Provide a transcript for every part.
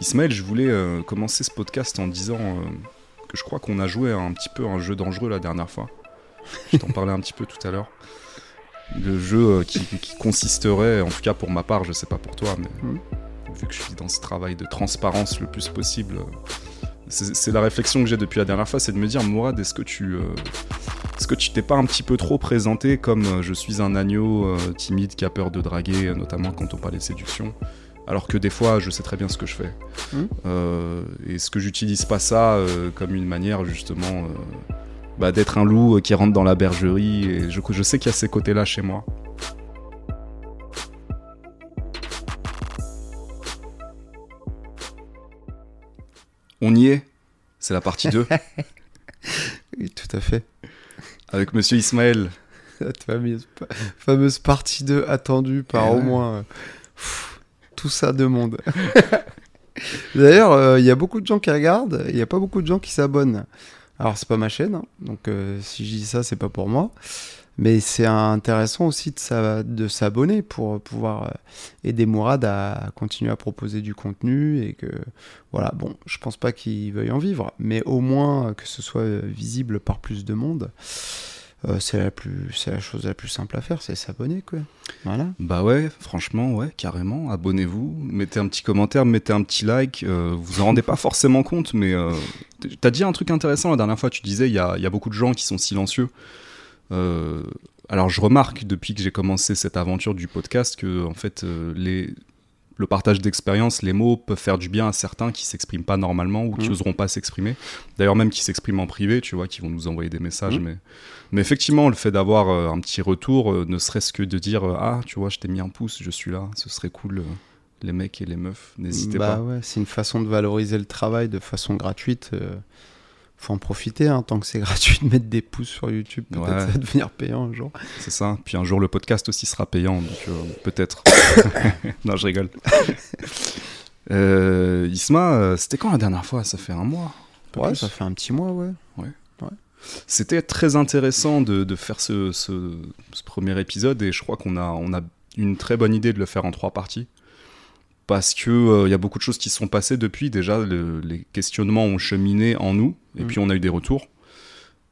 Ismaël, je voulais euh, commencer ce podcast en disant euh, que je crois qu'on a joué un petit peu un jeu dangereux la dernière fois. Je t'en parlais un petit peu tout à l'heure. Le jeu euh, qui, qui consisterait, en tout cas pour ma part, je sais pas pour toi, mais Mhm. vu que je suis dans ce travail de transparence le plus possible, c'est la réflexion que j'ai depuis la dernière fois, c'est de me dire, Mourad, est-ce que tu, est-ce que tu t'es pas un petit peu trop présenté comme euh, je suis un agneau euh, timide qui a peur de draguer, notamment quand on parle de séduction alors que des fois, je sais très bien ce que je fais. Mhm. Euh, et ce que j'utilise pas ça euh, comme une manière justement euh, bah, d'être un loup euh, qui rentre dans la bergerie. Et je, je sais qu'il y a ces côtés-là chez moi. On y est? C'est la partie 2 Oui, tout à fait. avec Monsieur Ismaël. Cette fameuse, fameuse partie 2 attendue par au moins pff, tout ça de monde. D'ailleurs, euh, il y a beaucoup de gens qui regardent, il n'y a pas beaucoup de gens qui s'abonnent. Alors, c'est pas ma chaîne, hein, donc euh, si je dis ça, c'est pas pour moi. Mais c'est intéressant aussi de, sa- de s'abonner pour pouvoir euh, aider Mourad à continuer à proposer du contenu et que voilà, bon, je pense pas qu'il veuille en vivre, mais au moins que ce soit visible par plus de monde. Euh, c'est la plus c'est la chose la plus simple à faire c'est s'abonner quoi voilà Bah ouais, franchement, ouais, carrément. Abonnez-vous, mettez un petit commentaire, mettez un petit like. euh, vous en rendez pas forcément compte, mais euh, t'as dit un truc intéressant la dernière fois. Tu disais il y a, il y a beaucoup de gens qui sont silencieux. Euh, alors je remarque depuis que j'ai commencé cette aventure du podcast que en fait les le partage d'expérience, les mots peuvent faire du bien à certains qui s'expriment pas normalement ou qui Mhm. oseront pas s'exprimer. D'ailleurs même qui s'expriment en privé, tu vois, qui vont nous envoyer des messages. Mhm. Mais, mais effectivement, le fait d'avoir euh, un petit retour, euh, ne serait-ce que de dire euh, ah tu vois, je t'ai mis un pouce, je suis là, ce serait cool. les mecs et les meufs, n'hésitez bah pas. ouais c'est une façon de valoriser le travail de façon gratuite faut en profiter hein, tant que c'est gratuit de mettre des pouces sur YouTube peut-être Ouais. ça va devenir payant un jour C'est ça. Puis un jour le podcast aussi sera payant, donc peut-être. non, je rigole. Euh, Isma, c'était quand la dernière fois? Ça fait un mois. ouais plus. ça fait un petit mois ouais C'était très intéressant de, de faire ce, ce- ce premier épisode et je crois qu'on a, on a une très bonne idée de le faire en trois parties. Parce que euh, il y a beaucoup de choses qui se sont passées depuis. Déjà, le- les questionnements ont cheminé en nous et Mm. puis on a eu des retours.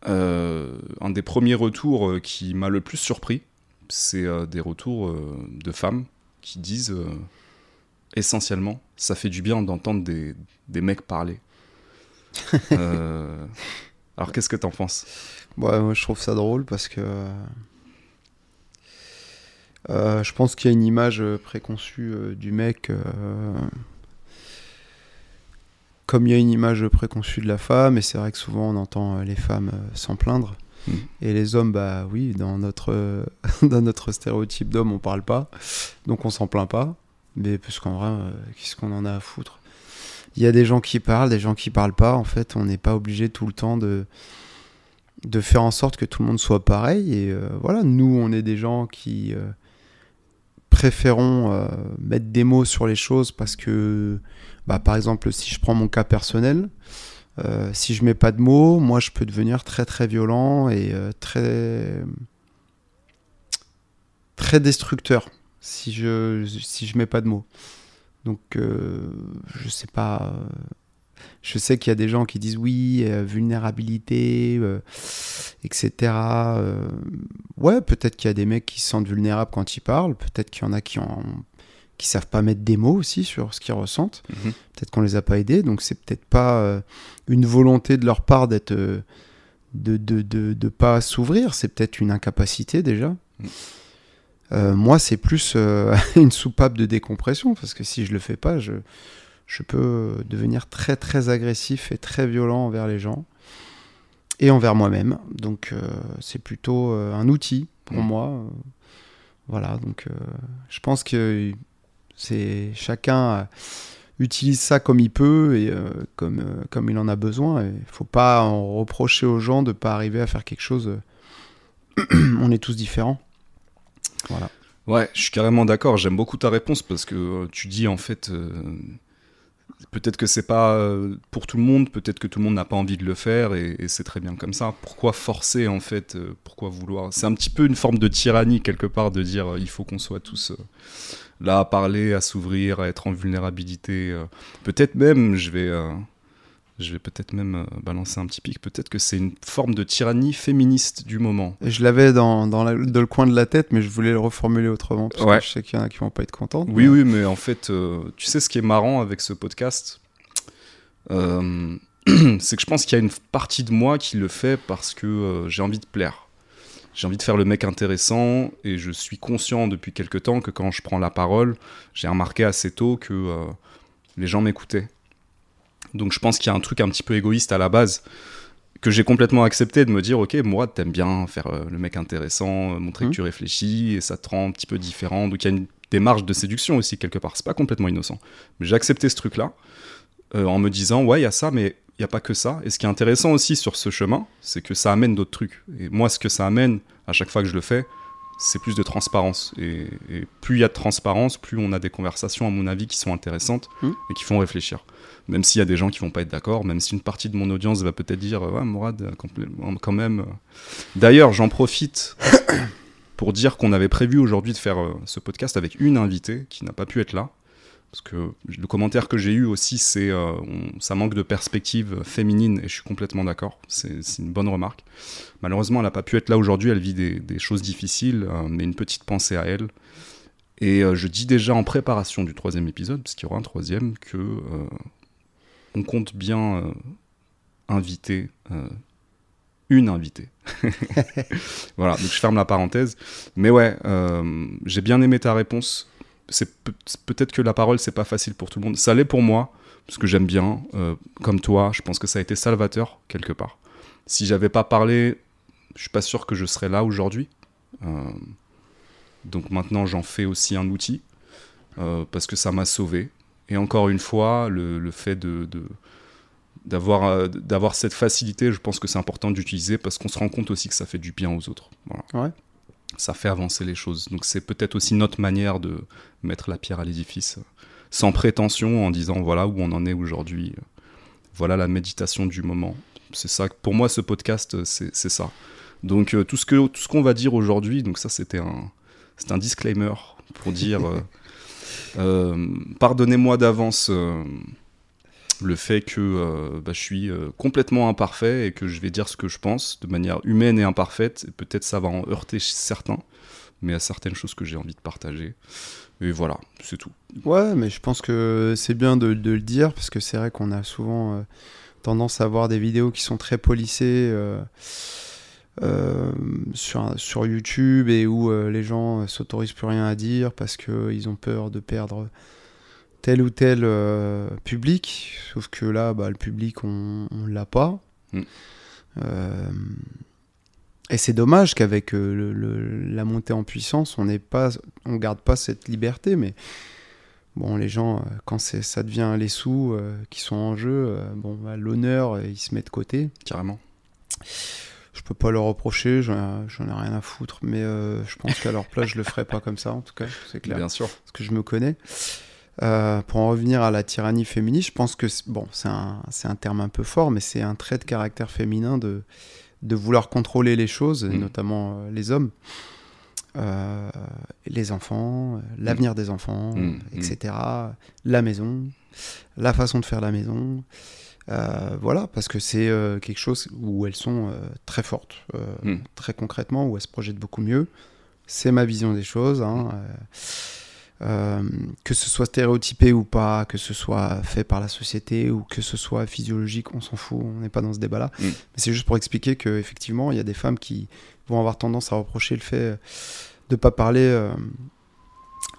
Euh, un des premiers retours euh, qui m'a le plus surpris, c'est euh, des retours de femmes qui disent essentiellement, ça fait du bien d'entendre des, des mecs parler. Euh, alors qu'est-ce que t'en penses? Ouais, moi je trouve ça drôle parce que euh, je pense qu'il y a une image euh, préconçue euh, du mec euh, comme il y a une image préconçue de la femme et c'est vrai que souvent on entend les femmes s'en plaindre. Mhm. et les hommes bah oui dans notre dans notre stéréotype d'homme on parle pas. Donc on s'en plaint pas. Mais parce qu'en vrai qu'est-ce qu'on en a à foutre? Il y a des gens qui parlent des gens qui parlent pas en fait on n'est pas obligé tout le temps de de faire en sorte que tout le monde soit pareil. Et euh, voilà, nous, on est des gens qui euh, préférons euh, mettre des mots sur les choses parce que, bah, par exemple, si je prends mon cas personnel, si je mets pas de mots, moi, je peux devenir très très violent et très très destructeur si je si je mets pas de mots. Donc, euh, je sais pas. euh, je sais qu'il y a des gens qui disent oui, euh, vulnérabilité, euh, etc. Euh, ouais, peut-être qu'il y a des mecs qui se sentent vulnérables quand ils parlent. Peut-être qu'il y en a qui en qui savent pas mettre des mots aussi sur ce qu'ils ressentent. Mhm. Peut-être qu'on les a pas aidés. Donc c'est peut-être pas une volonté de leur part d'être de, de, de, de pas s'ouvrir. C'est peut-être une incapacité déjà. Mhm. Euh, moi, c'est plus euh, une soupape de décompression parce que si je le fais pas, je je peux devenir très très agressif et très violent envers les gens et envers moi-même. Donc euh, c'est plutôt un outil pour Mm. moi. Voilà, donc je pense que c'est chacun utilise ça comme il peut et comme, comme il en a besoin. Il faut pas en reprocher aux gens de pas arriver à faire quelque chose. On est tous différents. Ouais, je suis carrément d'accord. J'aime beaucoup ta réponse parce que euh, tu dis en fait, euh, peut-être que c'est pas euh, pour tout le monde, peut-être que tout le monde n'a pas envie de le faire et, et c'est très bien comme ça. Pourquoi forcer en fait Pourquoi vouloir? C'est un petit peu une forme de tyrannie quelque part de dire il faut qu'on soit tous là à parler, à s'ouvrir, à être en vulnérabilité. peut-être même, je vais, je vais peut-être même euh, balancer un petit pic. Peut-être que c'est une forme de tyrannie féministe du moment. Je l'avais dans, dans, la- dans le coin de la tête, mais je voulais le reformuler autrement. Parce Ouais. que je sais qu'il y en a qui vont pas être contents. Oui, oui, mais en fait, euh, tu sais ce qui est marrant avec ce podcast, Euh, c'est que je pense qu'il y a une partie de moi qui le fait parce que euh, j'ai envie de plaire. J'ai envie de faire le mec intéressant et je suis conscient depuis quelque temps que quand je prends la parole, j'ai remarqué assez tôt que les gens m'écoutaient. Donc je pense qu'il y a un truc un petit peu égoïste à la base que j'ai complètement accepté de me dire ok moi t'aimes bien faire euh, le mec intéressant euh, montrer Mhm. que tu réfléchis et ça te rend un petit peu différent. Donc il y a une démarche de séduction aussi quelque part. C'est pas complètement innocent. Mais j'ai accepté ce truc là en me disant ouais il y a ça mais il y a pas que ça. Et ce qui est intéressant aussi sur ce chemin c'est que ça amène d'autres trucs. Et moi ce que ça amène à chaque fois que je le fais c'est plus de transparence et, et plus il y a de transparence plus on a des conversations à mon avis qui sont intéressantes Mhm. et qui font réfléchir même s'il y a des gens qui vont pas être d'accord, même si une partie de mon audience va peut-être dire ouais Mourad quand même. D'ailleurs, j'en profite pour dire qu'on avait prévu aujourd'hui de faire euh, ce podcast avec une invitée qui n'a pas pu être là. Parce que le commentaire que j'ai eu aussi, c'est euh, ça manque de perspective féminine et je suis complètement d'accord. C'est une bonne remarque. Malheureusement, elle n'a pas pu être là aujourd'hui. Elle vit des, choses difficiles, euh, mais une petite pensée à elle. Et euh, je dis déjà en préparation du troisième épisode, parce qu'il y aura un troisième, que euh, on compte bien inviter une invitée. voilà, donc je ferme la parenthèse. Mais ouais, j'ai bien aimé ta réponse. C'est peut- peut-être que la parole c'est pas facile pour tout le monde. Ça l'est pour moi parce que j'aime bien. euh, comme toi, je pense que ça a été salvateur quelque part. Si j'avais pas parlé, je suis pas sûr que je serais là aujourd'hui. Euh, donc maintenant, j'en fais aussi un outil euh, parce que ça m'a sauvé. Et encore une fois, le, le fait de, d'avoir, d'avoir cette facilité, je pense que c'est important d'utiliser parce qu'on se rend compte aussi que ça fait du bien aux autres. Voilà. Ouais. Ça fait avancer les choses. Donc c'est peut-être aussi notre manière de mettre la pierre à l'édifice, sans prétention, en disant voilà où on en est aujourd'hui. Voilà la méditation du moment. C'est ça. Pour moi, ce podcast, c'est, c'est ça. Donc euh, tout ce que tout ce qu'on va dire aujourd'hui, donc ça c'était un c'est un disclaimer pour dire euh, euh, pardonnez-moi d'avance euh, le fait que euh, bah, je suis euh, complètement imparfait et que je vais dire ce que je pense de manière humaine et imparfaite. Peut-être ça va en heurter certains, mais à certaines choses que j'ai envie de partager. Et voilà, c'est tout. Ouais, mais je pense que c'est bien de, le dire parce que c'est vrai qu'on a souvent euh, tendance à voir des vidéos qui sont très polissées sur, sur YouTube et où les gens euh, s'autorisent plus rien à dire parce qu'ils ont peur de perdre tel ou tel euh, public. Sauf que là, bah, le public, on ne l'a pas. Mm. Euh, et c'est dommage qu'avec euh, le- le- la montée en puissance, on n'ait pas, on garde pas cette liberté, mais bon, les gens, quand ça devient les sous euh, qui sont en jeu, bon, bah, l'honneur, il se met de côté. Carrément. Je peux pas leur reprocher, j'en, ai rien à foutre, mais je pense qu'à leur place, je le ferais pas comme ça, en tout cas, c'est clair Bien sûr. parce que je me connais. Euh, pour en revenir à la tyrannie féministe, je pense que c'est- bon, c'est un, un terme un peu fort, mais c'est un trait de caractère féminin de, de vouloir contrôler les choses, et Mm. notamment euh, les hommes, euh, les enfants, l'avenir des enfants, Mm, etc. La maison, la façon de faire la maison. Euh, voilà, parce que c'est euh, quelque chose où elles sont euh, très fortes, Mm. très concrètement, où elles se projettent beaucoup mieux. C'est ma vision des choses. hein, euh, euh, que ce soit stéréotypé ou pas, que ce soit fait par la société ou que ce soit physiologique, on s'en fout, on n'est pas dans ce débat-là. Mm. Mais c'est juste pour expliquer qu'effectivement, il y a des femmes qui vont avoir tendance à reprocher le fait de ne pas parler euh,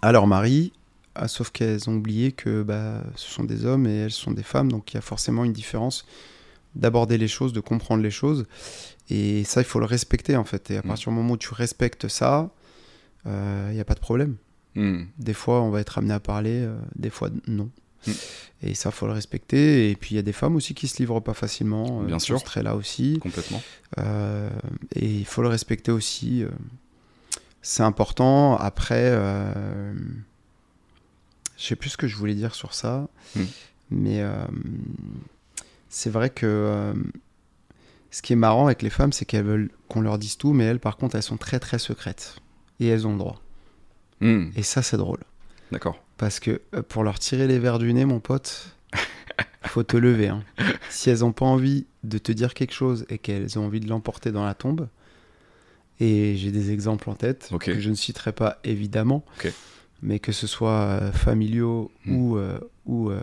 à leur mari, ah, sauf qu'elles ont oublié que bah, ce sont des hommes et elles sont des femmes, donc il y a forcément une différence d'aborder les choses, de comprendre les choses. Et ça, il faut le respecter en fait. Et à Mm. partir du moment où tu respectes ça, il n'y a pas de problème. Mm. Des fois, on va être amené à parler, euh, des fois, non. Mm. Et ça, faut le respecter. Et puis, il y a des femmes aussi qui se livrent pas facilement. euh, Bien sûr. ce trait-là aussi. Complètement. Euh, et il faut le respecter aussi. c'est important. Après, je sais plus ce que je voulais dire sur ça. Mm. Mais c'est vrai que ce qui est marrant avec les femmes, c'est qu'elles veulent qu'on leur dise tout. Mais elles, par contre, elles sont très, très secrètes. Et elles ont le droit. Mm. Et ça, c'est drôle. D'accord. Parce que euh, pour leur tirer les verres du nez, mon pote, faut te lever. hein. Si elles n'ont pas envie de te dire quelque chose et qu'elles ont envie de l'emporter dans la tombe, et j'ai des exemples en tête que je ne citerai pas évidemment, mais que ce soit euh, familiaux Mm. ou, euh, ou euh,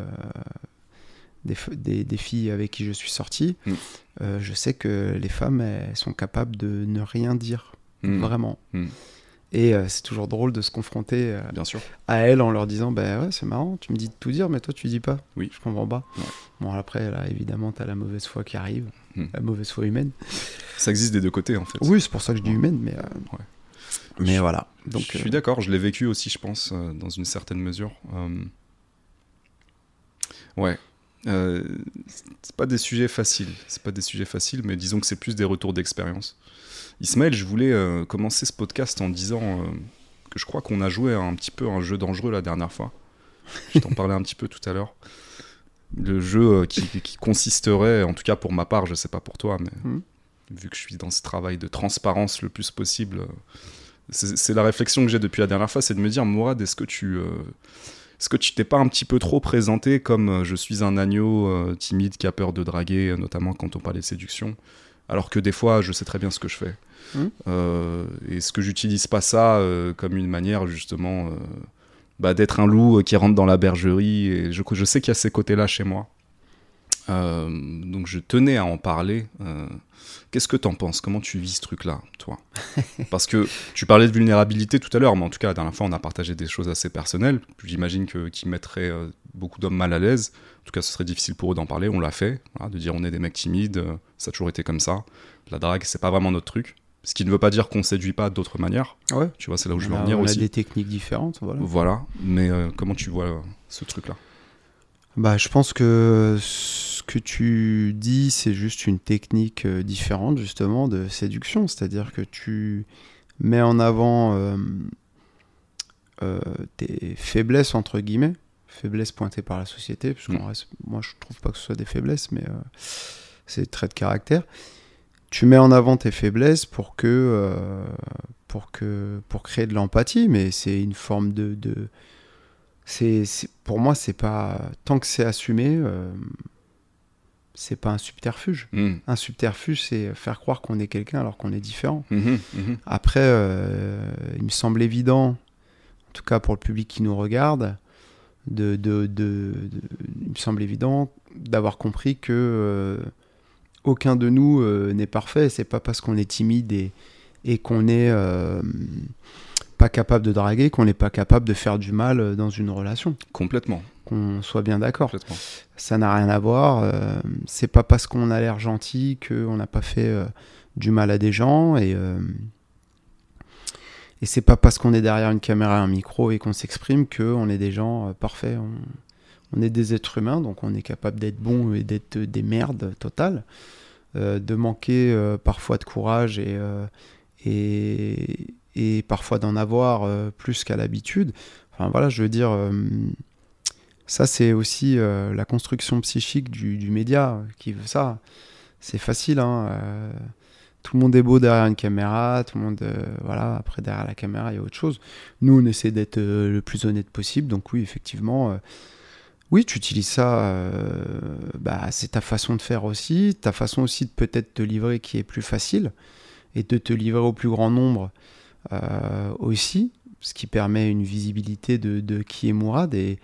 des, f- des- des filles avec qui je suis sorti, Mm. euh, je sais que les femmes elles sont capables de ne rien dire, Hmm, vraiment. Et euh, c'est toujours drôle de se confronter euh, Bien sûr. à elles en leur disant Bah ouais, c'est marrant, tu me dis de tout dire, mais toi tu dis pas. Oui. Je comprends pas. Ouais. Bon, après, là, évidemment, t'as la mauvaise foi qui arrive, Mm. la mauvaise foi humaine. Ça existe des deux côtés en fait. Oui, c'est pour ça que je dis humaine, mais. euh, Ouais. Mais Je- voilà. Donc, je suis d'accord, je l'ai vécu aussi, je pense, dans une certaine mesure. Ouais. C'est pas des sujets faciles, c'est pas des sujets faciles, mais disons que c'est plus des retours d'expérience. Ismaël, je voulais euh, commencer ce podcast en disant euh, que je crois qu'on a joué à un petit peu un jeu dangereux la dernière fois. Je t'en parlais un petit peu tout à l'heure. Le jeu euh, qui, qui consisterait, en tout cas pour ma part, je sais pas pour toi, mais Mhm. vu que je suis dans ce travail de transparence le plus possible, c'est la réflexion que j'ai depuis la dernière fois, c'est de me dire, Mourad, est-ce que tu, est-ce que tu t'es pas un petit peu trop présenté comme euh, je suis un agneau euh, timide qui a peur de draguer, notamment quand on parlait de séduction, alors que des fois, je sais très bien ce que je fais. Euh, est-ce que j'utilise pas ça euh, comme une manière justement euh, bah, d'être un loup euh, qui rentre dans la bergerie Et je, je sais qu'il y a ces côtés-là chez moi. Euh, donc je tenais à en parler. Euh, Qu'est-ce que t'en penses? Comment tu vis ce truc-là, toi? Parce que tu parlais de vulnérabilité tout à l'heure, mais en tout cas, la dernière fois, on a partagé des choses assez personnelles. J'imagine que qui mettraient euh, beaucoup d'hommes mal à l'aise. En tout cas, ce serait difficile pour eux d'en parler. On l'a fait, voilà, de dire on est des mecs timides, euh, ça a toujours été comme ça. La drague, c'est pas vraiment notre truc. Ce qui ne veut pas dire qu'on séduit pas d'autres manières. Ouais. Tu vois, c'est là où je veux on en venir on a aussi. des techniques différentes, voilà. Voilà, mais euh, comment tu vois euh, ce truc-là? Bah, je pense que ce que tu dis, c'est juste une technique euh, différente, justement, de séduction. C'est-à-dire que tu mets en avant tes faiblesses, entre guillemets, faiblesses pointées par la société, puisqu'en Mm. reste, moi, je trouve pas que ce soit des faiblesses, mais euh, c'est des traits de caractère. Tu mets en avant tes faiblesses pour que, euh, pour que, pour créer de l'empathie, mais c'est une forme de, de c'est, pour moi, c'est pas tant que c'est assumé, euh, c'est pas un subterfuge. Mhm, Un subterfuge, c'est faire croire qu'on est quelqu'un alors qu'on est différent. mhm, mhm. Après, euh, il me semble évident, en tout cas pour le public qui nous regarde, de, de, il me semble évident d'avoir compris que euh, aucun de nous euh, n'est parfait. C'est pas parce qu'on est timide et, et qu'on n'est euh, pas capable de draguer qu'on n'est pas capable de faire du mal dans une relation. Complètement, Qu'on soit bien d'accord. Ça n'a rien à voir. c'est pas parce qu'on a l'air gentil qu'on n'a pas fait du mal à des gens. Et, et c'est pas parce qu'on est derrière une caméra un micro et qu'on s'exprime qu'on est des gens euh, parfaits. On, on est des êtres humains, donc on est capable d'être bon et d'être des merdes totales. euh, de manquer euh, parfois de courage et, et, parfois d'en avoir plus qu'à l'habitude. Enfin voilà, je veux dire, ça c'est aussi la construction psychique du, du média qui veut ça. C'est facile, hein. Tout le monde est beau derrière une caméra, tout le monde, euh, voilà, après derrière la caméra il y a autre chose. Nous on essaie d'être euh, le plus honnête possible, donc oui, effectivement. euh, oui, tu utilises ça, bah, c'est ta façon de faire aussi, ta façon aussi de peut-être te livrer qui est plus facile et de te livrer au plus grand nombre aussi, ce qui permet une visibilité de, qui est Mourad et,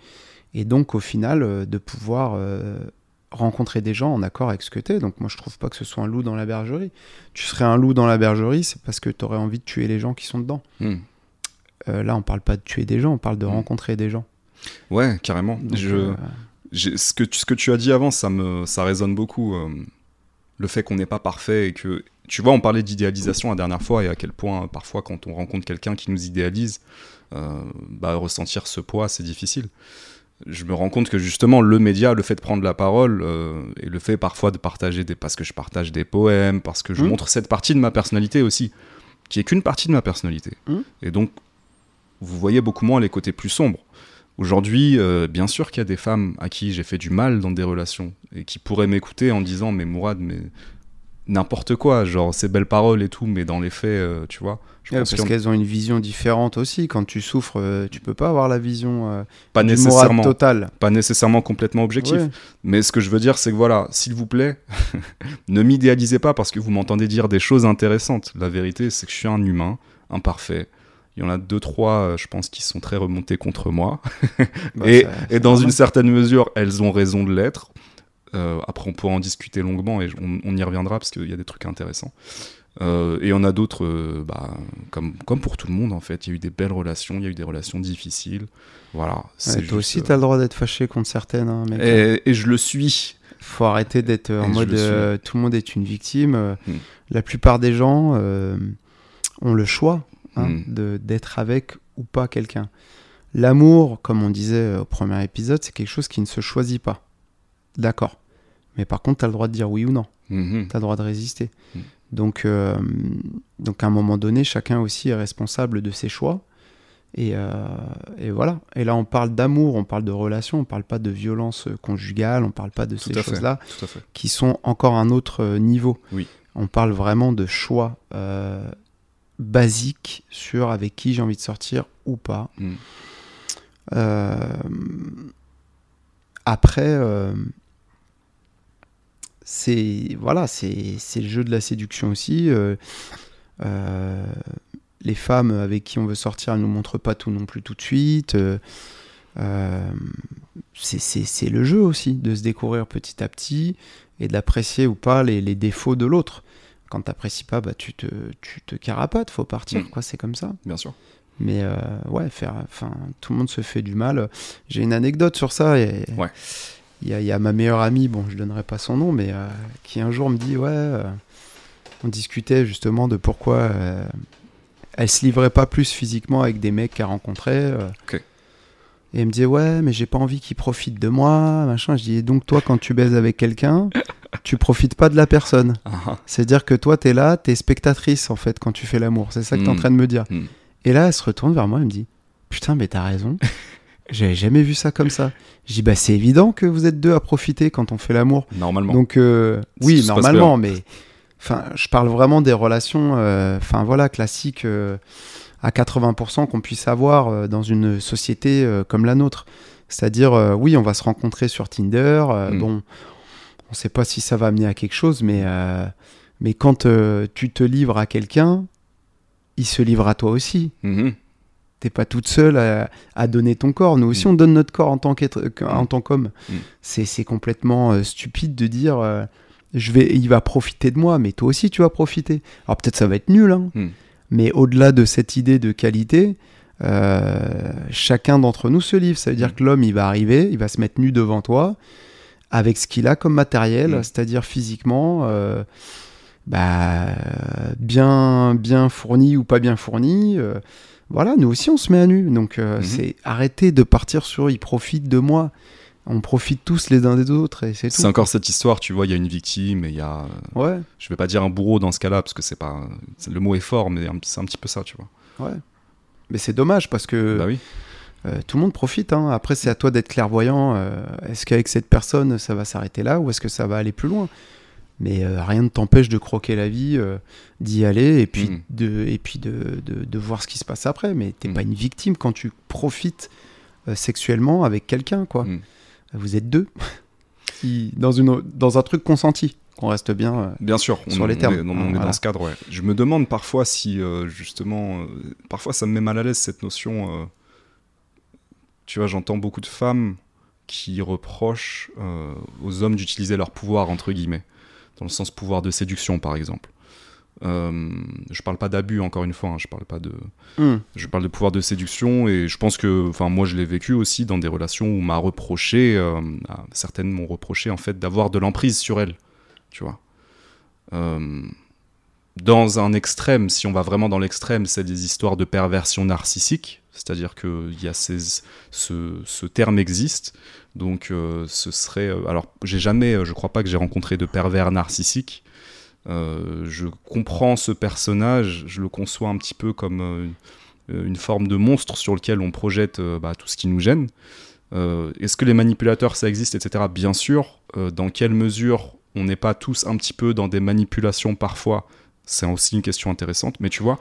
donc au final de pouvoir rencontrer des gens en accord avec ce que tu es. Donc moi je trouve pas que ce soit un loup dans la bergerie. Tu serais un loup dans la bergerie, c'est parce que tu aurais envie de tuer les gens qui sont dedans. Mhm. Euh, là on parle pas de tuer des gens, on parle de Mm. rencontrer des gens. Ouais, carrément. Donc, je, euh, ce, que tu, ce que tu as dit avant, ça, me, ça résonne beaucoup. euh, le fait qu'on n'est pas parfait et que. Tu vois, on parlait d'idéalisation la dernière fois et à quel point, parfois, quand on rencontre quelqu'un qui nous idéalise, bah, ressentir ce poids, c'est difficile. Je me rends compte que justement, le média, le fait de prendre la parole euh, et le fait parfois de partager des. Parce que je partage des poèmes, parce que je Mhm. montre cette partie de ma personnalité aussi, qui est qu'une partie de ma personnalité. Mhm. Et donc, vous voyez beaucoup moins les côtés plus sombres. Aujourd'hui, euh, bien sûr qu'il y a des femmes à qui j'ai fait du mal dans des relations et qui pourraient m'écouter en disant Mais Mourad, mais n'importe quoi, genre ces belles paroles et tout, mais dans les faits, euh, tu vois. Je pense parce qu'elles ont une vision différente aussi. Quand tu souffres, euh, tu peux pas avoir la vision euh, pas nécessairement totale. Pas nécessairement complètement objectif. Mais ce que je veux dire, c'est que voilà, s'il vous plaît, ne m'idéalisez pas parce que vous m'entendez dire des choses intéressantes. La vérité, c'est que je suis un humain imparfait. Il y en a deux, trois, je pense, qui sont très remontés contre moi. Bah, et, et dans une certaine mesure, elles ont raison de l'être. Euh, après, on pourra en discuter longuement et on, y reviendra parce qu'il y a des trucs intéressants. Euh, et on a d'autres, euh, bah, comme, comme pour tout le monde en fait, il y a eu des belles relations, il y a eu des relations difficiles. Voilà. toi aussi, tu as le droit d'être fâché contre certaines. Hein, et, je le suis. faut arrêter d'être en mode tout le monde est une victime. Hmm. La plupart des gens ont le choix hein, hmm. d'être avec ou pas quelqu'un. L'amour, comme on disait au premier épisode, c'est quelque chose qui ne se choisit pas. D'accord. Mais par contre, tu as le droit de dire oui ou non. Mhm. Tu as le droit de résister. Mhm. Donc, euh, donc, à un moment donné, chacun aussi est responsable de ses choix. Et, euh, et voilà. Et là, on parle d'amour, on parle de relation, on parle pas de violence conjugale, on parle pas de ces choses-là qui sont encore un autre euh, niveau. Oui. On parle vraiment de choix basiques sur avec qui j'ai envie de sortir ou pas. Mhm. après, c'est voilà, c'est le jeu de la séduction aussi. Euh, euh, les femmes avec qui on veut sortir, elles nous montrent pas tout non plus tout de suite. Euh, c'est le jeu aussi de se découvrir petit à petit et d'apprécier ou pas les, les défauts de l'autre. Quand tu n'apprécies pas, bah, tu, te, tu te carapates, faut partir, mm. quoi, c'est comme ça. Bien sûr. Mais ouais, faire, enfin, tout le monde se fait du mal. J'ai une anecdote sur ça. Et, ouais il y, a ma meilleure amie, bon, je donnerai pas son nom, mais euh, qui un jour me dit Ouais, euh, on discutait justement de pourquoi euh, elle se livrait pas plus physiquement avec des mecs qu'elle rencontrait. Et elle me disait Ouais, mais j'ai pas envie qu'ils profitent de moi, machin. Je dis Donc, toi, quand tu baises avec quelqu'un, tu profites pas de la personne. Ah, ah. C'est-à-dire que toi, tu es là, tu es spectatrice en fait quand tu fais l'amour. C'est ça que tu es en hmm. train de me dire. Hmm. Et là, elle se retourne vers moi et me dit Putain, mais t'as raison. J'avais jamais vu ça comme ça. Je dis, bah, c'est évident que vous êtes deux à profiter quand on fait l'amour. Normalement. Donc, euh, oui, normalement, mais enfin, je parle vraiment des relations, euh, enfin, voilà, classiques euh, à 80% qu'on puisse avoir dans une société comme la nôtre. C'est-à-dire, oui, on va se rencontrer sur Tinder. Mm. Bon, on sait pas si ça va amener à quelque chose, mais, mais quand tu te livres à quelqu'un, il se livre à toi aussi. Mm-hmm t'es pas toute seule à, donner ton corps. Nous aussi, mm. on donne notre corps en tant en tant qu'homme. Mm. C'est complètement euh, stupide de dire euh, je vais, il va profiter de moi, mais toi aussi tu vas profiter. Alors peut-être ça va être nul, hein, mm. mais au-delà de cette idée de qualité, euh, chacun d'entre nous se livre. Ça veut dire que l'homme, il va arriver, il va se mettre nu devant toi avec ce qu'il a comme matériel, c'est-à-dire physiquement. bah, bien, bien fourni ou pas bien fourni voilà, nous aussi on se met à nu. Donc euh, mhm. c'est arrêter de partir sur ils profitent de moi. On profite tous les uns des autres et c'est tout. C'est encore cette histoire, tu vois, il y a une victime et il y a. Ouais. Je vais pas dire un bourreau dans ce cas-là parce que c'est pas. Le mot est fort, mais c'est un petit peu ça, tu vois. Ouais. Mais c'est dommage parce que. Bah oui. Euh, tout le monde profite. Hein. Après, c'est à toi d'être clairvoyant. Euh, est-ce qu'avec cette personne, ça va s'arrêter là ou est-ce que ça va aller plus loin? Mais euh, rien ne t'empêche de croquer la vie, euh, d'y aller et puis, mm. de, et puis de, de, voir ce qui se passe après. Mais t'es mm. pas une victime quand tu profites euh, sexuellement avec quelqu'un, quoi. Mm. Vous êtes deux. dans, une, dans un truc consenti. Qu'on reste bien, bien sûr, sur les termes. On est, dans ce cadre, ouais. Je me demande parfois si, justement, parfois ça me met mal à l'aise cette notion. tu vois, j'entends beaucoup de femmes qui reprochent aux hommes d'utiliser leur pouvoir, entre guillemets dans le sens pouvoir de séduction par exemple. Euh, je parle pas d'abus encore une fois, hein, je parle pas de, hmm. je parle de pouvoir de séduction et je pense que, enfin moi je l'ai vécu aussi dans des relations où m'a reproché, euh, certaines m'ont reproché en fait d'avoir de l'emprise sur elles, tu vois. Euh, dans un extrême, si on va vraiment dans l'extrême, c'est des histoires de perversion narcissique, c'est-à-dire que y a ces, ce, ce, terme existe, donc euh, ce serait... Euh, alors j'ai jamais, euh, je crois pas que j'ai rencontré de pervers narcissique, je comprends ce personnage, je le conçois un petit peu comme une forme de monstre sur lequel on projette bah, tout ce qui nous gêne. Est-ce que les manipulateurs ça existe, etc. Bien sûr. dans quelle mesure on n'est pas tous un petit peu dans des manipulations parfois? C'est aussi une question intéressante. Mais tu vois,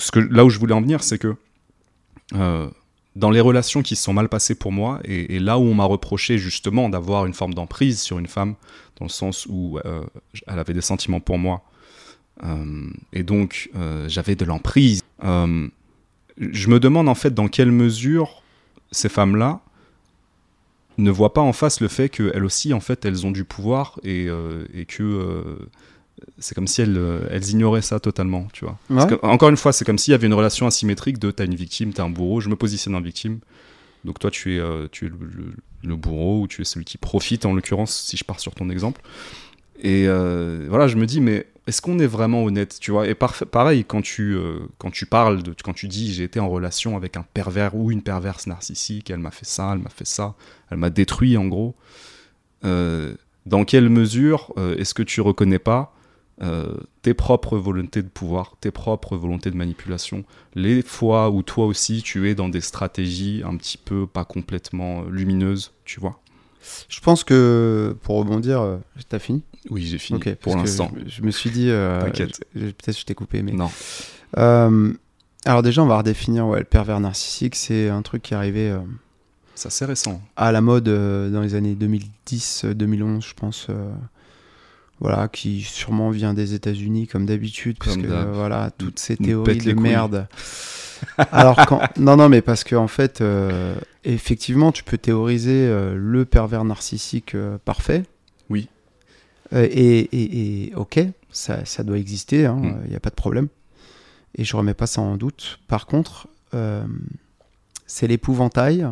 ce que, là où je voulais en venir, c'est que dans les relations qui se sont mal passées pour moi, et, là où on m'a reproché justement d'avoir une forme d'emprise sur une femme, dans le sens où euh, elle avait des sentiments pour moi, euh, et donc j'avais de l'emprise, je me demande en fait dans quelle mesure ces femmes-là ne voient pas en face le fait qu'elles aussi, en fait, elles ont du pouvoir et que c'est comme si elles, elles, ignoraient ça totalement, tu vois. encore une fois, c'est comme s'il y avait une relation asymétrique de t'as une victime, t'as un bourreau, je me positionne en victime. Donc toi, tu es, euh, tu es le, bourreau ou tu es celui qui profite, en l'occurrence, si je pars sur ton exemple. Et euh, voilà, je me dis, mais est-ce qu'on est vraiment honnête, tu vois? Et pareil, quand tu, euh, quand tu parles, de, quand tu dis j'ai été en relation avec un pervers ou une perverse narcissique, elle m'a fait ça, elle m'a fait ça, elle m'a détruit en gros. dans quelle mesure est-ce que tu reconnais pas euh, tes propres volontés de pouvoir, tes propres volontés de manipulation, les fois où toi aussi tu es dans des stratégies un petit peu pas complètement euh, lumineuses, tu vois. Je pense que pour rebondir, euh, t'as fini? Oui, j'ai fini pour l'instant. Je, me suis dit, T'inquiète. peut-être je t'ai coupé, mais non. alors déjà, on va redéfinir ouais, le pervers narcissique. C'est un truc qui est arrivé. C'est assez récent. À la mode dans les années 2010-2011, je pense voilà, qui sûrement vient des États-Unis comme d'habitude, parce que voilà, toutes ces théories de merde. Alors quand non non mais parce que en fait euh, effectivement tu peux théoriser euh, le pervers narcissique euh, parfait. Oui. Et, et, ok ça, ça doit exister il hein, n'y mm. a pas de problème et je remets pas ça en doute. Par contre c'est l'épouvantail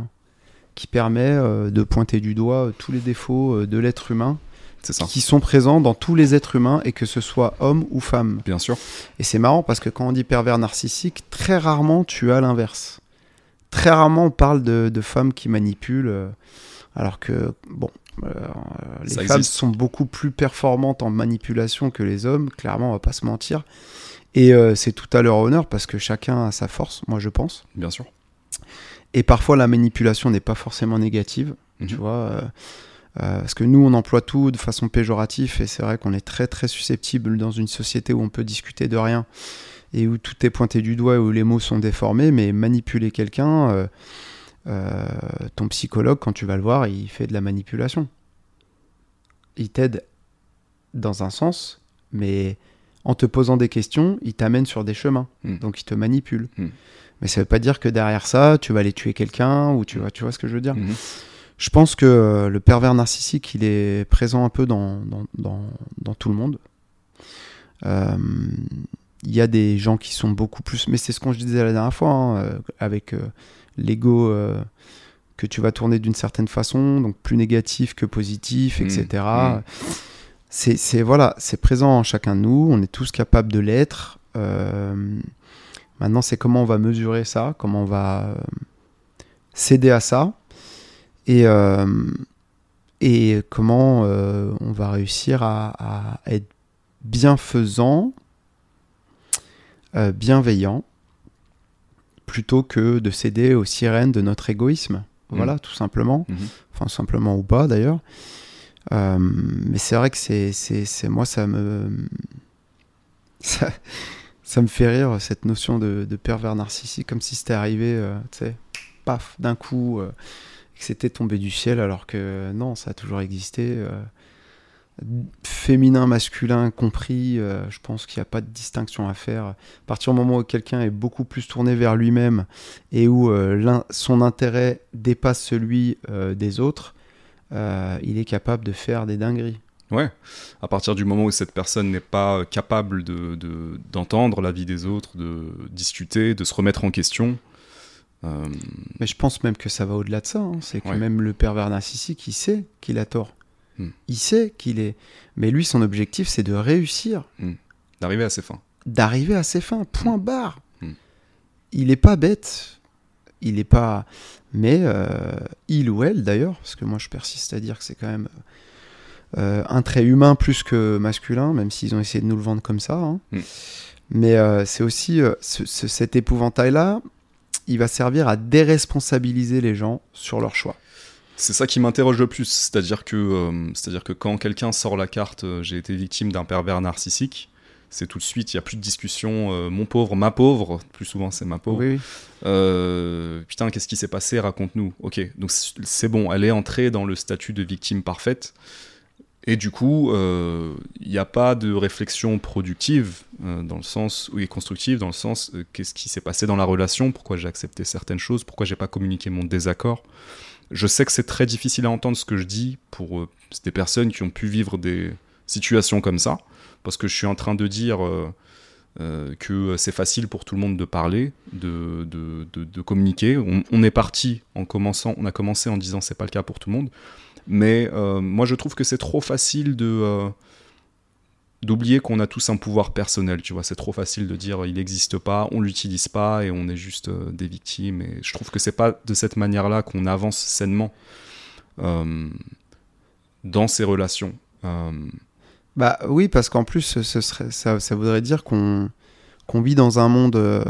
qui permet de pointer du doigt tous les défauts de l'être humain qui sont présents dans tous les êtres humains et que ce soit homme ou femme. Bien sûr. Et c'est marrant parce que quand on dit pervers narcissique, très rarement tu as l'inverse. Très rarement on parle de, femmes qui manipulent, euh, alors que, bon, euh, les femmes sont beaucoup plus performantes en manipulation que les hommes, clairement, on va pas se mentir. Et euh, c'est tout à leur honneur parce que chacun a sa force, moi je pense. Bien sûr. Et parfois la manipulation n'est pas forcément négative. Tu mhm. vois, euh, parce que nous, on emploie tout de façon péjorative et c'est vrai qu'on est très très susceptible dans une société où on peut discuter de rien et où tout est pointé du doigt et où les mots sont déformés, mais manipuler quelqu'un, euh, euh, ton psychologue, quand tu vas le voir, il fait de la manipulation. Il t'aide dans un sens, mais en te posant des questions, il t'amène sur des chemins. Hmm. Donc il te manipule. Hmm. Mais ça veut pas dire que derrière ça, tu vas aller tuer quelqu'un ou tu, tu vois ce que je veux dire? Hmm. Je pense que euh, le pervers narcissique, il est présent un peu dans, dans, dans, tout le monde. Euh, il y a des gens qui sont beaucoup plus, mais c'est ce qu'on je disais la dernière fois, hein, euh, avec l'ego que tu vas tourner d'une certaine façon, donc plus négatif que positif, etc. Mmh, mmh. C'est voilà, c'est présent en chacun de nous. On est tous capables de l'être. maintenant, c'est comment on va mesurer ça, comment on va céder à ça et, euh, et comment euh, on va réussir à, être bienfaisant, euh, bienveillant, plutôt que de céder aux sirènes de notre égoïsme. Mmh. Voilà, tout simplement. Mmh. Enfin, simplement ou pas d'ailleurs. mais c'est vrai que c'est, c'est, moi, ça me. Ça, ça, me fait rire, cette notion de, de pervers narcissique, comme si c'était arrivé, tu sais, paf, d'un coup que c'était tombé du ciel, alors que non, ça a toujours existé. Euh, féminin, masculin compris, euh, je pense qu'il n'y a pas de distinction à faire. À partir du moment où quelqu'un est beaucoup plus tourné vers lui-même et où euh, son intérêt dépasse celui des autres, il est capable de faire des dingueries. Ouais, à partir du moment où cette personne n'est pas capable d'entendre de, d'entendre la vie des autres, de discuter, de se remettre en question, euh, Mais je pense même que ça va au-delà de ça. Hein. C'est que même le pervers narcissique, il sait qu'il a tort. Hmm. Il sait qu'il est. Mais lui, son objectif, c'est de réussir. Hmm. D'arriver à ses fins. D'arriver à ses fins. Point hmm. barre. Il est pas bête. Il est pas. Mais euh, il ou elle, d'ailleurs, parce que moi, je persiste à dire que c'est quand même. Euh, un trait humain plus que masculin, même s'ils ont essayé de nous le vendre comme ça. Hein. Mais c'est aussi cet épouvantail-là, il va servir à déresponsabiliser les gens sur leur choix. C'est ça qui m'interroge le plus, c'est-à-dire que, euh, c'est-à-dire que quand quelqu'un sort la carte, euh, j'ai été victime d'un pervers narcissique, c'est tout de suite, il n'y a plus de discussion, euh, mon pauvre, ma pauvre, plus souvent c'est ma pauvre. Oui, oui. Putain, qu'est-ce qui s'est passé? Raconte-nous. Ok, donc c'est bon, elle est entrée dans le statut de victime parfaite. Et du coup, euh, il n'y a pas de réflexion productive euh, dans le sens, ou constructive dans le sens, euh, qu'est-ce qui s'est passé dans la relation, pourquoi j'ai accepté certaines choses, pourquoi j'ai pas communiqué mon désaccord. Je sais que c'est très difficile à entendre ce que je dis pour euh, des personnes qui ont pu vivre des situations comme ça, parce que je suis en train de dire euh, euh, que c'est facile pour tout le monde de parler, de, de, de- de communiquer. On, on est parti en commençant, on a commencé en disant c'est pas le cas pour tout le monde, mais euh, moi je trouve que c'est trop facile de euh, d'oublier qu'on a tous un pouvoir personnel. Tu vois, c'est trop facile de dire il n'existe pas, on l'utilise pas et on est juste euh, des victimes. Et je trouve que c'est pas de cette manière-là qu'on avance sainement dans ces relations. Bah oui, parce qu'en plus, ça, voudrait dire qu'on qu'on vit dans un monde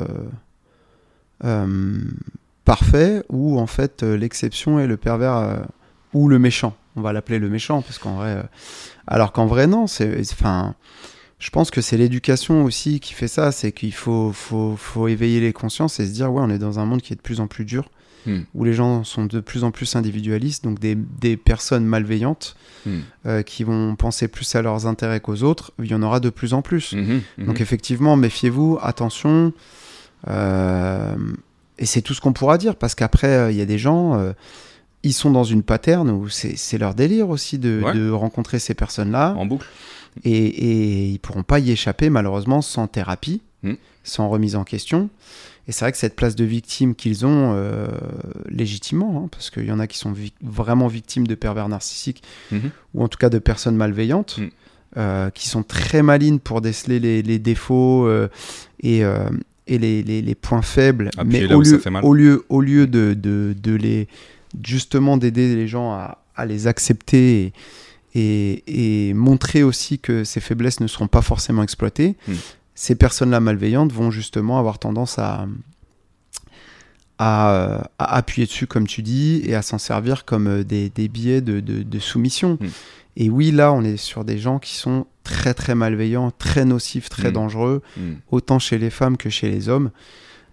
parfait où en fait l'exception est le pervers ou le méchant. On va l'appeler le méchant parce qu'en vrai, euh, alors qu'en vrai non, c'est, enfin, je pense que c'est l'éducation aussi qui fait ça, c'est qu'il faut, faut, faut éveiller les consciences et se dire ouais, on est dans un monde qui est de plus en plus dur, Hmm. où les gens sont de plus en plus individualistes, donc des, des personnes malveillantes hmm. euh, qui vont penser plus à leurs intérêts qu'aux autres, il y en aura de plus en plus. Mhm, mhm. Donc effectivement, méfiez-vous, attention. euh, et c'est tout ce qu'on pourra dire, parce qu'après, il y a des gens, ils sont dans une paterne où c'est leur délire aussi de, Ouais. de rencontrer ces personnes-là, en boucle. et, et ils pourront pas y échapper malheureusement sans thérapie, Mm. sans remise en question. Et c'est vrai que cette place de victime qu'ils ont, euh, légitimement, hein, parce qu'il y en a qui sont vraiment victimes de pervers narcissiques, Mhm. ou en tout cas de personnes malveillantes, Mm. euh, qui sont très malines pour déceler les, les défauts euh, et, et les, les- les points faibles, Appuyer mais au lieu, au lieu, au lieu de, de, de les justement d'aider les gens à, à les accepter et, et, et montrer aussi que ces faiblesses ne seront pas forcément exploitées, Mm. ces personnes-là malveillantes vont justement avoir tendance à, à, à appuyer dessus, comme tu dis, et à s'en servir comme euh, des, des billets de, de- de soumission. Mm. Et oui, là, on est sur des gens qui sont très très malveillants, très nocifs, très Mm. dangereux, Hmm. autant chez les femmes que chez les hommes.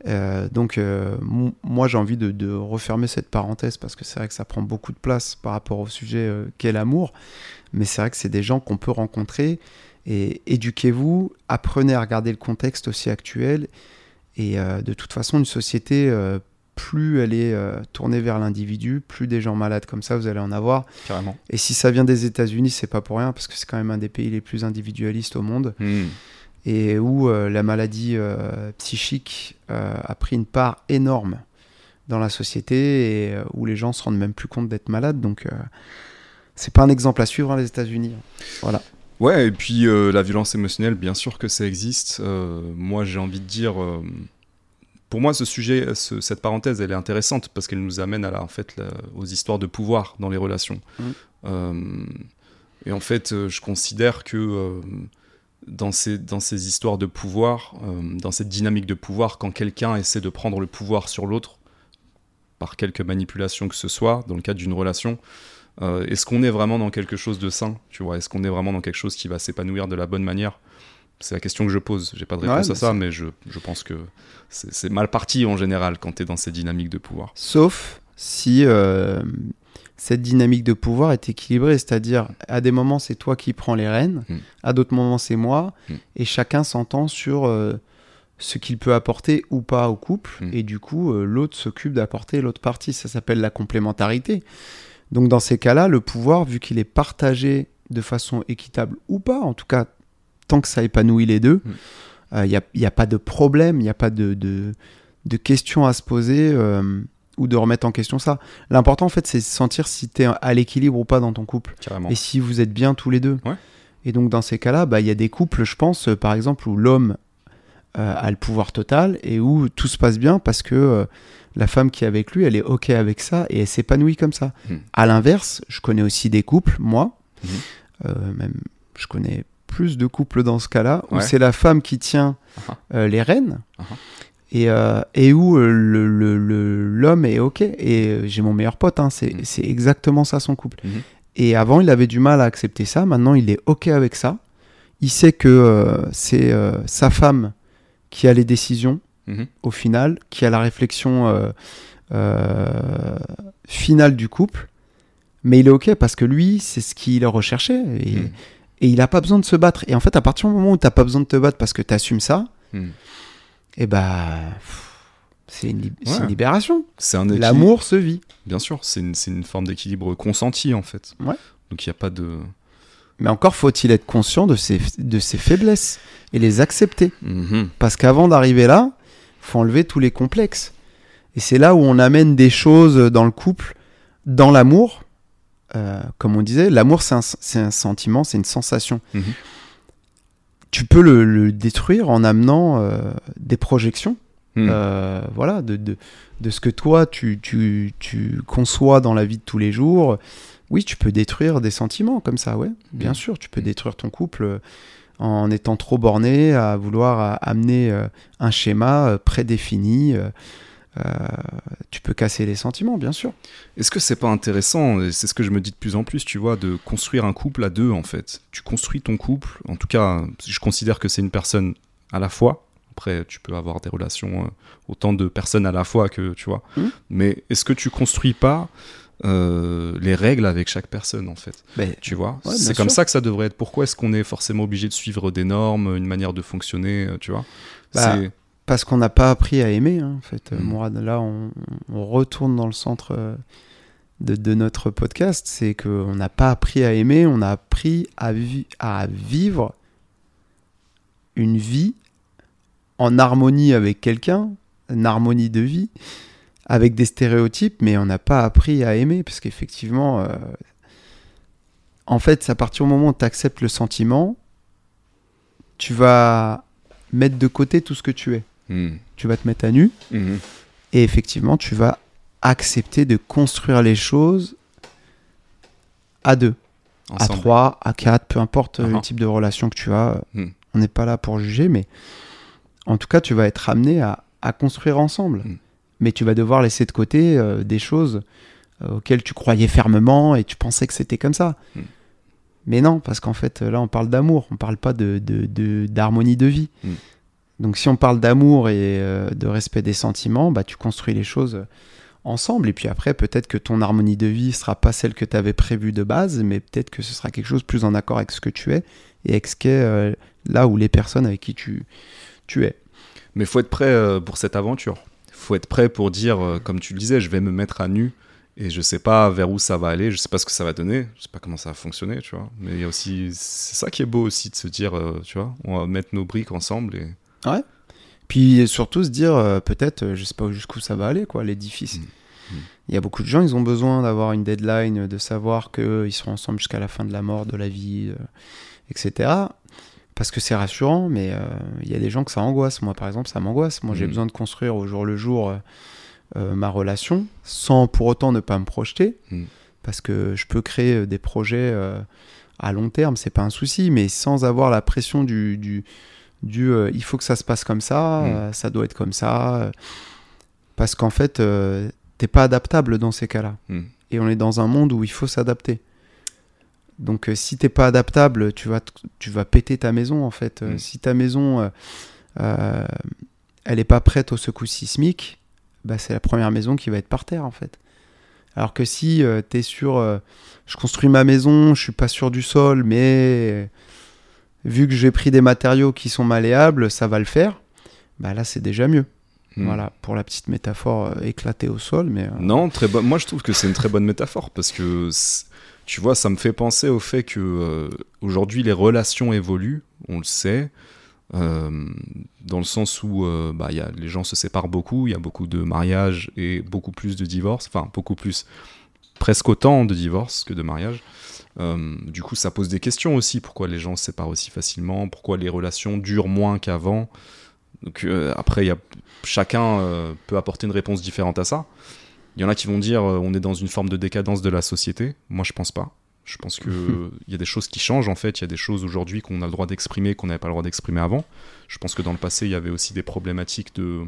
Euh, donc euh, moi j'ai envie de, de refermer cette parenthèse parce que c'est vrai que ça prend beaucoup de place par rapport au sujet euh, qu'est l'amour. Mais c'est vrai que c'est des gens qu'on peut rencontrer et éduquez-vous, apprenez à regarder le contexte aussi actuel. Et de toute façon, une société, plus elle est tournée vers l'individu, plus des gens malades comme ça, vous allez en avoir. Carrément. Et si ça vient des États-Unis, c'est pas pour rien parce que c'est quand même un des pays les plus individualistes au monde Hmm. Et où euh, la maladie euh, psychique euh, a pris une part énorme dans la société et où les gens se rendent même plus compte d'être malades. Donc, c'est pas un exemple à suivre, hein, les États-Unis. Voilà. Ouais, et puis euh, la violence émotionnelle, bien sûr que ça existe. Euh, moi, j'ai envie de dire, euh, pour moi, ce sujet, ce- cette parenthèse, elle est intéressante parce qu'elle nous amène à la, en fait, la- aux histoires de pouvoir dans les relations. Mm. Euh, et en fait, je considère que dans ces, dans ces histoires de pouvoir, euh, dans cette dynamique de pouvoir, quand quelqu'un essaie de prendre le pouvoir sur l'autre, par quelque manipulation que ce soit, dans le cadre d'une relation, euh, est-ce qu'on est vraiment dans quelque chose de sain Tu vois, est-ce qu'on est vraiment dans quelque chose qui va s'épanouir de la bonne manière? C'est la question que je pose. J'ai pas de réponse à ça, mais je, je pense que c'est c'est mal parti en général quand tu es dans ces dynamiques de pouvoir. Sauf si euh, cette dynamique de pouvoir est équilibrée, c'est-à-dire à des moments c'est toi qui prends les rênes, Mm. à d'autres moments c'est moi, Mm. et chacun s'entend sur euh, ce qu'il peut apporter ou pas au couple, Mm. et du coup euh, l'autre s'occupe d'apporter l'autre partie. Ça s'appelle la complémentarité. Donc dans ces cas-là, le pouvoir, vu qu'il est partagé de façon équitable ou pas, en tout cas tant que ça épanouit les deux, il n'y a, y a pas de problème, il n'y a pas de, de, de questions à se poser euh, ou de remettre en question ça. L'important en fait c'est de sentir si tu es à l'équilibre ou pas dans ton couple Carrément. et si vous êtes bien tous les deux. Ouais. Et donc dans ces cas-là, bah, il y a des couples, je pense, euh, par exemple, où l'homme euh, a le pouvoir total et où tout se passe bien parce que euh, la femme qui est avec lui, elle est OK avec ça et elle s'épanouit comme ça. Mm. À l'inverse, je connais aussi des couples, moi, euh, même je connais plus de couples dans ce cas-là, où Ouais. c'est la femme qui tient euh, les rênes Ah. Et, euh, et où euh, l'homme est OK. Et euh, j'ai mon meilleur pote, hein, c'est Mhm. c'est exactement ça son couple. Mhm. Et avant, il avait du mal à accepter ça. Maintenant, il est OK avec ça. Il sait que euh, c'est euh, sa femme qui a les décisions Mhm. au final, qui a la réflexion finale du couple. Mais il est OK parce que lui, c'est ce qu'il recherchait. Et, et il n'a pas besoin de se battre. Et en fait, à partir du moment où tu n'as pas besoin de te battre parce que tu assumes ça. Et bah. pff, C'est une, lib- c'est Ouais. une libération. C'est un équilibre. L'amour se vit. Bien sûr, c'est une, c'est une forme d'équilibre consenti en fait. Ouais. Donc il n'y a pas de. Mais encore faut-il être conscient de ses, de ses faiblesses et les accepter. Mhm. Parce qu'avant d'arriver là, faut enlever tous les complexes. Et c'est là où on amène des choses dans le couple, dans l'amour. Euh, comme on disait, l'amour, c'est un, c'est un sentiment, c'est une sensation. Mhm. Tu peux le, le détruire en amenant euh, des projections, Mhm. euh, voilà, de, de, de ce que toi, tu, tu, tu conçois dans la vie de tous les jours. Oui, tu peux détruire des sentiments comme ça, ouais. Bien Mhm. sûr, tu peux détruire ton couple euh, en étant trop borné à vouloir amener un schéma prédéfini. Euh, tu peux casser les sentiments, bien sûr. Est-ce que c'est pas intéressant, et c'est ce que je me dis de plus en plus, tu vois, de construire un couple à deux en fait? Tu construis ton couple, en tout cas, je considère que c'est une personne à la fois. Après, tu peux avoir des relations, euh, autant de personnes à la fois que, tu vois. Mhm. Mais est-ce que tu construis pas euh, les règles avec chaque personne en fait? Mais Tu vois? Ouais, C'est comme sûr. ça que ça devrait être. Pourquoi est-ce qu'on est forcément obligé de suivre des normes, une manière de fonctionner, tu vois? Bah, parce qu'on n'a pas appris à aimer, hein, en fait. Euh, Mm. Mourad, là, on, on retourne dans le centre euh, de, de notre podcast, c'est qu'on n'a pas appris à aimer, on a appris à, vi- à vivre une vie en harmonie avec quelqu'un, une harmonie de vie, avec des stéréotypes, mais on n'a pas appris à aimer, parce qu'effectivement, euh, en fait, à partir du moment où tu acceptes le sentiment, tu vas mettre de côté tout ce que tu es. Mhm. Tu vas te mettre à nu, Mhm. et effectivement, tu vas accepter de construire les choses à deux, à trois, à quatre, peu importe euh, Uh-huh. le type de relation que tu as. Hmm. On n'est pas là pour juger, mais en tout cas, tu vas être amené à, à construire ensemble. Hmm. Mais tu vas devoir laisser de côté euh, des choses euh, auxquelles tu croyais fermement et tu pensais que c'était comme ça. Hmm. Mais non, parce qu'en fait, là, on parle d'amour, on parle pas de, de- de- d'harmonie de vie. Donc, si on parle d'amour et euh, de respect des sentiments, bah, tu construis les choses ensemble. Et puis après, peut-être que ton harmonie de vie sera pas celle que tu avais prévue de base, mais peut-être que ce sera quelque chose plus en accord avec ce que tu es et avec ce qu'est euh, là où les personnes avec qui tu, tu es. Mais faut être prêt euh, pour cette aventure. Faut être prêt pour dire, comme tu le disais, je vais me mettre à nu et je sais pas vers où ça va aller, je sais pas ce que ça va donner, je sais pas comment ça va fonctionner, tu vois. Mais il y a aussi, c'est ça qui est beau aussi de se dire, tu vois, on va mettre nos briques ensemble et. Puis surtout se dire, euh, peut-être, euh, je sais pas jusqu'où ça va aller, quoi, l'édifice. Mm. Mm. Il y a beaucoup de gens, ils ont besoin d'avoir une deadline, de savoir qu'ils seront ensemble jusqu'à la fin de la mort, de la vie, euh, etc. Parce que c'est rassurant, mais euh, il y a des gens que ça angoisse. Moi, par exemple, ça m'angoisse. Moi, j'ai Mm. besoin de construire au jour le jour ma relation, sans pour autant ne pas me projeter, parce que je peux créer des projets à long terme, c'est pas un souci, mais sans avoir la pression du, du, du, euh, il faut que ça se passe comme ça, Mm. euh, ça doit être comme ça, euh, parce qu'en fait, euh, t'es pas adaptable dans ces cas-là. Mm. Et on est dans un monde où il faut s'adapter. Donc euh, si t'es pas adaptable, tu vas, tu vas péter ta maison en fait. Euh, Mm. Si ta maison, euh, euh, elle est pas prête au secousse sismique, bah, c'est la première maison qui va être par terre en fait. Alors que si tu es sur, euh, je construis ma maison, je suis pas sûr du sol, mais euh, vu que j'ai pris des matériaux qui sont malléables, ça va le faire. Bah là c'est déjà mieux. Hmm. Voilà pour la petite métaphore euh, éclatée au sol, mais euh, Non, très bonne. Moi, je trouve que c'est une très bonne métaphore parce que tu vois, ça me fait penser au fait que euh, aujourd'hui les relations évoluent, on le sait, dans le sens où bah, y a, les gens se séparent beaucoup, il y a beaucoup de mariages et beaucoup plus de divorces, enfin beaucoup plus, presque autant de divorces que de mariages. Euh, du coup, ça pose des questions aussi. Pourquoi les gens se séparent aussi facilement Pourquoi les relations durent moins qu'avant Donc euh, après, il y a chacun euh, peut apporter une réponse différente à ça. Il y en a qui vont dire on est dans une forme de décadence de la société. Moi, je pense pas. Je pense qu'il y a des choses qui changent en fait. Il y a des choses aujourd'hui qu'on a le droit d'exprimer qu'on n'avait pas le droit d'exprimer avant. Je pense que dans le passé, il y avait aussi des problématiques de,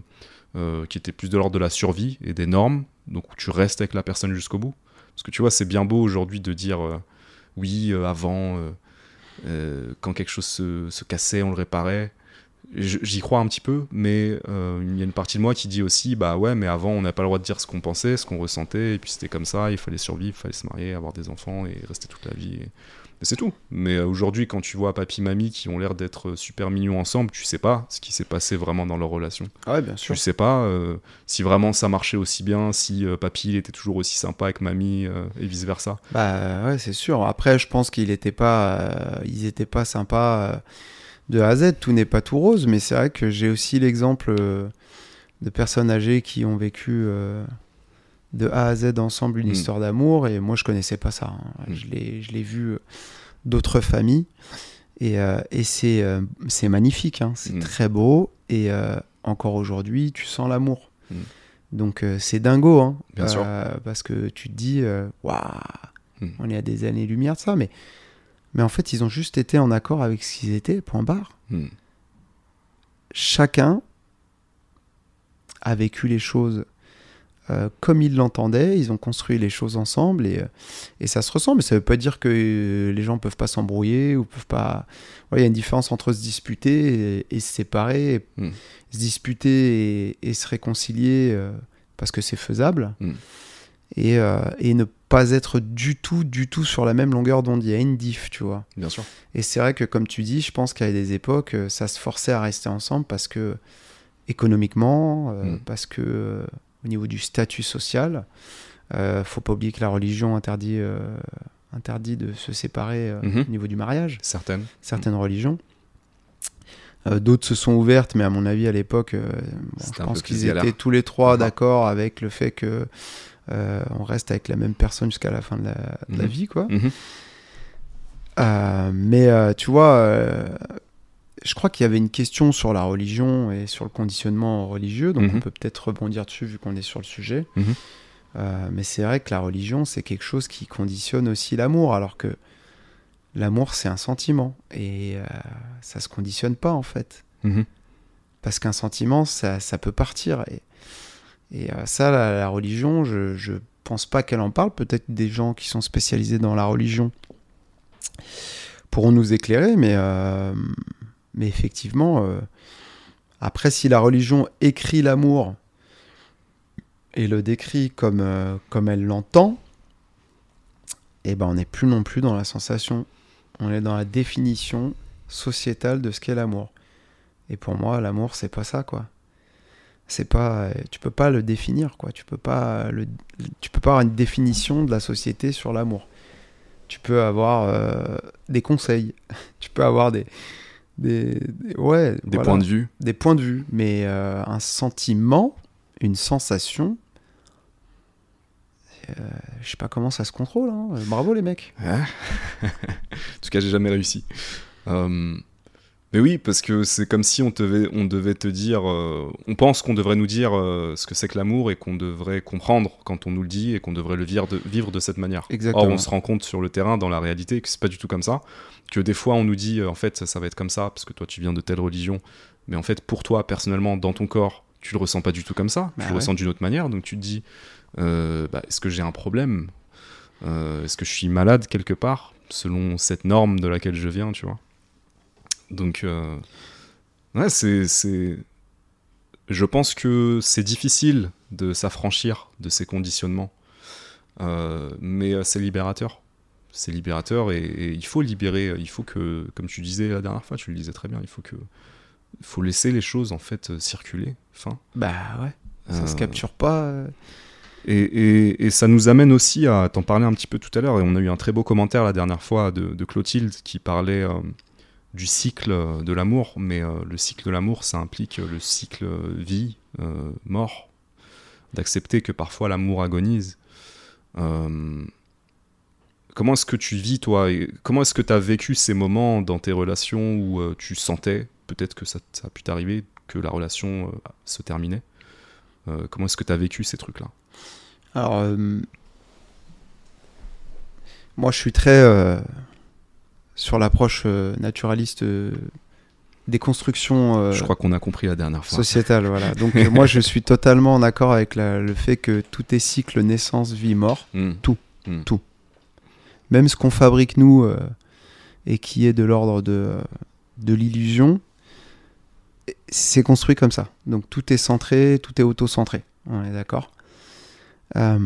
euh, qui étaient plus de l'ordre de la survie et des normes. Donc où tu restes avec la personne jusqu'au bout. Parce que tu vois, c'est bien beau aujourd'hui de dire euh, oui, euh, avant, quand quelque chose se, cassait, on le réparait. J'y crois un petit peu, mais il y a une partie de moi qui dit aussi bah ouais, mais avant, on n'a pas le droit de dire ce qu'on pensait, ce qu'on ressentait, et puis c'était comme ça, il fallait survivre, il fallait se marier, avoir des enfants et rester toute la vie. C'est tout. Mais euh, aujourd'hui, quand tu vois papy, mamie qui ont l'air d'être super mignons ensemble, tu sais pas ce qui s'est passé vraiment dans leur relation. Ah ouais, bien sûr. Tu sais pas euh, si vraiment ça marchait aussi bien, si euh, papy il était toujours aussi sympa avec mamie et vice versa. Bah ouais, c'est sûr. Après, je pense qu'ils n'étaient pas, ils étaient pas sympas de A à Z. Tout n'est pas tout rose, mais c'est vrai que j'ai aussi l'exemple de personnes âgées qui ont vécu de A à Z ensemble une mm. histoire d'amour et moi je connaissais pas ça. Hein. Mm. Je l'ai vu euh, d'autres familles et, euh, et c'est euh, c'est magnifique, hein. c'est mm. très beau et encore aujourd'hui tu sens l'amour. Donc c'est dingo, hein, Bien sûr. parce que tu te dis waouh, on est à des années-lumière de ça, mais mais en fait ils ont juste été en accord avec ce qu'ils étaient, point barre. Chacun a vécu les choses euh, comme ils l'entendaient, ils ont construit les choses ensemble et, euh, et ça se ressent, mais ça ne veut pas dire que euh, les gens peuvent pas s'embrouiller ou peuvent pas. Il y a une différence entre se disputer et, se séparer, hmm. se disputer et, se réconcilier parce que c'est faisable hmm. et, et, ne pas être du tout, du tout sur la même longueur d'onde. Il y a une diff, tu vois. Bien sûr. Et c'est vrai que, comme tu dis, je pense qu'à des époques, ça se forçait à rester ensemble parce que économiquement, hmm. parce que au niveau du statut social. Euh, faut pas oublier que la religion interdit, euh, interdit de se séparer euh, mhm. au niveau du mariage. Certaines. Certaines religions. Euh, d'autres se sont ouvertes, mais à mon avis, à l'époque, je pense qu'ils étaient tous les trois mhm. d'accord avec le fait que on reste avec la même personne jusqu'à la fin de la, mhm. vie, quoi. mais tu vois, je crois qu'il y avait une question sur la religion et sur le conditionnement religieux, donc on mhm. peut peut-être rebondir dessus vu qu'on est sur le sujet. Mhm. Euh, mais c'est vrai que la religion, c'est quelque chose qui conditionne aussi l'amour, alors que l'amour, c'est un sentiment, et euh, ça se conditionne pas en fait. Mhm. Parce qu'un sentiment, ça, ça, peut partir. Et, et euh, ça, la, religion, je, je pense pas qu'elle en parle. Peut-être des gens qui sont spécialisés dans la religion pourront nous éclairer, mais mais effectivement, euh, après, si la religion écrit l'amour et le décrit comme, euh, comme elle l'entend, eh ben, on n'est plus non plus dans la sensation. On est dans la définition sociétale de ce qu'est l'amour. Et pour moi, l'amour, c'est pas ça, quoi. C'est pas, tu peux pas le définir, quoi. Tu peux pas le, tu peux pas avoir une définition de la société sur l'amour. Tu peux avoir euh, des conseils, tu peux avoir des, des, ouais, des points de vue. Des points de vue, mais euh, un sentiment, une sensation. Euh, je sais pas comment ça se contrôle. Hein. Bravo les mecs. en tout cas, j'ai jamais réussi. Euh, mais oui, parce que c'est comme si on, devait, on devait te dire. on pense qu'on devrait nous dire ce que c'est que l'amour et qu'on devrait comprendre quand on nous le dit et qu'on devrait le vivre de, vivre de cette manière. Exactement. Or, on se rend compte sur le terrain, dans la réalité, que c'est pas du tout comme ça que des fois on nous dit euh, en fait ça, va être comme ça parce que toi tu viens de telle religion, mais en fait pour toi personnellement dans ton corps tu le ressens pas du tout comme ça, tu bah le ressens d'une autre manière, donc tu te dis euh, bah, est-ce que j'ai un problème, euh, est-ce que je suis malade quelque part selon cette norme de laquelle je viens, tu vois? Donc ouais c'est je pense que c'est difficile de s'affranchir de ces conditionnements, mais c'est libérateur c'est libérateur et, il faut libérer. Il faut que, comme tu disais la dernière fois, tu le disais très bien, il faut que, faut laisser les choses en fait circuler. Fin. Bah ouais. Ça se euh, capture pas. Euh. Et, et, ça nous amène aussi à t'en parler un petit peu tout à l'heure. Et on a eu un très beau commentaire la dernière fois de, Clotilde qui parlait euh, du cycle de l'amour. Mais le cycle de l'amour, ça implique le cycle vie, mort. D'accepter que parfois l'amour agonise. Comment est-ce que tu vis, toi Comment est-ce que tu as vécu ces moments dans tes relations où euh, tu sentais, peut-être que ça, a pu t'arriver, que la relation euh, se terminait? Euh, Comment est-ce que tu as vécu ces trucs-là? Alors, Moi, je suis très euh, sur l'approche euh, naturaliste euh, des constructions euh, Je crois qu'on a compris la dernière fois. sociétales. Voilà. Donc, moi, je suis totalement en accord avec la- le fait que tout est cycle naissance, vie, mort. Hmm. Hmm. Tout. Même ce qu'on fabrique nous et qui est de l'ordre de, de l'illusion, c'est construit comme ça. Donc tout est centré, tout est auto-centré. On est d'accord Euh,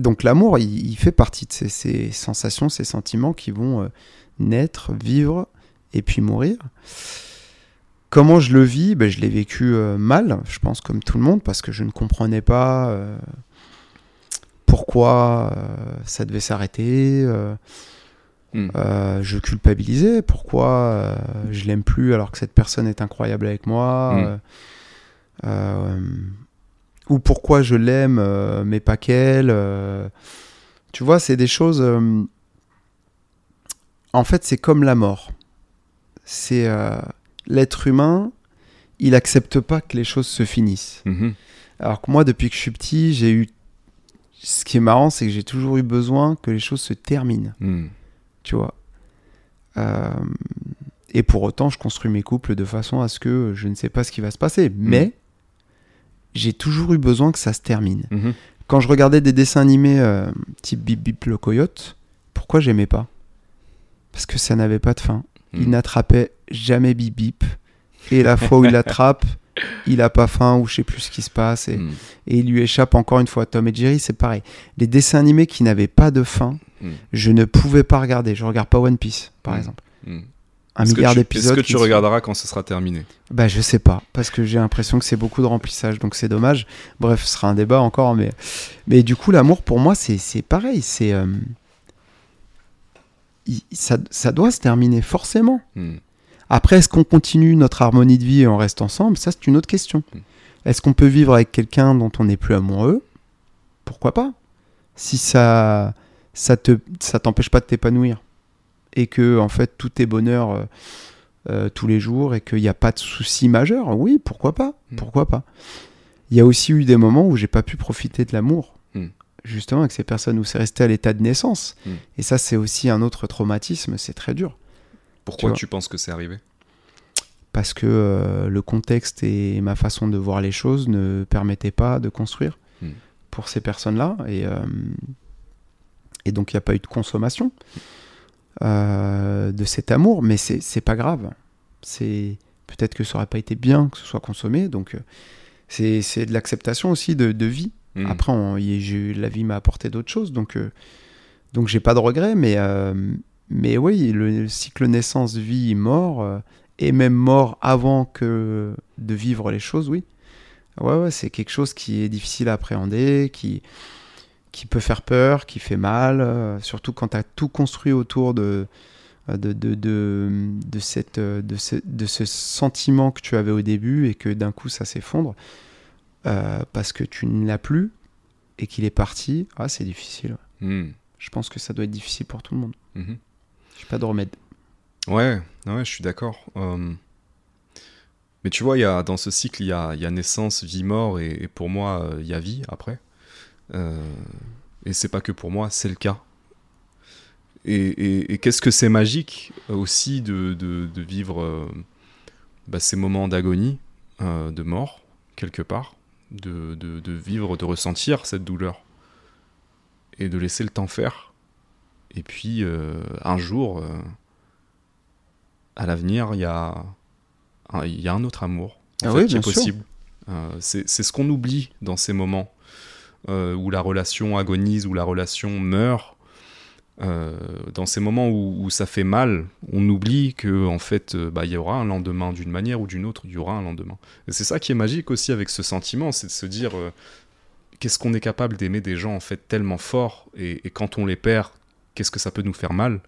Donc l'amour, il, il fait partie de ces, ces sensations, ces sentiments qui vont euh, naître, vivre et puis mourir. Comment je le vis? Ben, Je l'ai vécu euh, mal, je pense, comme tout le monde, parce que je ne comprenais pas euh, pourquoi ça devait s'arrêter. Hmm. je culpabilisais. Pourquoi je l'aime plus alors que cette personne est incroyable avec moi Mm. Ou pourquoi je l'aime euh, mais pas qu'elle euh. Tu vois, c'est des choses. euh, En fait, c'est comme la mort. C'est l'être humain. Il accepte pas que les choses se finissent. Mhm. Alors que moi, depuis que je suis petit, j'ai eu. Ce qui est marrant, c'est que j'ai toujours eu besoin que les choses se terminent Hmm. tu vois. Et pour autant, je construis mes couples de façon à ce que je ne sais pas ce qui va se passer. Mais j'ai toujours eu besoin que ça se termine. Mhm. Quand je regardais des dessins animés euh, type Bip Bip le coyote, pourquoi j'aimais pas? Parce que ça n'avait pas de fin. Il Mm. n'attrapait jamais Bip Bip. Et la fois où il l'attrape, il a pas faim ou je sais plus ce qui se passe. Et, Hmm. et il lui échappe encore une fois. Tom et Jerry, c'est pareil. Les dessins animés qui n'avaient pas de fin, je ne pouvais pas regarder. Je regarde pas One Piece, par exemple. Hmm. Un milliard d'épisodes. Est-ce que tu regarderas quand ce sera terminé? Bah, je sais pas, parce que j'ai l'impression que c'est beaucoup de remplissage, donc c'est dommage. Bref, ce sera un débat encore, mais, mais du coup, l'amour pour moi, c'est pareil. C'est euh, ça, ça doit se terminer forcément. Hmm. Après, est-ce qu'on continue notre harmonie de vie et on reste ensemble? Ça, c'est une autre question. Mm. Est-ce qu'on peut vivre avec quelqu'un dont on n'est plus amoureux? Pourquoi pas? Si ça ça te ça t'empêche pas de t'épanouir et que en fait tout est bonheur euh, euh, tous les jours et qu'il n'y a pas de souci majeur, oui, pourquoi pas Mm. Pourquoi pas Il y a aussi eu des moments où j'ai pas pu profiter de l'amour. Mm. Justement avec ces personnes où c'est resté à l'état de naissance. Mm. Et ça c'est aussi un autre traumatisme, c'est très dur Pourquoi tu penses que c'est arrivé? Parce que euh, le contexte et ma façon de voir les choses ne permettaient pas de construire Hmm. pour ces personnes-là. Et, euh, et donc, il n'y a pas eu de consommation euh, de cet amour, mais c'est pas grave. C'est Peut-être que ça aurait pas été bien que ce soit consommé. Donc, euh, c'est c'est de l'acceptation aussi de, de vie. Hmm. Après, on- y- la vie m'a apporté d'autres choses, donc euh, donc j'ai pas de regrets. Mais euh, mais oui, le, le cycle naissance, vie, mort, et même mort avant que de vivre les choses, oui. Ouais, ouais, c'est quelque chose qui est difficile à appréhender, qui qui peut faire peur, qui fait mal, euh, surtout quand tu as tout construit autour de de, de, de, de cette, euh, de, ce, de ce sentiment que tu avais au début et que d'un coup ça s'effondre euh, parce que tu ne l'as plus et qu'il est parti, ah, c'est difficile. Hmm. Je pense que ça doit être difficile pour tout le monde. Mhm. J'ai pas de remède. Ouais, ouais, je suis d'accord. Euh, Mais tu vois, y a, dans ce cycle, il y a, y a naissance, vie, mort, et, et pour moi, euh, il y a vie après. Euh, et c'est pas que pour moi, c'est le cas. Et, et- et qu'est-ce que c'est magique euh, aussi de, de- de vivre euh, bah, ces moments d'agonie, de mort, quelque part, de, vivre, de ressentir cette douleur, et de laisser le temps faire. Et puis, un jour, à l'avenir, il y a, un- y a un autre amour en Ah fait, oui, qui est possible. Euh, c'est ce qu'on oublie dans ces moments euh, où la relation agonise, où la relation meurt. Euh, dans ces moments où, où ça fait mal, on oublie que en fait, euh, bah, il y aura un lendemain d'une manière ou d'une autre, il y aura un lendemain. Et c'est ça qui est magique aussi avec ce sentiment, c'est de se dire euh, qu'est-ce qu'on est capable d'aimer des gens en fait tellement fort, et, et quand on les perd, qu'est-ce que ça peut nous faire mal?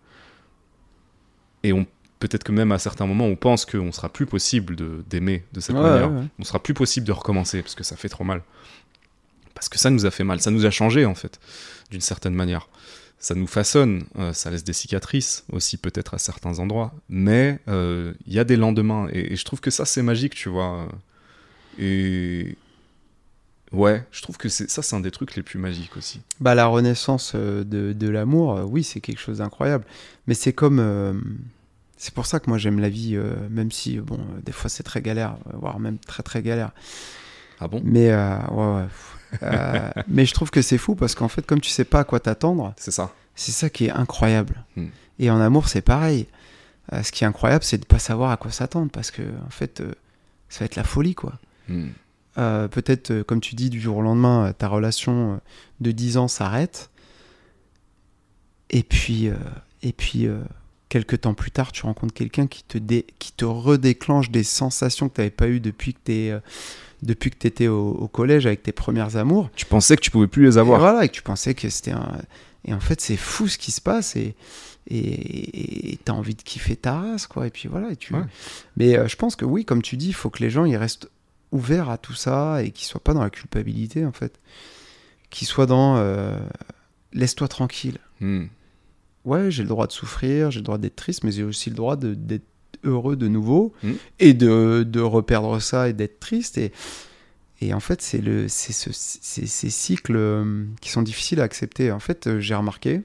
Et on peut-être que même à certains moments, on pense qu'on sera plus possible de- d'aimer de cette Ouais, manière. ouais, ouais. On sera plus possible de recommencer parce que ça fait trop mal. Parce que ça nous a fait mal, ça nous a changé en fait, d'une certaine manière. Ça nous façonne, euh, ça laisse des cicatrices aussi peut-être à certains endroits, mais euh, il y a des lendemains et, et je trouve que ça c'est magique, tu vois. Et Ouais, je trouve que ça, c'est un des trucs les plus magiques aussi. Bah, la renaissance euh, de, de l'amour, oui, c'est quelque chose d'incroyable. Mais c'est comme. euh, c'est pour ça que moi j'aime la vie, euh, même si, bon, euh, des fois c'est très galère, voire même très très galère. Ah bon? Mais, euh, ouais, ouais. Euh, mais je trouve que c'est fou parce qu'en fait, comme tu sais pas à quoi t'attendre, C'est ça. c'est ça qui est incroyable. Hmm. Et en amour, c'est pareil. Euh, ce qui est incroyable, c'est de pas savoir à quoi s'attendre parce que, en fait, euh, ça va être la folie, quoi. Hmm. Peut-être, comme tu dis, du jour au lendemain, ta relation de 10 ans s'arrête. Et puis, et puis quelques temps plus tard, tu rencontres quelqu'un qui te, dé- qui te redéclenche des sensations que tu n'avais pas eues depuis que tu étais au, au collège avec tes premières amours. Tu pensais que tu pouvais plus les Et avoir. voilà, et que tu pensais que c'était un. Et en fait, c'est fou ce qui se passe. Et et t'as envie de kiffer ta race, quoi. Et puis voilà. Et tu... Ouais. Mais euh, je pense que oui, comme tu dis, il faut que les gens ils restent ouverts à tout ça et qu'ils soient pas dans la culpabilité, en fait. Qu'ils soient dans euh, laisse-toi tranquille. Hmm. Ouais, j'ai le droit de souffrir, j'ai le droit d'être triste, mais j'ai aussi le droit d'être heureux de nouveau Mhm. et de, de reperdre ça et d'être triste. Et, et en fait, c'est le, c'est ce- ces cycles euh, qui sont difficiles à accepter. En fait, euh, j'ai remarqué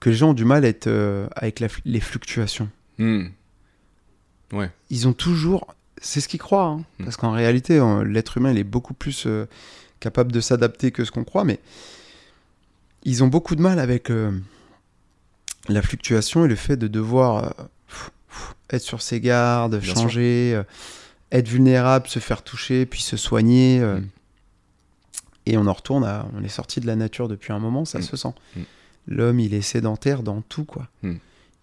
que les gens ont du mal à être, euh, avec la les fluctuations. Hmm. Ils ont toujours. C'est ce qu'ils croient. hein. Mhm. Parce qu'en réalité, l'être humain, il est beaucoup plus euh, capable de s'adapter que ce qu'on croit. Mais ils ont beaucoup de mal avec euh, la fluctuation et le fait de devoir être sur ses gardes, Bien changer, euh, être vulnérable, se faire toucher, puis se soigner. euh. Mhm. Et on en retourne à. On est sorti de la nature depuis un moment, ça Mhm. se sent. Mhm. L'homme, il est sédentaire dans tout, quoi.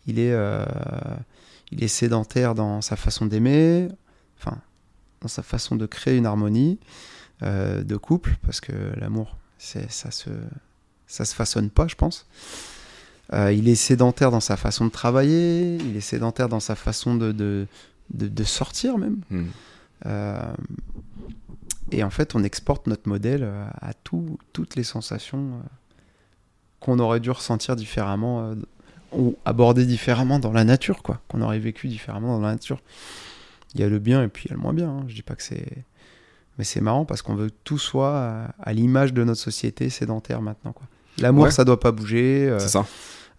Il est. euh, il est sédentaire dans sa façon d'aimer, enfin, dans sa façon de créer une harmonie de couple, parce que l'amour, ça se, ça se façonne pas, je pense. Euh, il est sédentaire dans sa façon de travailler, il est sédentaire dans sa façon de, de, de, de sortir même. Hmm. Euh, et en fait, on exporte notre modèle euh, à tout- toutes les sensations qu'on aurait dû ressentir différemment ou aborder différemment dans la nature, quoi. Qu'on aurait vécu différemment dans la nature. Il y a le bien et puis il y a le moins bien. hein. Je dis pas que c'est. Mais c'est marrant parce qu'on veut que tout soit à, à l'image de notre société sédentaire maintenant, quoi. L'amour, Ouais. ça doit pas bouger. euh, C'est ça.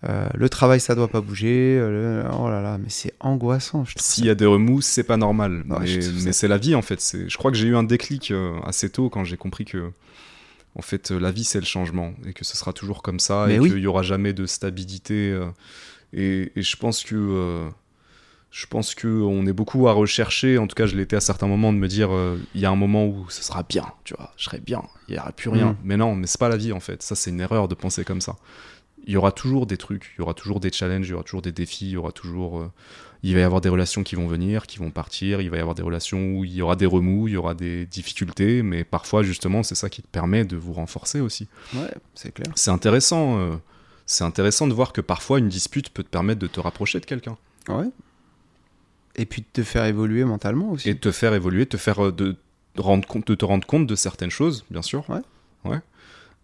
Euh, le travail, ça doit pas bouger. euh, le- Oh là là, mais c'est angoissant. S'il y a des remous, c'est pas normal. Mais c'est la vie en fait. Je crois que j'ai eu un déclic euh, assez tôt quand j'ai compris que en fait la vie c'est le changement et que ce sera toujours comme ça Mais et oui. qu'il y aura jamais de stabilité. et, et je pense que euh, je pense que on est beaucoup à rechercher. En tout cas, je l'étais à certains moments de me dire euh, il y a un moment où ce sera bien, tu vois, je serai bien, il y aura plus rien. Mhm. Mais non, mais c'est pas la vie en fait. Ça c'est une erreur de penser comme ça. Il y aura toujours des trucs, il y aura toujours des challenges, il y aura toujours des défis, il y aura toujours euh, il va y avoir des relations qui vont venir, qui vont partir, il va y avoir des relations où il y aura des remous, il y aura des difficultés, mais parfois justement c'est ça qui te permet de vous renforcer aussi. Ouais, c'est clair. C'est intéressant, euh, c'est intéressant de voir que parfois une dispute peut te permettre de te rapprocher de quelqu'un Ouais. Et puis de te faire évoluer mentalement aussi. et de te faire évoluer, te faire euh, de, de rendre compte, de te rendre compte de certaines choses, bien sûr. Ouais. Ouais.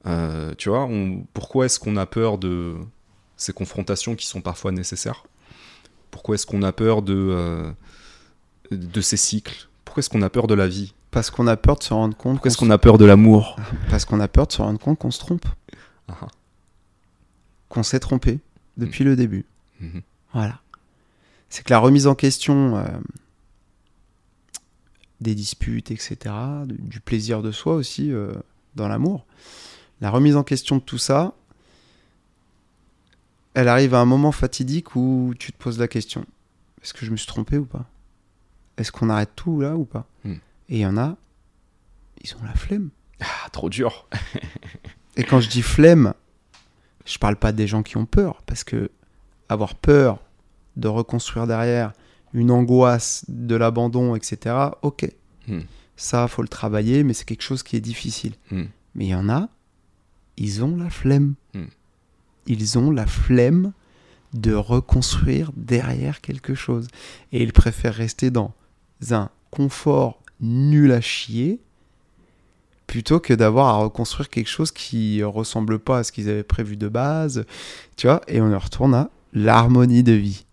Euh, tu vois, on- pourquoi est-ce qu'on a peur de ces confrontations qui sont parfois nécessaires? Pourquoi est-ce qu'on a peur de euh, de ces cycles? Pourquoi est-ce qu'on a peur de la vie? Parce qu'on a peur de se rendre compte. Pourquoi est-ce qu'on a peur de l'amour? Parce qu'on a peur de se rendre compte qu'on se trompe. Ah ah. Qu'on s'est trompé depuis le début. Mhm. Voilà. C'est que la remise en question euh, des disputes, etc., du, plaisir de soi aussi dans l'amour, la remise en question de tout ça, elle arrive à un moment fatidique où tu te poses la question est-ce que je me suis trompé ou pas? Est-ce qu'on arrête tout là ou pas? Hmm. Et il y en a, ils ont la flemme. Ah, trop dur. Et quand je dis flemme, je parle pas des gens qui ont peur, parce que avoir peur de reconstruire derrière une angoisse de l'abandon, etc., ok. Hmm. Ça, faut le travailler, mais c'est quelque chose qui est difficile. Hmm. Mais il y en a, ils ont la flemme. Hmm. Ils ont la flemme de reconstruire derrière quelque chose. Et ils préfèrent rester dans un confort nul à chier plutôt que d'avoir à reconstruire quelque chose qui ressemble pas à ce qu'ils avaient prévu de base. Tu vois, et on en retourne à l'harmonie de vie.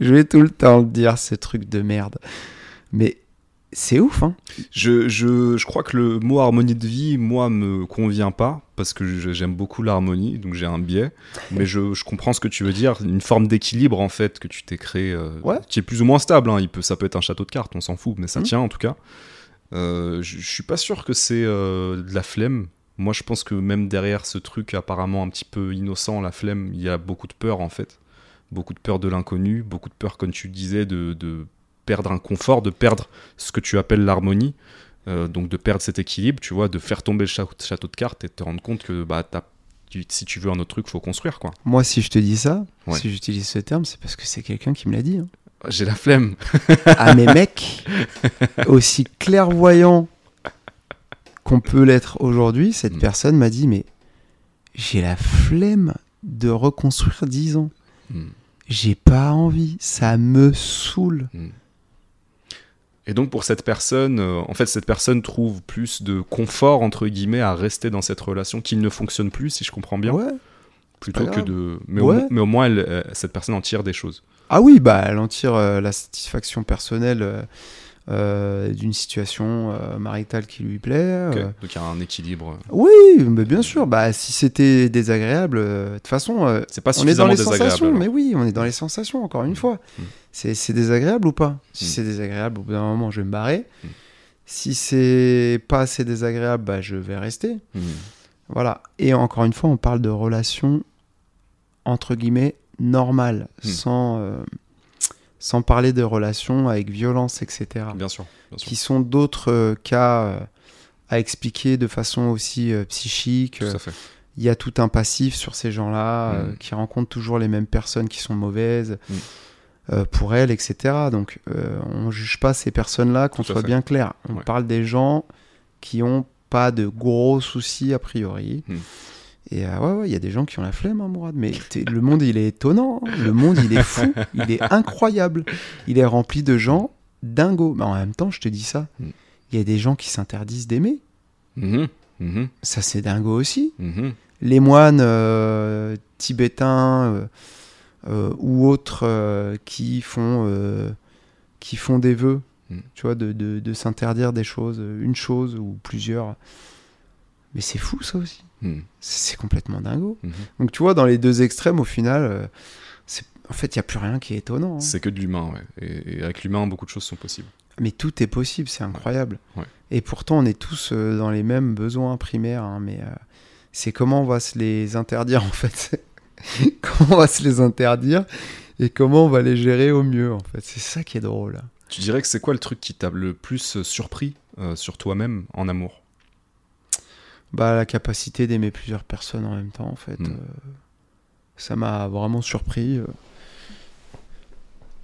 Je vais tout le temps le dire, ce truc de merde. Mais c'est ouf, hein. Je, je, je crois que le mot harmonie de vie, moi, me convient pas, parce que j'aime beaucoup l'harmonie, donc j'ai un biais. Mais je, je comprends ce que tu veux dire, une forme d'équilibre, en fait, que tu t'es créé, euh, Ouais. qui est plus ou moins stable. hein. Il peut, ça peut être un château de cartes, on s'en fout, mais ça Mhm. tient, en tout cas. Euh, je, suis pas sûr que c'est euh, de la flemme. Moi, je pense que même derrière ce truc apparemment un petit peu innocent, la flemme, il y a beaucoup de peur, en fait. Beaucoup de peur de l'inconnu, beaucoup de peur, comme tu disais, de, de perdre un confort, de perdre ce que tu appelles l'harmonie. Euh, donc de perdre cet équilibre, tu vois, de faire tomber le château de cartes et de te rendre compte que bah, t'as- tu- si tu veux un autre truc, faut construire quoi. Moi, si je te dis ça, Ouais. si j'utilise ce terme, c'est parce que c'est quelqu'un qui me l'a dit. hein. J'ai la flemme. Ah, mais mec, aussi clairvoyant qu'on peut l'être aujourd'hui, cette Mm. personne m'a dit Mais j'ai la flemme de reconstruire 10 ans. Hmm. J'ai pas envie, ça me saoule. Et donc pour cette personne, euh, en fait, cette personne trouve plus de confort entre guillemets à rester dans cette relation qui ne fonctionne plus, si je comprends bien, Ouais. plutôt que de. Mais, Ouais. au, mais au moins, elle, euh, cette personne en tire des choses. Ah oui, bah, elle en tire euh, la satisfaction personnelle euh, d'une situation euh, maritale qui lui plaît. Euh. Donc il y a un équilibre. Oui, mais bien sûr. Bah, si c'était désagréable, euh, de toute façon, C'est pas on est dans les sensations. alors. Mais oui, on est dans les sensations, encore une Mm. fois. Mm. C'est désagréable ou pas? Si Mm. c'est désagréable, au bout d'un moment, je vais me barrer. Si c'est pas assez désagréable, bah, je vais rester. Hmm. Voilà. Et encore une fois, on parle de relations entre guillemets normales, Hmm. sans, sans parler de relations avec violence, etc. Bien sûr. Bien sûr. Qui sont d'autres euh, cas euh, à expliquer de façon aussi euh, psychique. Tout à fait. Il y a tout un passif sur ces gens-là Hmm. qui rencontrent toujours les mêmes personnes qui sont mauvaises. Euh, pour elles, etc. Donc, on juge pas ces personnes-là, qu'on soit fait. bien clair. On Ouais. parle des gens qui ont pas de gros soucis a priori. Hmm. Et euh, ouais, ouais, il y a des gens qui ont la flemme, hein, Mourad. Mais le monde, il est étonnant. hein. Le monde, il est fou. il est incroyable. Il est rempli de gens dingos. Mais en même temps, je te dis ça. Hmm. Il y a des gens qui s'interdisent d'aimer. Mhm. Mhm. Ça, c'est dingo aussi. Mhm. Les moines euh, tibétains euh, ou autres qui font qui font des vœux, Hmm. tu vois, de, de- de s'interdire des choses, une chose ou plusieurs. Mais c'est fou ça aussi. Mhm. C'est complètement dingo. Mhm. Donc tu vois, dans les deux extrêmes, au final, euh, c'est- en fait, il n'y a plus rien qui est étonnant. hein. C'est que de l'humain, ouais. Et, et avec l'humain, beaucoup de choses sont possibles. Mais tout est possible, c'est incroyable. Ouais. Et pourtant, on est tous euh, dans les mêmes besoins primaires. hein, mais euh, c'est comment on va se les interdire, en fait. comment on va se les interdire et comment on va les gérer au mieux, en fait. C'est ça qui est drôle. Tu dirais que c'est quoi le truc qui t'a le plus surpris euh, sur toi-même en amour? Bah, la capacité d'aimer plusieurs personnes en même temps, en fait. Mm. euh, ça m'a vraiment surpris. euh.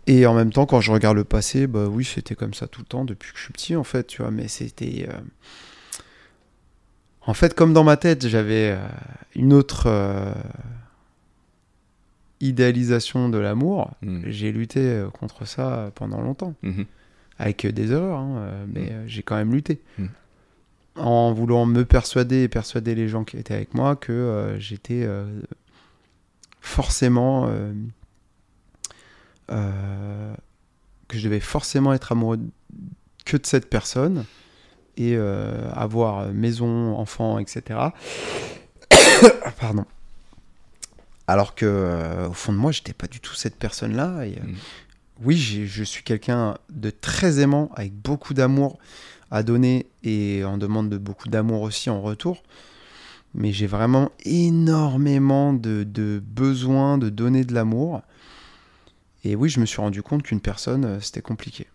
Et en même temps, quand je regarde le passé, bah oui, c'était comme ça tout le temps depuis que je suis petit, en fait, tu vois. Mais c'était. euh, En fait, comme dans ma tête, j'avais euh, une autre euh, idéalisation de l'amour. Mhm. J'ai lutté contre ça pendant longtemps Mhm. avec des erreurs, hein, mais Mm. euh, j'ai quand même lutté. En voulant me persuader et persuader les gens qui étaient avec moi que euh, j'étais euh, forcément. euh, que je devais forcément être amoureux que de cette personne et avoir maison, enfant, etc. Pardon. Alors que au fond de moi, j'étais pas du tout cette personne-là. Et, euh, Mm. oui, je suis quelqu'un de très aimant, avec beaucoup d'amour à donner et on demande de beaucoup d'amour aussi en retour. Mais j'ai vraiment énormément de, de besoin de donner de l'amour. Et oui, je me suis rendu compte qu'une personne, euh, c'était compliqué.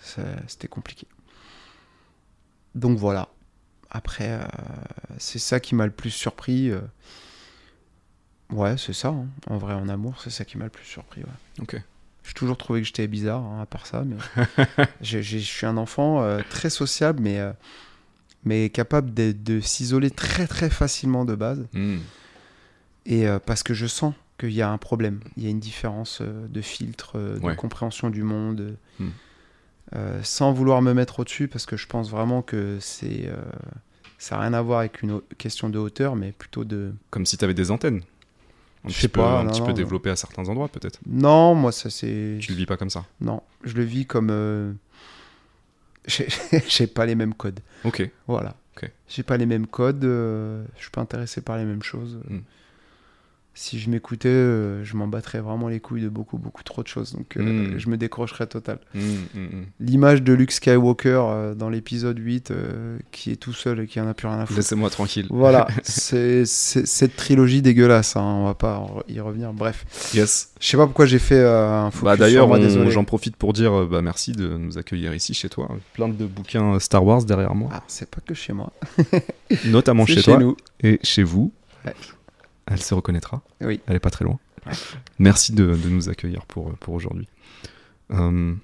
Ça- C'était compliqué. Donc voilà. Après, euh, c'est ça qui m'a le plus surpris. euh. Ouais, c'est ça. hein. En vrai, en amour, c'est ça qui m'a le plus surpris. ouais. Ok. J'ai toujours trouvé que j'étais bizarre, hein, à part ça. Mais je suis un enfant euh, très sociable, mais, euh, mais capable de, de s'isoler très très facilement de base. Mhm. Et euh, parce que je sens qu'il y a un problème. Il y a une différence de filtre, de Ouais. compréhension du monde. Hmm. Sans vouloir me mettre au-dessus, parce que je pense vraiment que c'est ça n'a rien à voir avec une question de hauteur, mais plutôt de. Comme si t'avais des antennes. Un Je petit sais peu, pas, un non, petit non, peu non. développé à certains endroits, peut-être. Non, moi ça c'est. Tu le vis pas comme ça. Non, je le vis comme. euh, j'ai pas les mêmes codes. Ok. Voilà. Ok. J'ai pas les mêmes codes, euh, je suis pas intéressé par les mêmes choses. Mm. Si je m'écoutais, euh, je m'en battrais vraiment les couilles de beaucoup, beaucoup trop de choses. Donc euh, Mm. je me décrocherais total. Mm, mm, mm. L'image de Luke Skywalker euh, dans l'épisode 8, euh, qui est tout seul et qui en a plus rien à foutre. Laissez-moi tranquille. Voilà, c'est cette trilogie dégueulasse, hein, on va pas y revenir. Bref, Yes. je sais pas pourquoi j'ai fait un focus Bah d'ailleurs, j'en profite pour dire bah, merci de nous accueillir ici chez toi. Plein de bouquins Star Wars derrière moi, Ah, c'est pas que chez moi, notamment chez, chez toi nous. et chez vous. Ouais. Elle se reconnaîtra. Oui. Elle est pas très loin. Ouais. Merci de, de nous accueillir pour, pour aujourd'hui. Euh,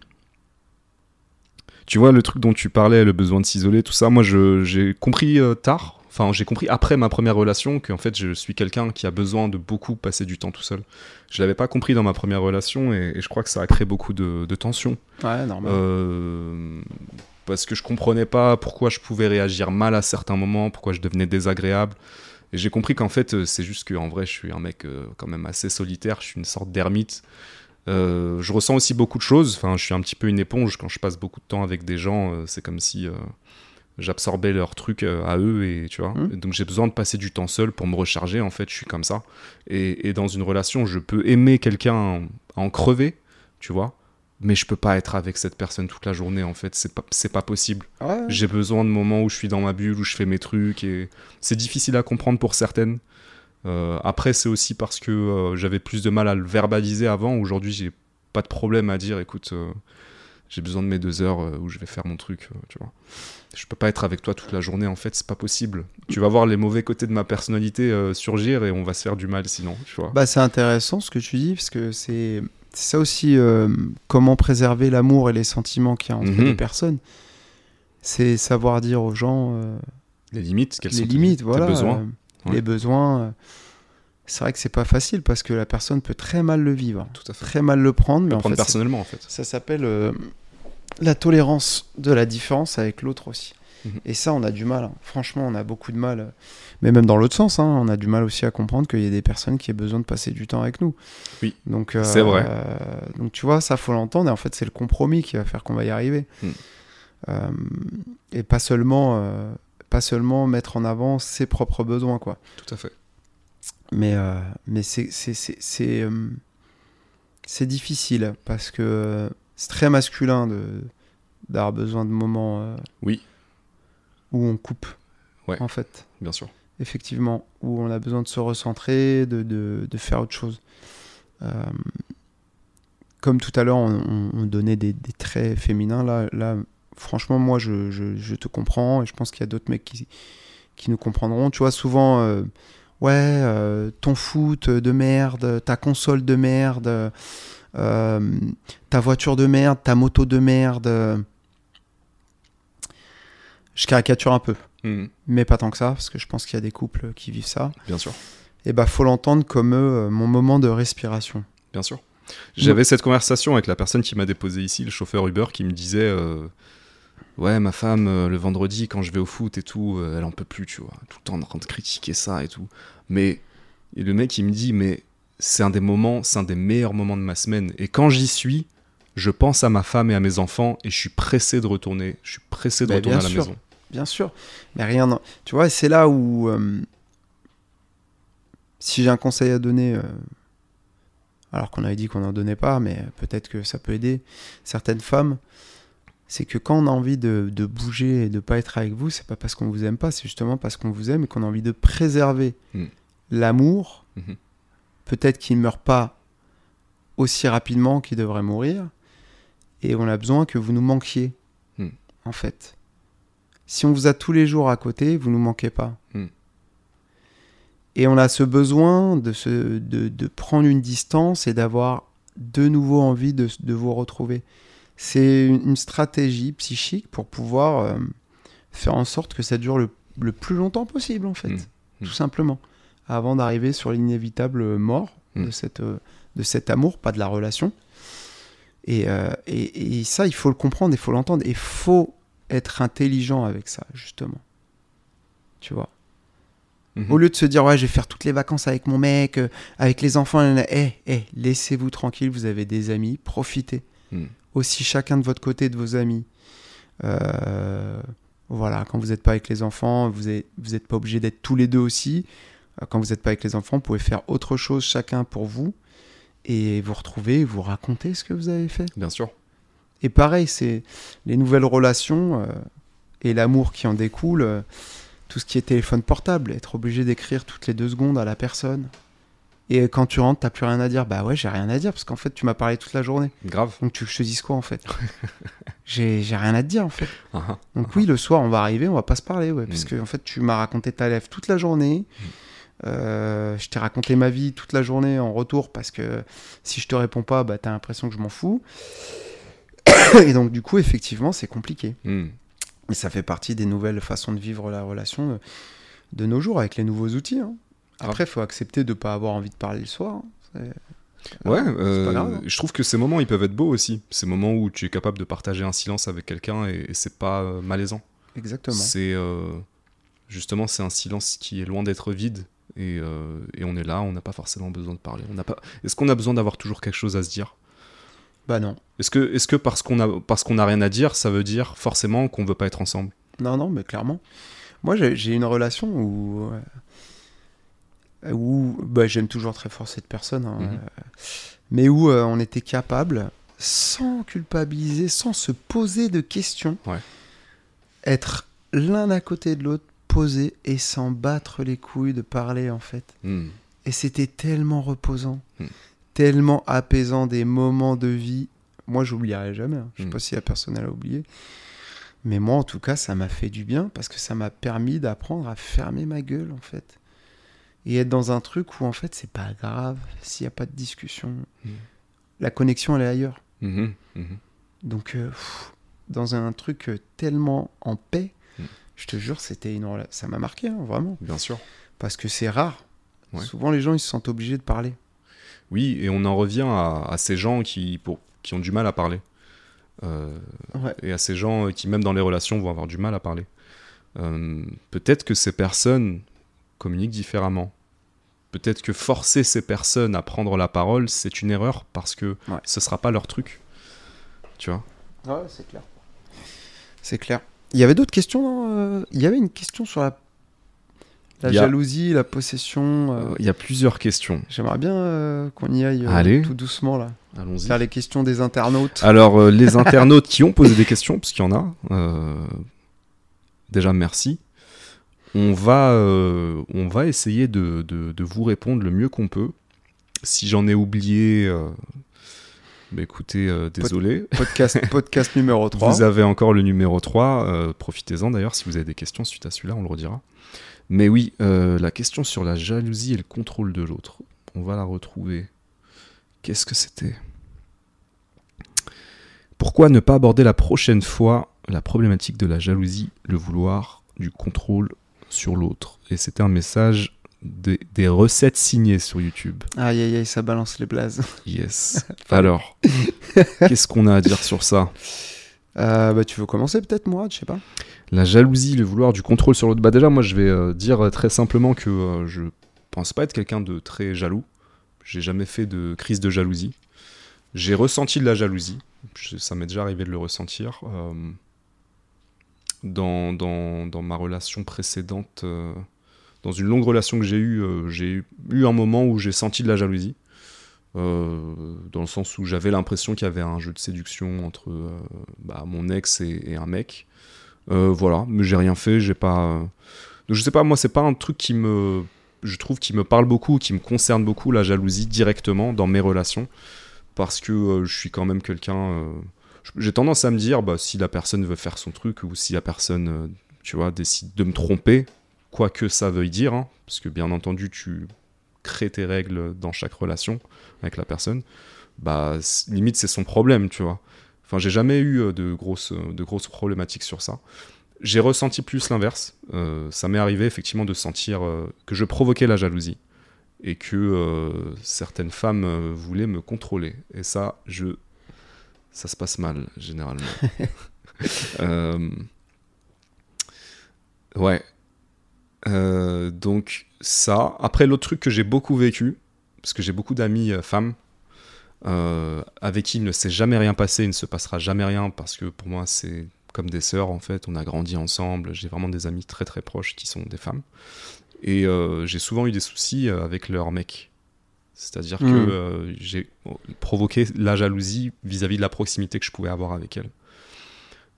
Tu vois, le truc dont tu parlais, le besoin de s'isoler, tout ça, moi je- j'ai compris euh, tard, enfin j'ai compris après ma première relation qu'en fait je suis quelqu'un qui a besoin de beaucoup passer du temps tout seul. Je l'avais pas compris dans ma première relation et, et je crois que ça a créé beaucoup de, de tensions. Ouais, normal. Euh, parce que je comprenais pas pourquoi je pouvais réagir mal à certains moments, pourquoi je devenais désagréable. Et j'ai compris qu'en fait, euh, c'est juste qu'en vrai, je suis un mec euh, quand même assez solitaire, je suis une sorte d'ermite. Euh, je ressens aussi beaucoup de choses, enfin, je suis un petit peu une éponge quand je passe beaucoup de temps avec des gens, euh, c'est comme si euh, j'absorbais leurs trucs à eux, et tu vois. Et donc j'ai besoin de passer du temps seul pour me recharger, en fait, je suis comme ça. Et, et dans une relation, je peux aimer quelqu'un en crever, tu vois, mais je peux pas être avec cette personne toute la journée en fait. C'est pas c'est pas possible. Ouais. j'ai besoin de moments où je suis dans ma bulle où je fais mes trucs et c'est difficile à comprendre pour certaines. Euh, après c'est aussi parce que euh, j'avais plus de mal à le verbaliser avant. Aujourd'hui j'ai pas de problème à dire écoute euh, j'ai besoin de mes deux heures où je vais faire mon truc tu vois. Je peux pas être avec toi toute la journée en fait c'est pas possible. Tu vas voir les mauvais côtés de ma personnalité surgir et on va se faire du mal sinon tu vois. Bah, c'est intéressant ce que tu dis, parce que c'est c'est ça aussi euh, comment préserver l'amour et les sentiments qu'il y a entre Mhm. les personnes. C'est savoir dire aux gens euh, les limites quelles les sont tes- limites, tes voilà. besoins euh, Ouais. Les besoins. c'est vrai que c'est pas facile parce que la personne peut très mal le vivre, tout à fait très mal le prendre, mais le en prendre fait, personnellement en fait ça s'appelle la tolérance de la différence avec l'autre aussi. Et ça, on a du mal. hein. Franchement, on a beaucoup de mal. Mais même dans l'autre sens, hein, on a du mal aussi à comprendre qu'il y a des personnes qui aient besoin de passer du temps avec nous. Oui, donc euh, c'est vrai. euh, donc tu vois, ça faut l'entendre. Et en fait, c'est le compromis qui va faire qu'on va y arriver. Mhm. Euh, et pas seulement, euh, pas seulement mettre en avant ses propres besoins, quoi. tout à fait Mais, mais c'est, c'est, c'est, c'est, c'est difficile parce que c'est très masculin de, d'avoir besoin de moments euh, Oui. Où on coupe, Ouais. en fait. bien sûr Effectivement, où on a besoin de se recentrer, de, de, de faire autre chose. Euh, comme tout à l'heure, on, on- on donnait des, des traits féminins. Là, là franchement, moi, je, je- je te comprends et je pense qu'il y a d'autres mecs qui, qui nous comprendront. Tu vois, souvent, euh, ouais, euh, ton foot de merde, ta console de merde, ta voiture de merde, ta moto de merde. Je caricature un peu Mhm, mais pas tant que ça, parce que je pense qu'il y a des couples qui vivent ça. bien sûr Et bah, faut l'entendre comme euh, mon moment de respiration. Bien sûr. J'avais cette conversation avec la personne qui m'a déposé ici, le chauffeur Uber, qui me disait euh, Ouais, ma femme, euh, le vendredi, quand je vais au foot et tout, euh, elle en peut plus, tu vois. Tout le temps en train de critiquer ça et tout. Mais et le mec, il me dit Mais c'est un des moments, c'est un des meilleurs moments de ma semaine. Et quand j'y suis, je pense à ma femme et à mes enfants et je suis pressé de retourner. Je suis pressé de Bah, retourner à la sûr. maison. Bien sûr, mais rien. Tu vois, c'est là où. euh, si j'ai un conseil à donner, euh, alors qu'on avait dit qu'on n'en donnait pas, mais peut-être que ça peut aider certaines femmes, c'est que quand on a envie de, de bouger et de pas être avec vous, c'est pas parce qu'on vous aime pas, c'est justement parce qu'on vous aime et qu'on a envie de préserver Mm. l'amour. Mhm. Peut-être qu'il ne meurt pas aussi rapidement qu'il devrait mourir, et on a besoin que vous nous manquiez, Mm. en fait. Si on vous a tous les jours à côté, vous nous manquez pas. Mm. Et on a ce besoin de, se, de, de prendre une distance et d'avoir de nouveau envie de, de vous retrouver. C'est une une stratégie psychique pour pouvoir euh, faire en sorte que ça dure le, le plus longtemps possible, en fait. Mm. Mm. Tout simplement. Avant d'arriver sur l'inévitable mort Mm. de, cette, euh, de cet amour, pas de la relation. Et, euh, et, et ça, il faut le comprendre, il faut l'entendre. Et il faut être intelligent avec ça, justement. Tu vois Mhm. Au lieu de se dire, ouais, je vais faire toutes les vacances avec mon mec, euh, avec les enfants, eh, eh, laissez-vous tranquille, vous avez des amis, profitez. Mm. Aussi chacun de votre côté de vos amis. Euh, voilà, quand vous n'êtes pas avec les enfants, vous n'êtes vous êtes pas obligé d'être tous les deux aussi. Euh, Quand vous n'êtes pas avec les enfants, vous pouvez faire autre chose chacun pour vous et vous retrouver, vous raconter ce que vous avez fait. Bien sûr. Et pareil, c'est les nouvelles relations euh, et l'amour qui en découle, euh, tout ce qui est téléphone portable, être obligé d'écrire toutes les deux secondes à la personne. Et quand tu rentres, t'as plus rien à dire. Bah ouais, j'ai rien à dire parce qu'en fait, tu m'as parlé toute la journée. Grave. Donc tu veux que je te dise quoi en fait? J'ai rien à te dire en fait. Ah, ah. Donc oui, le soir, on va arriver, on va pas se parler, ouais, parce Mm. que en fait, tu m'as raconté ta lèvre toute la journée. Euh, je t'ai raconté ma vie toute la journée en retour parce que si je te réponds pas, bah t'as l'impression que je m'en fous. Et donc du coup, effectivement, c'est compliqué. Hmm. Et ça fait partie des nouvelles façons de vivre la relation de, de nos jours avec les nouveaux outils. hein. Après, il faut accepter de pas avoir envie de parler le soir. hein. C'est- Ouais, euh, grave, hein. je trouve que ces moments, ils peuvent être beaux aussi. Ces moments où tu es capable de partager un silence avec quelqu'un et, et c'est pas euh, malaisant. Exactement. C'est euh, justement c'est un silence qui est loin d'être vide et, euh, et on est là, on n'a pas forcément besoin de parler. On n'a pas. Est-ce qu'on a besoin d'avoir toujours quelque chose à se dire? Bah non. Est-ce que est-ce que parce qu'on a parce qu'on a rien à dire, ça veut dire forcément qu'on veut pas être ensemble? Non, non, mais clairement. Moi, j'ai une relation où, euh, où bah, j'aime toujours très fort cette personne, hein, Mhm. euh, mais où euh, on était capable, sans culpabiliser, sans se poser de questions, Ouais. être l'un à côté de l'autre, poser et s'en battre les couilles de parler en fait. Hmm. Et c'était tellement reposant, Hmm. Tellement apaisant des moments de vie. Moi, j'oublierai jamais. hein. Je sais Hmm. pas si la personne elle a oublié. Mais moi, en tout cas, ça m'a fait du bien parce que ça m'a permis d'apprendre à fermer ma gueule, en fait. Et être dans un truc où, en fait, c'est pas grave s'il n'y a pas de discussion. Hmm. La connexion, elle est ailleurs. Mhm, mhm. Donc, euh, pff, dans un truc euh, tellement en paix, Hmm. je te jure, c'était une ça m'a marqué, hein, vraiment. Bien sûr. Parce que c'est rare. Ouais. Souvent, les gens, ils se sentent obligés de parler. Oui, et on en revient à, à ces gens qui pour qui ont du mal à parler. Euh, Ouais. et à ces gens qui, même dans les relations, vont avoir du mal à parler. Euh, Peut-être que ces personnes communiquent différemment. Peut-être que forcer ces personnes à prendre la parole, c'est une erreur parce que Ouais. ce sera pas leur truc. Tu vois? Ouais, c'est clair. C'est clair. Il y avait d'autres questions euh, Il y avait une question sur la, la a- jalousie, la possession. euh, Euh, Il y a plusieurs questions. J'aimerais bien euh, qu'on y aille Allez. tout doucement là. Allons-y. Faire les questions des internautes. Alors, les internautes qui ont posé des questions, parce qu'il y en a, déjà merci. On va, euh, on va essayer de, de- de vous répondre le mieux qu'on peut. Si j'en ai oublié, euh, bah écoutez, euh, désolé. Podcast, podcast numéro 3. Vous avez encore le numéro 3, euh, profitez-en d'ailleurs si vous avez des questions suite à celui-là, on le redira. Mais oui, euh, la question sur la jalousie et le contrôle de l'autre, on va la retrouver. Qu'est-ce que c'était? Pourquoi ne pas aborder la prochaine fois la problématique de la jalousie, le vouloir, du contrôle sur l'autre? Et c'était un message des, des recettes signées sur YouTube. Aïe aïe aïe, ça balance les blazes. Yes. Alors, qu'est-ce qu'on a à dire sur ça? Euh, bah, tu veux commencer peut-être, moi Je sais pas. La jalousie, le vouloir du contrôle sur l'autre. Bah déjà, moi, je vais euh, dire très simplement que euh, je pense pas être quelqu'un de très jaloux. J'ai jamais fait de crise de jalousie. J'ai ressenti de la jalousie. Ça m'est déjà arrivé de le ressentir. euh, dans, dans, dans ma relation précédente, dans une longue relation que j'ai eue, j'ai eu un moment où j'ai senti de la jalousie. Euh, dans le sens où j'avais l'impression qu'il y avait un jeu de séduction entre euh, bah, mon ex et- un mec. Euh, voilà, mais j'ai rien fait, j'ai pas. Donc je sais pas, moi c'est pas un truc qui me, je trouve qui me parle beaucoup, qui me concerne beaucoup la jalousie directement dans mes relations, parce que je suis quand même quelqu'un. J'ai tendance à me dire, bah si la personne veut faire son truc ou si la personne, tu vois, décide de me tromper, quoi que ça veuille dire, hein, parce que bien entendu tu crées tes règles dans chaque relation avec la personne, bah limite c'est son problème, tu vois. Enfin, j'ai jamais eu euh, de grosses, euh, de grosses problématiques sur ça. J'ai ressenti plus l'inverse. Euh, ça m'est arrivé effectivement de sentir euh, que je provoquais la jalousie et que euh, certaines femmes voulaient me contrôler. Et ça, je, ça se passe mal généralement. Ouais. Euh, donc ça. Après, l'autre truc que j'ai beaucoup vécu, parce que j'ai beaucoup d'amis euh, femmes euh, avec qui il ne s'est jamais rien passé, il ne se passera jamais rien, parce que pour moi c'est comme des sœurs en fait. On a grandi ensemble. J'ai vraiment des amis très très proches qui sont des femmes. Et j'ai souvent eu des soucis avec leurs mecs. C'est-à-dire que Mm. euh, j'ai provoqué la jalousie vis-à-vis de la proximité que je pouvais avoir avec elles.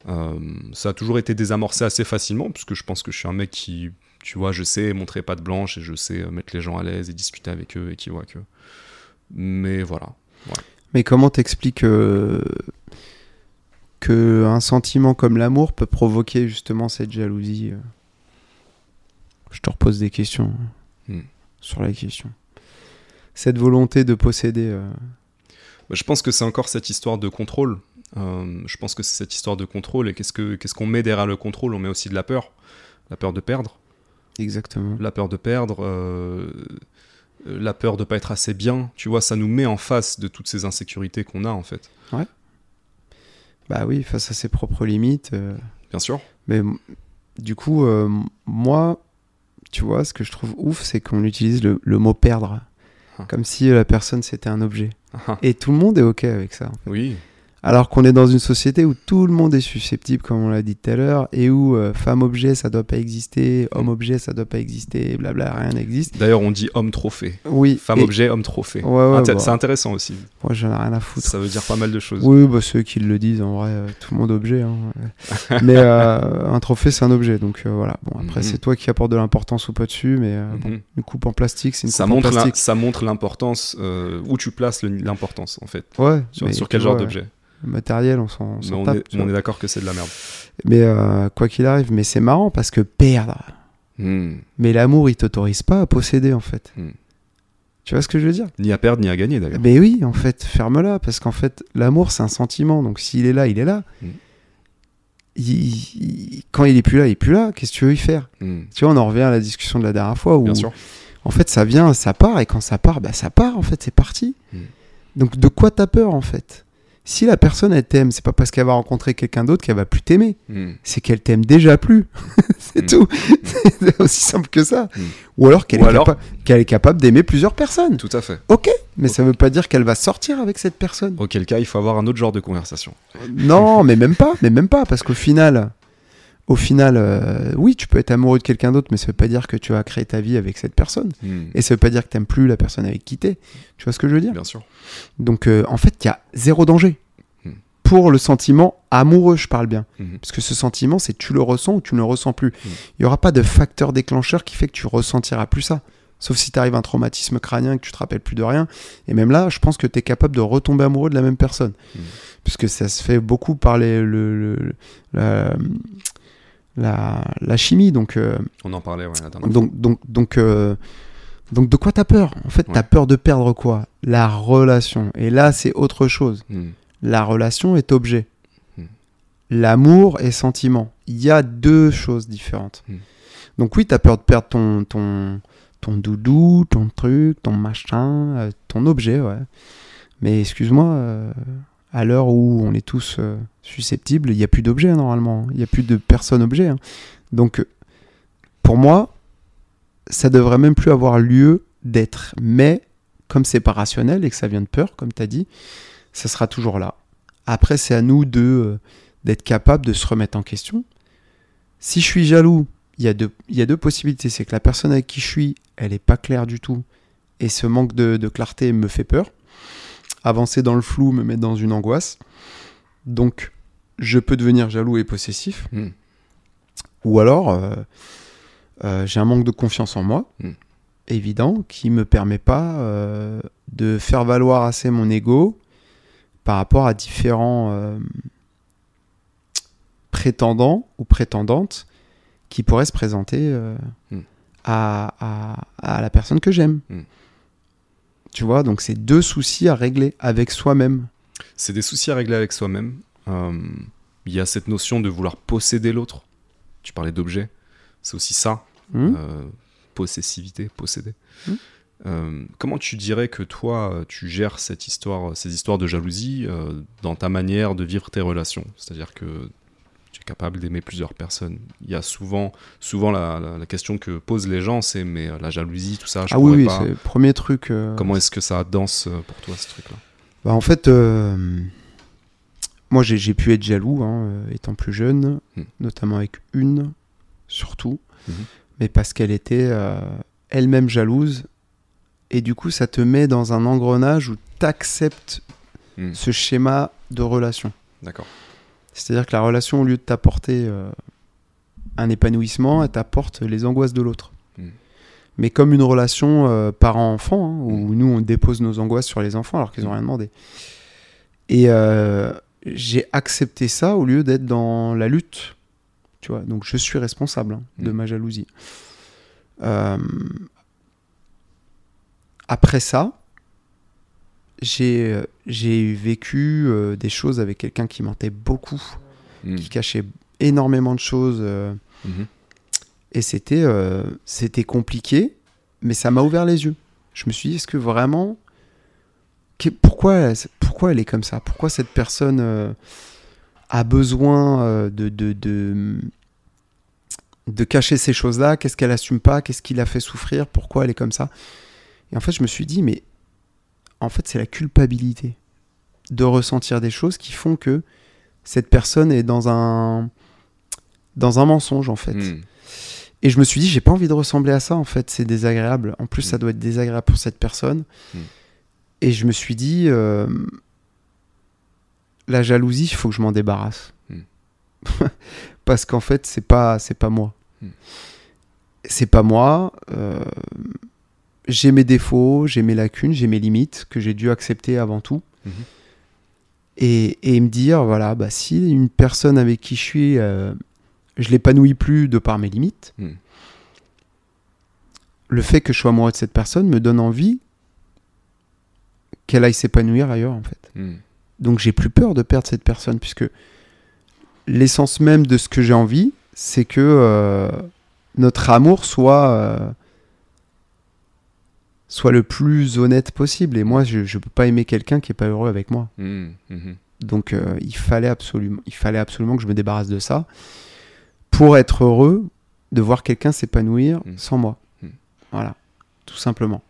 Euh, ça a toujours été désamorcé assez facilement, parce que je pense que je suis un mec qui, tu vois, je sais montrer pas de blanche et je sais euh, mettre les gens à l'aise et discuter avec eux et qui voient que. Mais voilà. Mais comment t'expliques euh, que un sentiment comme l'amour peut provoquer justement cette jalousie euh? Je te repose des questions hein, Hmm. sur la question. Cette volonté de posséder. euh, Bah, je pense que c'est encore cette histoire de contrôle. Euh, je pense que c'est cette histoire de contrôle. Et qu'est-ce que- qu'est-ce qu'on met derrière le contrôle? On met aussi de la peur. La peur de perdre. Exactement. La peur de perdre. euh, euh, la peur de pas être assez bien. Tu vois, ça nous met en face de toutes ces insécurités qu'on a, en fait. Bah oui, face à ses propres limites. euh, Bien sûr. Mais du coup, euh, moi, tu vois, ce que je trouve ouf, c'est qu'on utilise le, le mot perdre. Ah. Comme si la personne c'était un objet. Ah, Et tout le monde est OK avec ça. oui. Alors qu'on est dans une société où tout le monde est susceptible, comme on l'a dit tout à l'heure, et où euh, femme-objet, ça doit pas exister, homme-objet, ça doit pas exister, blabla, rien n'existe. D'ailleurs, on dit homme trophée. Oui. Femme et- objet, homme trophée. Ouais, ouais, Inté- bah, C'est intéressant aussi. moi, j'en ai rien à foutre. Ça veut dire pas mal de choses. Oui, bah, ceux qui le disent, en vrai, euh, tout le monde objet. hein, mais euh, un trophée, c'est un objet. Donc voilà. Bon, après, Mhm. c'est toi qui apportes de l'importance ou pas dessus, mais bon, Mhm. une coupe en plastique, c'est une ça, coupe en montre plastique. ça montre l'importance, où tu places le- l'importance, en fait. Ouais, Sur, sur quel genre d'objet? Le matériel, on s'en on tape. est, on d'accord que c'est de la merde. Mais euh, quoi qu'il arrive, mais c'est marrant parce que perdre. Hmm. Mais l'amour, il t'autorise pas à posséder, en fait. Hmm. Tu vois ce que je veux dire? Ni à perdre, ni à gagner, d'ailleurs. Mais oui, en fait, ferme-la, parce qu'en fait, l'amour, c'est un sentiment. Donc s'il est là, il est là. Mm. Il- il- quand il est plus là, il est plus là. Qu'est-ce que tu veux y faire? Hmm. Tu vois, on en revient à la discussion de la dernière fois où, Bien sûr. en fait, ça vient, ça part, et quand ça part, bah, ça part, en fait, c'est parti. Donc de quoi t'as peur, en fait? Si la personne, elle t'aime, c'est pas parce qu'elle va rencontrer quelqu'un d'autre qu'elle va plus t'aimer. Hmm. C'est qu'elle t'aime déjà plus. c'est Mm. tout. c'est aussi simple que ça. Mm. Ou alors qu'elle est, alors- capa- qu'elle est capable d'aimer plusieurs personnes. Tout à fait. Ok, mais ça veut pas dire qu'elle va sortir avec cette personne. Auquel cas, il faut avoir un autre genre de conversation. Non, mais même pas, mais même pas, parce qu'au final, au final, euh, oui, tu peux être amoureux de quelqu'un d'autre, mais ça veut pas dire que tu vas créer ta vie avec cette personne. Hmm. Et ça veut pas dire que t'aimes plus la personne avec qui t'es. Tu vois ce que je veux dire? Bien sûr. Donc, euh, en fait, il y a zéro danger. Hmm. Pour le sentiment amoureux, je parle bien. Mhm. Parce que ce sentiment, c'est tu le ressens ou tu ne le ressens plus. Hmm. Il y aura pas de facteur déclencheur qui fait que tu ressentiras plus ça. Sauf si t'arrives un traumatisme crânien et que tu te rappelles plus de rien. Et même là, je pense que tu es capable de retomber amoureux de la même personne. Puisque ça se fait beaucoup par les, le, le- la, la, la chimie. Donc, euh, On en parlait ouais, la dernière donc, donc, donc, euh, donc, de quoi t'as peur En fait, t'as Ouais. peur de perdre quoi? La relation. Et là, c'est autre chose. Hmm. La relation est objet. Hmm. L'amour est sentiment. Il y a deux choses différentes. Hmm. Donc oui, tu as peur de perdre ton, ton, ton doudou, ton truc, ton machin, euh, ton objet, ouais. Mais excuse-moi, euh, à l'heure où on est tous euh, susceptibles, il n'y a plus d'objets normalement. Il n'y a plus de personne-objet. hein. Donc, pour moi, ça devrait même plus avoir lieu d'être. Mais, comme c'est pas rationnel et que ça vient de peur, comme tu as dit, ça sera toujours là. Après, c'est à nous de euh, d'être capable de se remettre en question. Si je suis jaloux, il y a deux, possibilités. C'est que la personne avec qui je suis, elle est pas claire du tout. Et ce manque de clarté me fait peur. Avancer dans le flou me met dans une angoisse. Donc, je peux devenir jaloux et possessif. Hmm. Ou alors, euh, euh, j'ai un manque de confiance en moi, Mm. évident, qui me permet pas euh, de faire valoir assez mon ego par rapport à différents prétendants ou prétendantes qui pourraient se présenter euh, Mm. à, à- à la personne que j'aime. Tu vois, donc c'est deux soucis à régler avec soi-même. C'est des soucis à régler avec soi-même. Euh, Il y a cette notion de vouloir posséder l'autre. Tu parlais d'objet. C'est aussi ça. Hmm Euh, possessivité, posséder. Hmm. Euh, comment tu dirais que toi, tu gères cette histoire, ces histoires de jalousie dans ta manière de vivre tes relations? C'est-à-dire que tu es capable d'aimer plusieurs personnes. Il y a souvent, souvent la, la- la question que posent les gens, c'est mais euh, la jalousie, tout ça, je ah oui, oui, pas. c'est le premier truc. euh, Comment est-ce que ça danse euh, pour toi ce truc-là? Bah, en fait, euh, moi, j'ai pu être jaloux, hein, étant plus jeune, Mm. notamment avec une, surtout, Mhm. mais parce qu'elle était euh, elle-même jalouse. Et du coup, ça te met dans un engrenage où tu acceptes Mm. ce schéma de relation. D'accord. C'est-à-dire que la relation, au lieu de t'apporter euh, un épanouissement, elle t'apporte les angoisses de l'autre. Mm. Mais comme une relation euh, parent-enfant, hein, où nous, on dépose nos angoisses sur les enfants alors qu'ils n'ont Mm. rien demandé. Et euh, j'ai accepté ça au lieu d'être dans la lutte. Tu vois, donc je suis responsable hein, de Mm. ma jalousie. Euh, après ça, j'ai euh, j'ai vécu euh, des choses avec quelqu'un qui mentait beaucoup, Mm. qui cachait énormément de choses. euh, Mhm. et c'était euh, c'était compliqué, mais ça m'a ouvert les yeux. Je me suis dit, est-ce que vraiment. pourquoi, elle- pourquoi elle est comme ça? Pourquoi cette personne a besoin de, de, de, de cacher ces choses-là? Qu'est-ce qu'elle assume pas? Qu'est-ce qui la fait souffrir? Pourquoi elle est comme ça? Et en fait, je me suis dit, mais en fait, c'est la culpabilité de ressentir des choses qui font que cette personne est dans un dans un mensonge en fait. Mm. Et je me suis dit, j'ai pas envie de ressembler à ça, en fait, c'est désagréable. En plus, ça Mm. doit être désagréable pour cette personne. Mm. Et je me suis dit, euh, la jalousie, il faut que je m'en débarrasse. Parce qu'en fait, c'est pas, c'est pas moi. C'est pas moi. euh, j'ai mes défauts, j'ai mes lacunes, j'ai mes limites que j'ai dû accepter avant tout. Mhm. Et, et me dire, voilà, bah, si une personne avec qui je suis, euh, je l'épanouis plus de par mes limites, Mm. le fait que je sois amoureux de cette personne me donne envie qu'elle aille s'épanouir ailleurs, en fait. Mm. Donc j'ai plus peur de perdre cette personne, puisque l'essence même de ce que j'ai envie, c'est que euh, notre amour soit, euh, soit le plus honnête possible. Et moi, je ne peux pas aimer quelqu'un qui est pas heureux avec moi. Mm. Mhm. Donc euh, il, fallait absolument, il fallait absolument que je me débarrasse de ça pour être heureux de voir quelqu'un s'épanouir Mm. sans moi. Voilà, tout simplement.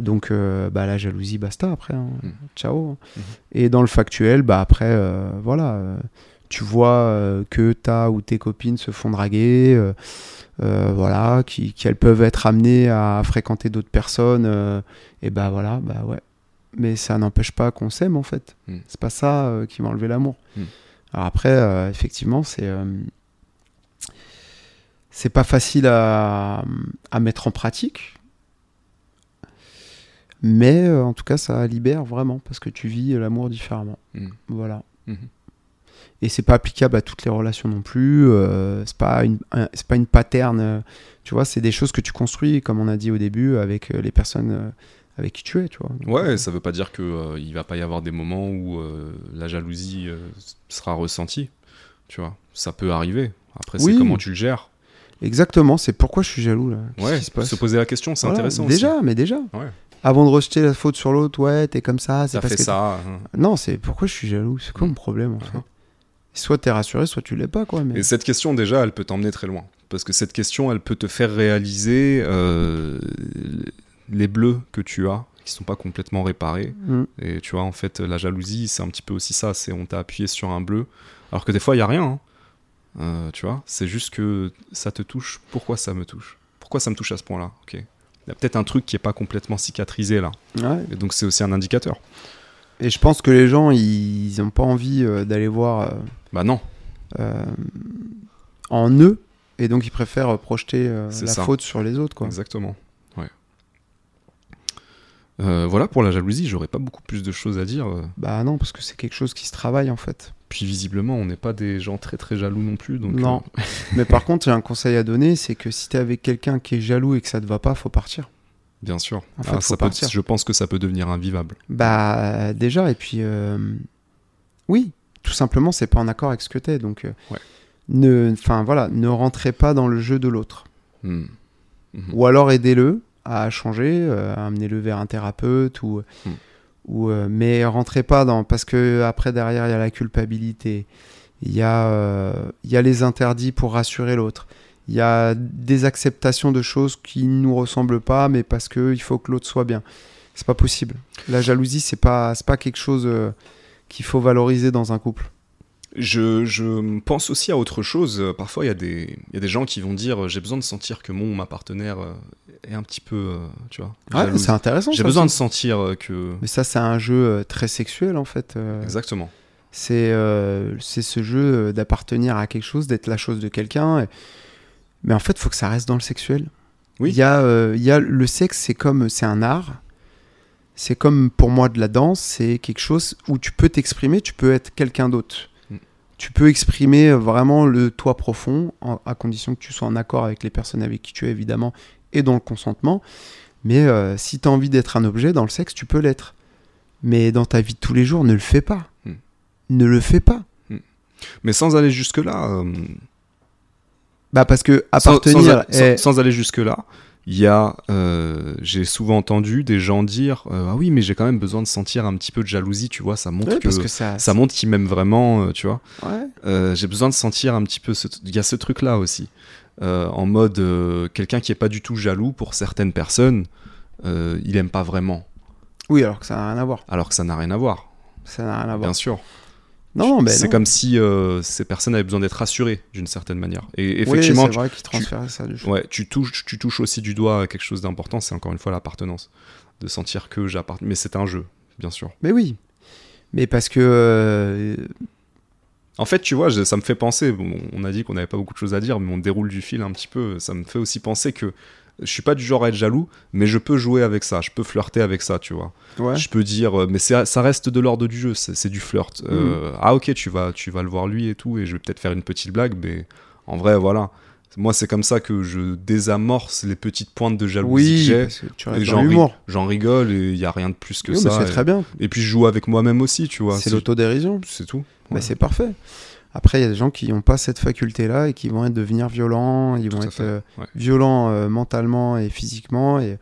Donc euh, bah, la jalousie, basta après. hein. Ciao. Et dans le factuel, bah, après, euh, voilà. Tu vois euh, que ta ou tes copines se font draguer, euh, euh, voilà, qu'elles peuvent être amenées à fréquenter d'autres personnes, et bah voilà, bah ouais. Mais ça n'empêche pas qu'on s'aime en fait. Mm. C'est pas ça qui va enlever l'amour. Mm. Alors après, effectivement, c'est c'est pas facile à, à mettre en pratique. Mais euh, en tout cas, ça libère vraiment parce que tu vis l'amour différemment. Mm. Voilà. Mhm. Et c'est pas applicable à toutes les relations non plus. euh, c'est pas une, un- c'est pas une pattern. euh, tu vois, c'est des choses que tu construis, comme on a dit au début, avec euh, les personnes euh, avec qui tu es. Tu vois. Donc, Ouais, ça veut pas dire que euh, il va pas y avoir des moments où euh, la jalousie euh, sera ressentie. Tu vois, ça peut arriver. Après, c'est comment tu le gères. Exactement. C'est pourquoi je suis jaloux là. Ouais, se passe se poser la question, c'est Voilà, intéressant. Déjà, mais déjà. Ouais. Avant de rejeter la faute sur l'autre, ouais, t'es comme ça, c'est T'as parce fait que ça. hein. Non, c'est pourquoi je suis jaloux. C'est quoi mon problème en fait? Soit t'es rassuré, soit tu l'es pas quoi. Mais... Et cette question, déjà, elle peut t'emmener très loin. Parce que cette question, elle peut te faire réaliser euh, les bleus que tu as, qui sont pas complètement réparés. Mm. Et tu vois, en fait, la jalousie, c'est un petit peu aussi ça. C'est on t'a appuyé sur un bleu, alors que des fois, il y a rien. hein. Euh, tu vois, c'est juste que ça te touche. Pourquoi ça me touche? Pourquoi ça me touche à ce point-là? Ok. Il y a peut-être un truc qui est pas complètement cicatrisé là. Ouais. Et donc, c'est aussi un indicateur. Et je pense que les gens, ils ont pas envie euh, d'aller voir euh, Bah non. euh, en eux, et donc ils préfèrent euh, projeter euh, la ça. faute sur les autres quoi. Exactement. Ouais. Euh, voilà pour la jalousie, j'aurais pas beaucoup plus de choses à dire. Bah non, parce que c'est quelque chose qui se travaille en fait. Puis visiblement, on n'est pas des gens très très jaloux non plus. Donc, non. euh, Mais par contre, j'ai un conseil à donner, c'est que si t'es avec quelqu'un qui est jaloux et que ça te va pas, faut partir. bien sûr. En fait, Ah, faut ça peut- partir. je pense que ça peut devenir invivable. Bah déjà, et puis euh, oui, tout simplement, c'est pas en accord avec ce que t'es, donc euh, Ouais. ne, enfin voilà, ne rentrez pas dans le jeu de l'autre. Hmm. Ou alors aidez-le à changer, euh, amenez-le vers un thérapeute ou, Hmm. ou euh, mais rentrez pas dans parce que après derrière il y a la culpabilité, il y a il y a les interdits pour rassurer l'autre, il y a des acceptations de choses qui ne nous ressemblent pas, mais parce que il faut que l'autre soit bien. C'est pas possible. La jalousie c'est pas c'est pas quelque chose qu'il faut valoriser dans un couple? Je, je pense aussi à autre chose. Parfois, il y, a des- il y a des gens qui vont dire j'ai besoin de sentir que mon ma partenaire euh, est un petit peu, euh, tu vois, Ouais, c'est intéressant. J'ai besoin de sentir euh, que. Mais ça, c'est un jeu euh, très sexuel en fait. euh, Exactement. C'est euh, ce jeu euh, d'appartenir à quelque chose, d'être la chose de quelqu'un. et- Mais en fait, il faut que ça reste dans le sexuel. Oui. Il y a, euh, il y a le sexe, c'est comme c'est un art. C'est comme pour moi de la danse, c'est quelque chose où tu peux t'exprimer, tu peux être quelqu'un d'autre. Mm. Tu peux exprimer vraiment le toi profond, en- à condition que tu sois en accord avec les personnes avec qui tu es évidemment et dans le consentement. Mais euh, si tu as envie d'être un objet dans le sexe, tu peux l'être. Mais dans ta vie de tous les jours, ne le fais pas. Mm. Ne le fais pas. Mais sans aller jusque-là, euh, Bah parce que appartenir sans aller jusque-là, il y a, euh, j'ai souvent entendu des gens dire euh, ah oui mais j'ai quand même besoin de sentir un petit peu de jalousie, tu vois, ça montre Ouais, que, parce que ça, ça montre qu'il m'aime vraiment, euh, tu vois. ouais. J'ai besoin de sentir un petit peu, ce... il y a ce truc-là aussi, Euh, en mode quelqu'un qui est pas du tout jaloux pour certaines personnes, il aime pas vraiment, Oui, alors que ça n'a rien à voir. alors que ça n'a rien à voir, Ça n'a rien à voir. bien sûr. Non, mais c'est comme si euh, ces personnes avaient besoin d'être rassurées d'une certaine manière. Et effectivement, vrai transférait ça du. Ouais, tu touches, tu touches aussi du doigt à quelque chose d'important, c'est encore une fois l'appartenance. De sentir que j'appartiens. Mais c'est un jeu, bien sûr. Mais oui. Mais parce que euh, En fait, tu vois, je- ça me fait penser, bon, on a dit qu'on n'avait pas beaucoup de choses à dire, mais on déroule du fil un petit peu, ça me fait aussi penser que je suis pas du genre à être jaloux, mais je peux jouer avec ça, je peux flirter avec ça, tu vois. ouais. Je peux dire, euh, mais ça reste de l'ordre du jeu, c'est du flirt. Mm. Euh, ah ok, tu vas, tu vas le voir lui et tout, et je vais peut-être faire une petite blague, mais en vrai, voilà. Moi, c'est comme ça que je désamorce les petites pointes de jalousie oui, que j'en rigole et il y a rien de plus que Oui, ça. c'est et, très bien. et puis je joue avec moi-même aussi, tu vois. C'est l'autodérision. C'est tout. Bah, Ouais. c'est parfait. Après, il y a des gens qui n'ont pas cette faculté-là et qui vont être devenir violents, ils Tout vont être euh, ouais. violents euh, mentalement et physiquement, et,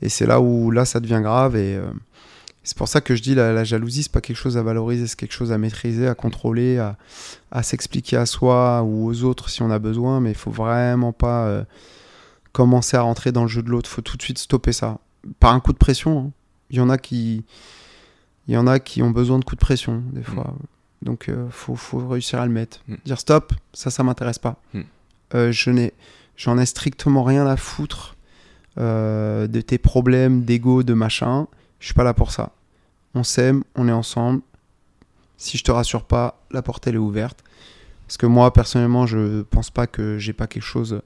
et c'est là où là ça devient grave. Et euh, c'est pour ça que je dis la, la jalousie, c'est pas quelque chose à valoriser, c'est quelque chose à maîtriser, à contrôler, à, à s'expliquer à soi ou aux autres si on a besoin, mais il faut vraiment pas commencer à rentrer dans le jeu de l'autre. faut tout de suite stopper ça. Par un coup de pression. hein. Il y en a qui, il y en a qui ont besoin de coups de pression des fois. Donc euh, faut, faut réussir à le mettre. Mm. Dire stop, ça ça m'intéresse pas. Mm. Euh, je n'ai j'en ai strictement rien à foutre euh, de tes problèmes d'ego, de machin. Je suis pas là pour ça. On s'aime, on est ensemble. Si je te rassure pas, la porte elle est ouverte. Parce que moi personnellement, je pense pas que j'ai pas quelque chose.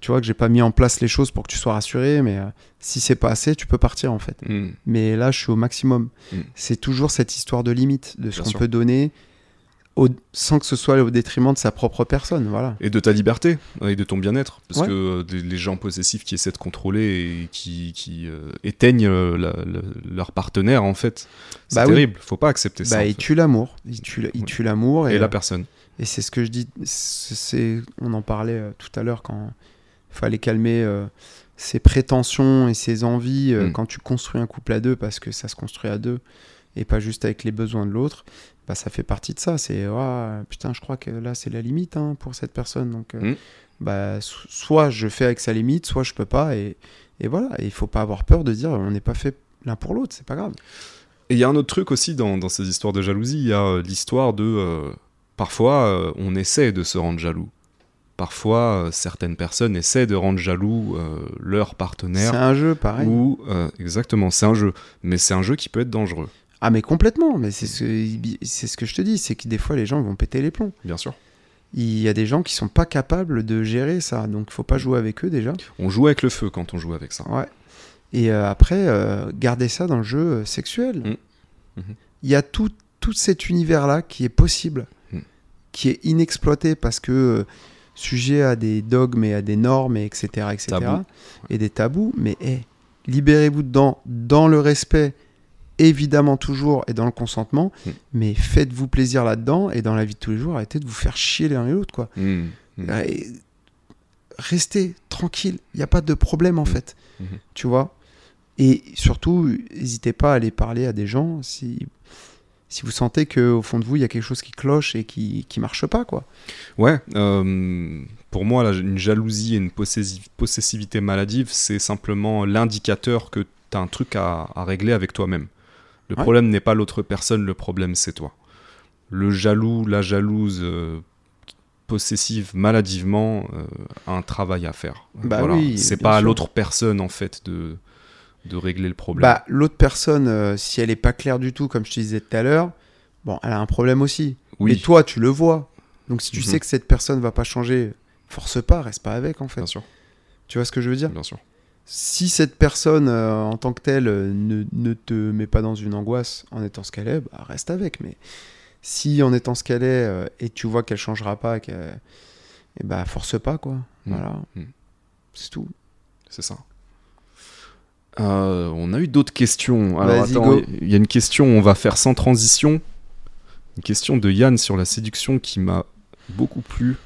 Tu vois que j'ai pas mis en place les choses pour que tu sois rassuré, mais euh, si c'est pas assez, tu peux partir en fait. Mm. Mais là, je suis au maximum. Mm. C'est toujours cette histoire de limite, de ce qu'on peut donner au- sans que ce soit au détriment de sa propre personne. Voilà. Et de ta liberté et de ton bien-être. Parce Ouais. que euh, des- les gens possessifs qui essaient de contrôler et qui, qui euh, éteignent euh, la- la- leur partenaire, en fait, c'est Bah oui. terrible. Faut pas accepter ça. Bah, en il fait. tue l'amour. Il tue, il Ouais. tue l'amour. Et, Et, la personne. et c'est ce que je dis. c'est- on en parlait tout à l'heure quand il fallait calmer euh, ses prétentions et ses envies euh, Mm. quand tu construis un couple à deux, parce que ça se construit à deux et pas juste avec les besoins de l'autre. Bah, ça fait partie de ça. C'est Ouah, putain, je crois que là c'est la limite hein, pour cette personne. Donc, euh, Mm. bah, so- soit je fais avec sa limite, soit je peux pas. Et, et voilà. Il faut pas avoir peur de dire on n'est pas fait l'un pour l'autre. C'est pas grave. Et il y a un autre truc aussi dans, dans ces histoires de jalousie, il y a euh, l'histoire de... euh, parfois, on essaie de se rendre jaloux. Parfois, certaines personnes essaient de rendre jaloux leur C'est partenaire. un jeu pareil. Ou, exactement, c'est un jeu. Mais c'est un jeu qui peut être dangereux, Ah mais complètement, mais c'est ce, c'est ce que je te dis, c'est que des fois les gens vont péter les plombs. bien sûr. Il y a des gens qui sont pas capables de gérer ça, donc faut pas jouer avec eux déjà. On joue avec le feu quand on joue avec ça. Ouais. Et euh, après, euh, garder ça dans le jeu euh, sexuel. Mm. Mhm. Il y a tout, tout cet univers-là qui est possible, Mm. qui est inexploité parce que euh, sujet à des dogmes et à des normes, et etc., etc., et des tabous. Mais hey, libérez-vous dedans, dans le respect, évidemment toujours, et dans le consentement, Mm. mais faites-vous plaisir là-dedans, et dans la vie de tous les jours, arrêtez de vous faire chier l'un et l'autre, quoi. Mm. Mm. Euh, et Restez tranquille, il n'y a pas de problème en fait, tu vois? Et surtout, n'hésitez pas à aller parler à des gens si, si vous sentez qu'au fond de vous, il y a quelque chose qui cloche et qui ne marche pas, quoi. Ouais, euh, pour moi, là, une jalousie et une possessi- possessivité maladive, c'est simplement l'indicateur que tu as un truc à, à régler avec toi-même. Le Ouais. problème n'est pas l'autre personne, le problème c'est toi. le jaloux, la jalouse euh, possessive maladivement euh, a un travail à faire. Bah Voilà. oui, c'est pas à l'autre personne en fait de, de régler le problème. Bah, l'autre personne, euh, si elle est pas claire du tout, comme je te disais tout à l'heure, bon, elle a un problème aussi. oui, Mais toi, tu le vois. Donc si tu Mhm. sais que cette personne va pas changer, force pas, reste pas avec en fait. bien sûr, Tu vois ce que je veux dire? Bien sûr. Si cette personne euh, en tant que telle euh, ne, ne te met pas dans une angoisse en étant ce qu'elle est, bah, reste avec. Mais si en étant ce qu'elle est euh, et tu vois qu'elle changera pas, qu'elle- eh bah force pas quoi. Mhm. Voilà. Mhm. C'est tout. C'est ça. On a eu d'autres questions. Alors attends, il y a une question, on va faire sans transition. Une question de Yann sur la séduction qui m'a beaucoup plu.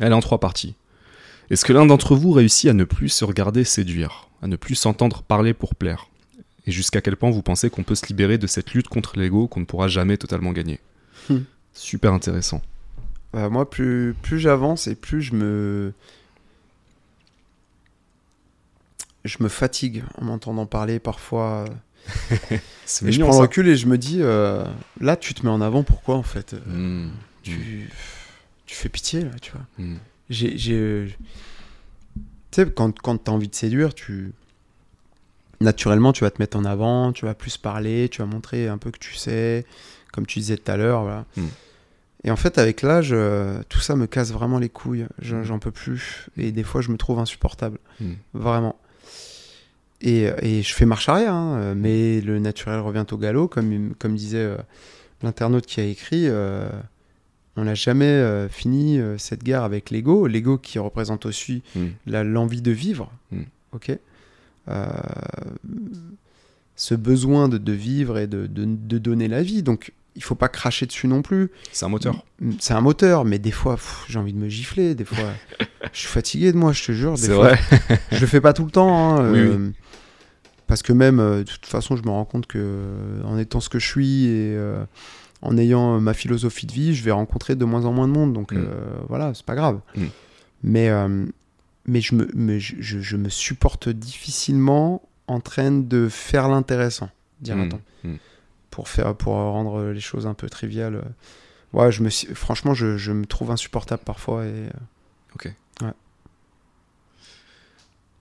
Elle est en trois parties. Est-ce que l'un d'entre vous réussit à ne plus se regarder séduire, à ne plus s'entendre parler pour plaire? Et jusqu'à quel point vous pensez qu'on peut se libérer de cette lutte contre l'ego qu'on ne pourra jamais totalement gagner? Hmm. Super intéressant. Bah, moi, plus, plus j'avance et plus je me. Je me fatigue en m'entendant parler parfois. Je prends le recul et je me dis, euh, là, tu te mets en avant, pourquoi en fait? Euh, Hmm. tu, tu fais pitié, là, tu vois. Hmm. J'ai. j'ai- Tu sais, quand, quand tu as envie de séduire, tu. Naturellement, tu vas te mettre en avant, tu vas plus parler, tu vas montrer un peu que tu sais, comme tu disais tout à l'heure. Voilà. Mm. Et en fait, avec l'âge, euh, tout ça me casse vraiment les couilles. Je- Mm. J'en peux plus. Et des fois, je me trouve insupportable. Mm. Vraiment. Et, et je fais marche arrière, hein, mais le naturel revient au galop, comme, comme disait euh, l'internaute qui a écrit. euh, on n'a jamais euh, fini euh, cette guerre avec l'ego. L'ego qui représente aussi Mm. la- l'envie de vivre. Mm. Ok Euh, Ce besoin de, de vivre et de, de- de donner la vie. Donc, il faut pas cracher dessus non plus. C'est un moteur. C'est un moteur, mais des fois, j'ai envie de me gifler. Des fois, je suis fatigué de moi, je te jure. C'est vrai. je le fais pas tout le temps. hein, Oui, Parce que même, de toute façon, je me rends compte que en étant ce que je suis et euh, en ayant euh, ma philosophie de vie, je vais rencontrer de moins en moins de monde. Donc Mm. euh, voilà, c'est pas grave. Mm. Mais, euh, mais, je, me, mais je, je- je me supporte difficilement en train de faire l'intéressant, dira-t-on. Mm. Pour, faire, pour rendre les choses un peu triviales. Ouais, je me, franchement, je, je me trouve insupportable parfois. Et, euh,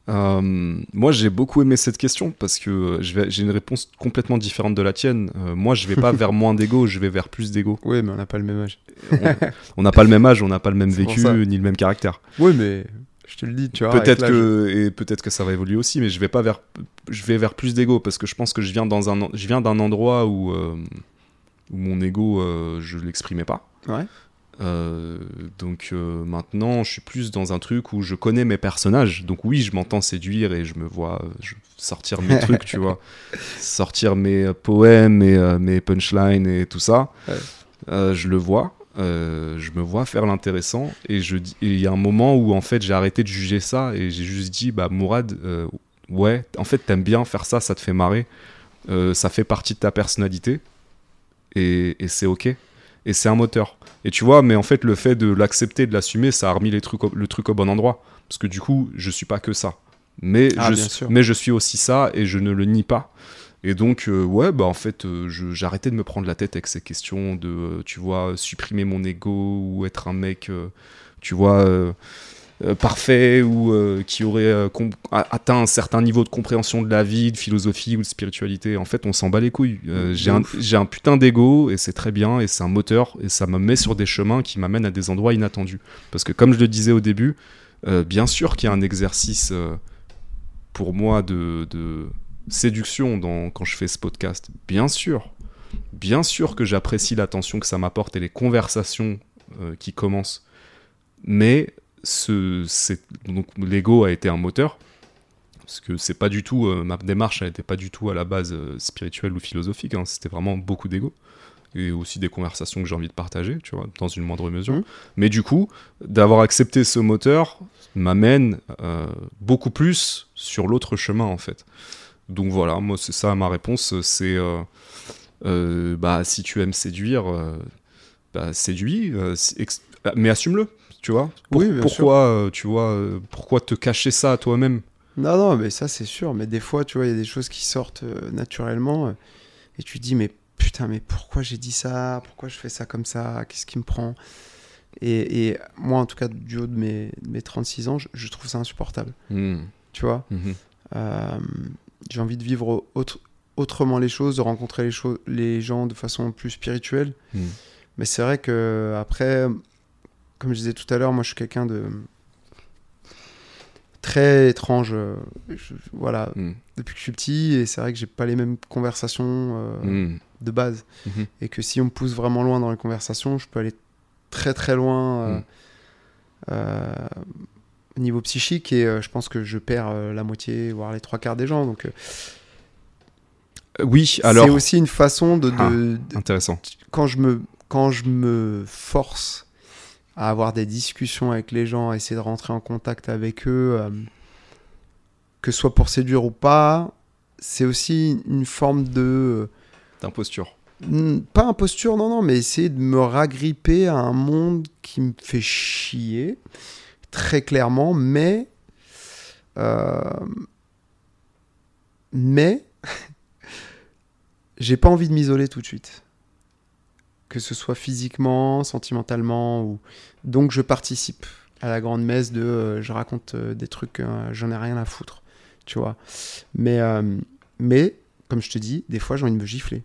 Euh, moi, j'ai beaucoup aimé cette question parce que euh, j'ai une réponse complètement différente de la tienne. Euh, moi, je vais pas vers moins d'ego, je vais vers plus d'ego. Oui, mais on n'a pas le même âge. On- n'a pas le même âge, on n'a pas le même vécu, ni le même caractère. Oui, mais je te le dis, tu vois. Peut-être que et peut-être que ça va évoluer aussi, mais je vais pas vers je vais vers plus d'ego parce que je pense que je viens dans un je viens d'un endroit où euh, où mon ego je l'exprimais pas. Ouais. Euh, donc euh, maintenant, je suis plus dans un truc où je connais mes personnages. Donc oui, je m'entends séduire et je me vois euh, je- sortir mes trucs, tu vois, sortir mes poèmes et euh, mes punchlines et tout ça. Ouais. Je le vois. je me vois faire l'intéressant et je il y a un moment où en fait j'ai arrêté de juger ça et j'ai juste dit bah Mourad ouais en fait t'aimes bien faire ça ça te fait marrer ça fait partie de ta personnalité et, et c'est ok et c'est un moteur et tu vois mais en fait le fait de l'accepter de l'assumer ça a remis les trucs au- le truc au bon endroit. Parce que du coup je suis pas que ça. Mais Ah, je mais je suis aussi ça et je ne le nie pas. Et donc, euh, ouais, bah en fait, euh, arrêté de me prendre la tête avec ces questions de, euh, tu vois, supprimer mon ego ou être un mec, tu vois, euh, parfait ou euh, qui aurait euh, atteint un certain niveau de compréhension de la vie, de philosophie ou de spiritualité. En fait, on s'en bat les couilles. J'ai un, un putain d'ego et c'est très bien et c'est un moteur et ça me met sur des chemins qui m'amènent à des endroits inattendus. Parce que, comme je le disais au début, bien sûr qu'il y a un exercice pour moi de, de séduction dans, quand je fais ce podcast. Bien sûr. Bien sûr que j'apprécie l'attention que ça m'apporte et les conversations euh, qui commencent. Mais ce, c'est, donc, l'ego a été un moteur. Parce que c'est pas du tout, euh, ma démarche n'était pas du tout à la base euh, spirituelle ou philosophique. hein. C'était vraiment beaucoup d'ego. Et aussi des conversations que j'ai envie de partager, tu vois, dans une moindre mesure. Mhm. Mais du coup, d'avoir accepté ce moteur m'amène euh, beaucoup plus sur l'autre chemin, en fait. Donc voilà, moi c'est ça ma réponse, c'est bah si tu aimes séduire, bah séduis, mais assume-le, tu vois. Pour- Oui, bien pourquoi, euh, tu vois, euh, pourquoi te cacher ça à toi-même? Non, non, mais ça c'est sûr. Mais des fois, tu vois, il y a des choses qui sortent euh, naturellement euh, et tu te dis, mais putain, mais pourquoi j'ai dit ça? Pourquoi je fais ça comme ça? Qu'est-ce qui me prend? Et, et moi, en tout cas, du haut de mes, mes 36 ans, je, je trouve ça insupportable. Hmm. Tu vois? Mhm. Euh, J'ai envie de vivre autre- autrement les choses, de rencontrer les, choses, les gens de façon plus spirituelle. Hmm. Mais c'est vrai que après, comme je disais tout à l'heure, moi je suis quelqu'un de très étrange. euh, je- voilà, Hmm. depuis que je suis petit, et c'est vrai que j'ai pas les mêmes conversations euh, Hmm. de base. Mhm. Et que si on me pousse vraiment loin dans les conversations, je peux aller très très loin Mm. euh, au niveau psychique, et je pense que je perds la moitié, voire les trois quarts des gens. Donc Oui, alors. c'est aussi une façon de, de- Ah. de- Intéressant. quand je me quand je me force à avoir des discussions avec les gens, à essayer de rentrer en contact avec eux, euh, que ce soit pour séduire ou pas, c'est aussi une forme de D'imposture. Hmm, pas imposture, non, non, mais essayer de me ragripper à un monde qui me fait chier, très clairement, mais. euh, mais. j'ai pas envie de m'isoler tout de suite. Que ce soit physiquement, sentimentalement, ou. Donc je participe à la grande messe de. euh, je raconte euh, des trucs, euh, j'en ai rien à foutre, tu vois. Mais. euh, mais, comme je te dis, des fois j'ai envie de me gifler.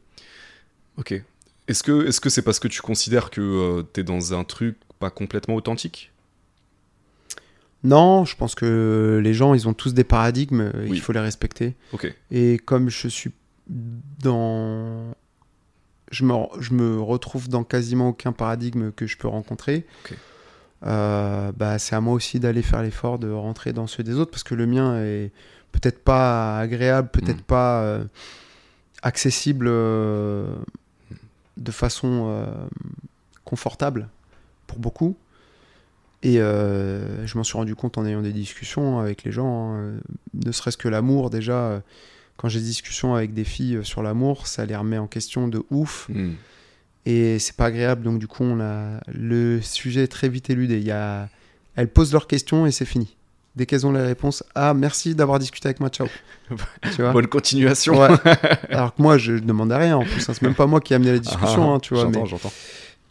Ok. Est-ce que est-ce que c'est parce que tu considères que tu t'es dans un truc pas complètement authentique? Non, je pense que les gens, ils ont tous des paradigmes, Oui. il faut les respecter. Ok. Et comme je suis dans... Je me, je me retrouve dans quasiment aucun paradigme que je peux rencontrer. Euh, bah, c'est à moi aussi d'aller faire l'effort de rentrer dans ceux des autres parce que le mien est peut-être pas agréable, peut-être Mm. pas euh, accessible euh, de façon confortable pour beaucoup. Et je m'en suis rendu compte en ayant des discussions avec les gens, hein, ne serait-ce que l'amour déjà. Quand j'ai des discussions avec des filles euh, sur l'amour, ça les remet en question de ouf Hmm. et c'est pas agréable. Donc du coup, on a le sujet est très vite éludé. Il y a, elles posent leurs questions et c'est fini. Dès qu'elles ont les réponses, ah merci d'avoir discuté avec moi, ciao. tu vois Bonne continuation. Ouais. Alors que moi, je, je demande à rien. En plus, hein. c'est même pas moi qui ai amené la discussion, Ah, hein, tu vois. J'entends, Mais j'entends.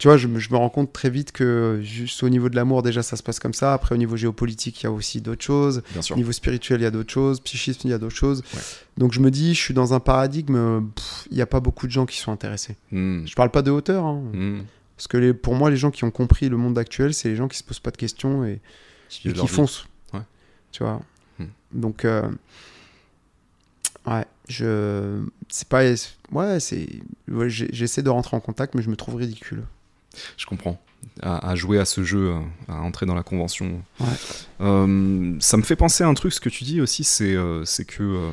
Tu vois, je me, je me rends compte très vite que juste au niveau de l'amour, déjà, ça se passe comme ça. Après, au niveau géopolitique, il y a aussi d'autres choses. Au niveau spirituel, il y a d'autres choses. Psychisme, il y a d'autres choses. Ouais. Donc je me dis, je suis dans un paradigme. pff, Il n'y a pas beaucoup de gens qui sont intéressés. Hmm. Je parle pas de hauteur. hein. Hmm. Parce que les, pour moi, les gens qui ont compris le monde actuel, c'est les gens qui se posent pas de questions et, Qui et foncent. Ouais. Tu vois. Hmm. Donc, euh, ouais, je, c'est pas, ouais, c'est, ouais, j'essaie de rentrer en contact, mais je me trouve ridicule. Je comprends. À, à jouer à ce jeu, à entrer dans la convention. Ouais. Euh, ça me fait penser à un truc, ce que tu dis aussi, c'est euh, que euh,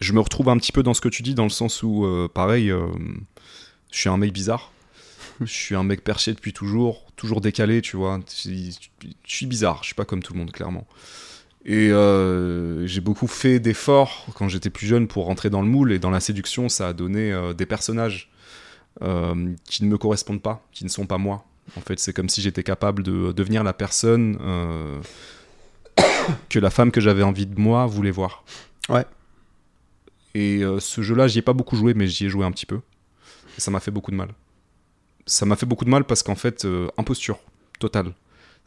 je me retrouve un petit peu dans ce que tu dis, dans le sens où, pareil, je suis un mec bizarre. Je suis un mec perché depuis toujours, toujours décalé, tu vois. Je je suis bizarre, je suis pas comme tout le monde, clairement. Et euh, j'ai beaucoup fait d'efforts quand j'étais plus jeune pour rentrer dans le moule, et dans la séduction, ça a donné euh, des personnages euh, qui ne me correspondent pas, qui ne sont pas moi. En fait, c'est comme si j'étais capable de devenir la personne euh, que la femme que j'avais envie de moi voulait voir. Ouais. Et euh, ce jeu-là, j'y ai pas beaucoup joué, mais j'y ai joué un petit peu. Et ça m'a fait beaucoup de mal. Ça m'a fait beaucoup de mal parce qu'en fait, imposture totale.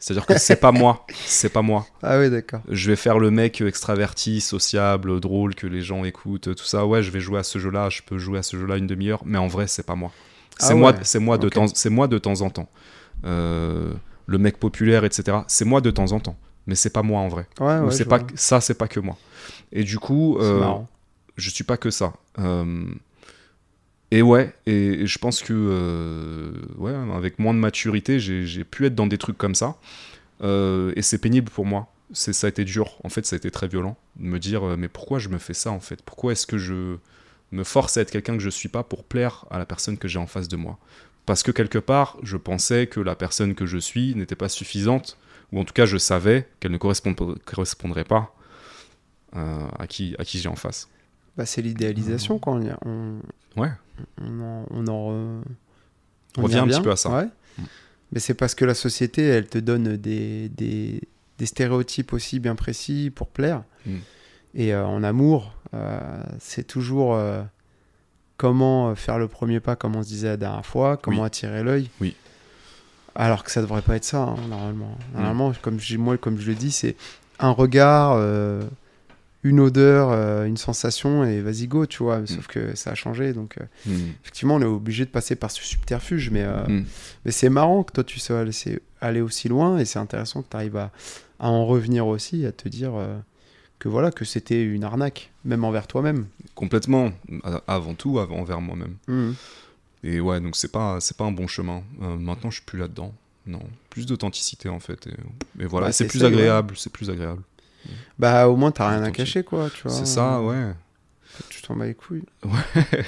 C'est-à-dire que c'est pas moi, c'est pas moi. Ah oui, d'accord. Je vais faire le mec extraverti, sociable, drôle, que les gens écoutent, tout ça. Ouais, je vais jouer à ce jeu-là, je peux jouer à ce jeu-là une demi-heure, mais en vrai, c'est pas moi. Ah C'est moi, c'est moi de temps, c'est moi de temps en temps. Euh, le mec populaire, etc. C'est moi de temps en temps, mais c'est pas moi en vrai. Ouais, Ou ouais. c'est pas vois. ça, c'est pas que moi. Et du coup, euh, je suis pas que ça. Euh, et ouais, et, et je pense que euh, ouais, avec moins de maturité, j'ai pu être dans des trucs comme ça. Euh, et c'est pénible pour moi. Ça a été dur. En fait, ça a été très violent de me dire euh, mais pourquoi je me fais ça en fait? Pourquoi est-ce que je me force à être quelqu'un que je suis pas pour plaire à la personne que j'ai en face de moi? Parce que quelque part, je pensais que la personne que je suis n'était pas suffisante, ou en tout cas, je savais qu'elle ne correspond- correspondrait pas euh, à qui à qui j'ai en face. Bah, c'est l'idéalisation quand on, on, Ouais. On en, on en re- On y revient un petit peu à ça. Ouais. Mm. Mais c'est parce que la société, elle te donne des, des, des stéréotypes aussi bien précis pour plaire. Mm. Et euh, en amour, euh, c'est toujours. euh, comment faire le premier pas, comme on se disait la dernière fois, comment Oui. attirer l'œil. Oui. Alors que ça devrait pas être ça, hein, normalement. Normalement, comme je, moi, comme je le dis, c'est un regard, une odeur, euh, une sensation, et vas-y, go, tu vois. Sauf que ça a changé, donc euh, Mm. effectivement, on est obligé de passer par ce subterfuge, mais, euh, Mm. mais c'est marrant que toi, tu sois allé, aller aussi loin, et c'est intéressant que tu arrives à, à en revenir aussi, à te dire que voilà, que c'était une arnaque, même envers toi-même. Complètement, avant tout, avant, envers moi-même. Et ouais, donc c'est pas, c'est pas un bon chemin. Euh, maintenant, je suis plus là-dedans. Non, plus d'authenticité en fait. Et, et voilà, Bah, c'est plus ça, agréable, c'est plus agréable. Bah, au moins, t'as rien à cacher, quoi, tu vois. C'est ça, ouais. Tu t'en bats les couilles. Ouais.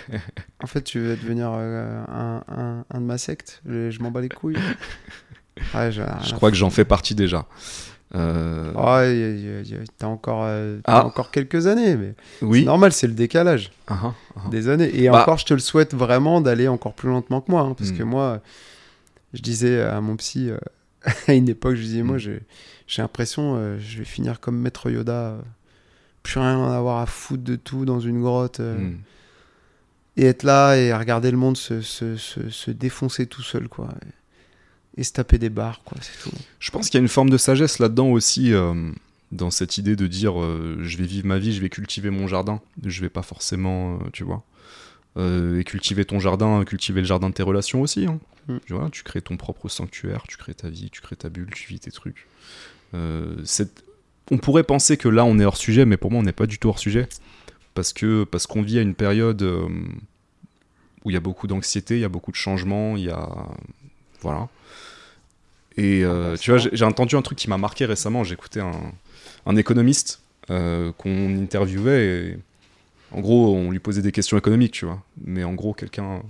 En fait, tu veux devenir euh, un, un, un de ma secte? Je, je m'en bats les couilles. Ouais, Je crois que j'en fais partie déjà. Euh, Oh, t'as encore, euh, Ah. encore quelques années, mais c'est normal, c'est le décalage Ah, ah, des années. Et Bah. encore, je te le souhaite vraiment d'aller encore plus lentement que moi, hein, parce Mm. que moi, je disais à mon psy euh, à une époque, je disais, moi, Mm. j'ai, j'ai l'impression, euh, je vais finir comme Maître Yoda, euh, plus rien en avoir à foutre de tout dans une grotte, euh, Mm. et être là et regarder le monde se, se, se, se défoncer tout seul, quoi. Et, et se taper des barres, quoi, c'est tout. Je pense qu'il y a une forme de sagesse là-dedans aussi, euh, dans cette idée de dire euh, je vais vivre ma vie, je vais cultiver mon jardin. Je vais pas forcément, euh, tu vois. Euh, et cultiver ton jardin, cultiver le jardin de tes relations aussi. hein. Mm. Tu vois, tu crées ton propre sanctuaire, tu crées ta vie, tu crées ta bulle, tu vis tes trucs. Euh, on pourrait penser que là on est hors sujet, mais pour moi on n'est pas du tout hors sujet. Parce que parce qu'on vit à une période euh, où il y a beaucoup d'anxiété, il y a beaucoup de changements, il y a. Voilà. Et euh, tu vois, j'ai j'ai entendu un truc qui m'a marqué récemment. J'écoutais un, un économiste euh, qu'on interviewait et en gros, on lui posait des questions économiques, tu vois. Mais en gros, quelqu'un,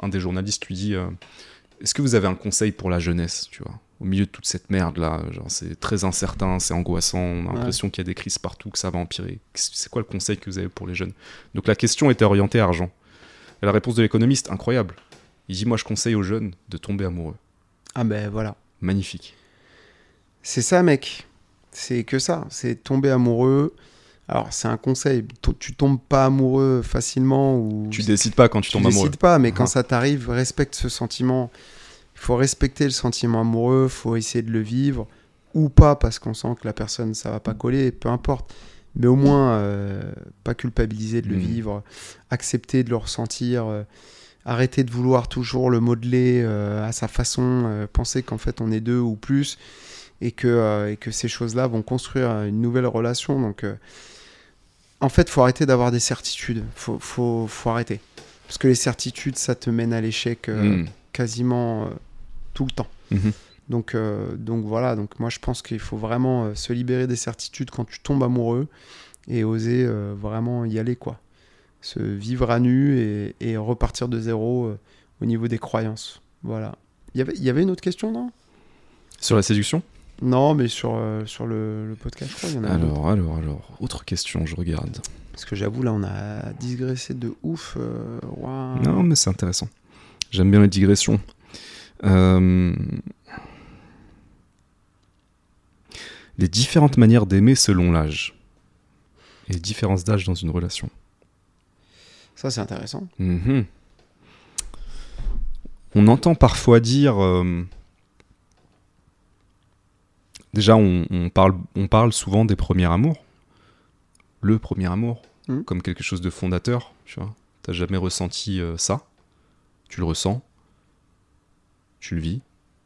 un des journalistes lui dit euh, Est-ce que vous avez un conseil pour la jeunesse, tu vois Au milieu de toute cette merde là, genre c'est très incertain, c'est angoissant, on a Ouais. l'impression qu'il y a des crises partout, que ça va empirer. C'est quoi le conseil que vous avez pour les jeunes? Donc la question était orientée à argent. Et la réponse de l'économiste, incroyable. Il dit Moi, je conseille aux jeunes de tomber amoureux. Ah ben voilà. Magnifique. C'est ça, mec. C'est que ça. C'est tomber amoureux. Alors, c'est un conseil. Tu tombes pas amoureux facilement ou Tu décides pas quand tu tu tombes amoureux. décides pas, mais quand Ah. ça t'arrive, respecte ce sentiment. Il faut respecter le sentiment amoureux. faut essayer de le vivre ou pas parce qu'on sent que la personne ça va pas coller. Peu importe. Mais au moins, euh, pas culpabiliser de le Mm. vivre, accepter de le ressentir. euh, Arrêter de vouloir toujours le modeler euh, à sa façon, penser qu'en fait on est deux ou plus et que, et que ces choses-là vont construire une nouvelle relation. Donc, en fait, faut arrêter d'avoir des certitudes. Faut, faut, faut arrêter. Parce que les certitudes, ça te mène à l'échec euh, Mm. quasiment euh, tout le temps. Mhm. Donc, euh, donc voilà, donc moi je pense qu'il faut vraiment euh, se libérer des certitudes quand tu tombes amoureux et oser euh, vraiment y aller, quoi. Se vivre à nu et, et repartir de zéro euh, au niveau des croyances. Voilà. Il y avait- il y avait une autre question, non? Sur la séduction? Non, mais sur, sur le, le podcast, je crois, il y en a d'autres. Alors, alors, alors, autre question, je regarde. Parce que j'avoue, là, on a digressé de ouf. Non, mais c'est intéressant. J'aime bien les digressions. Euh, Les différentes manières d'aimer selon l'âge. Et les différences d'âge dans une relation. Ça, c'est intéressant. Mhm. On entend parfois dire. euh, Déjà, on, on parle, on parle souvent des premiers amours. Le premier amour, Mhm. comme quelque chose de fondateur. Tu vois, t'as jamais ressenti euh, ça? Tu le ressens? Tu le vis.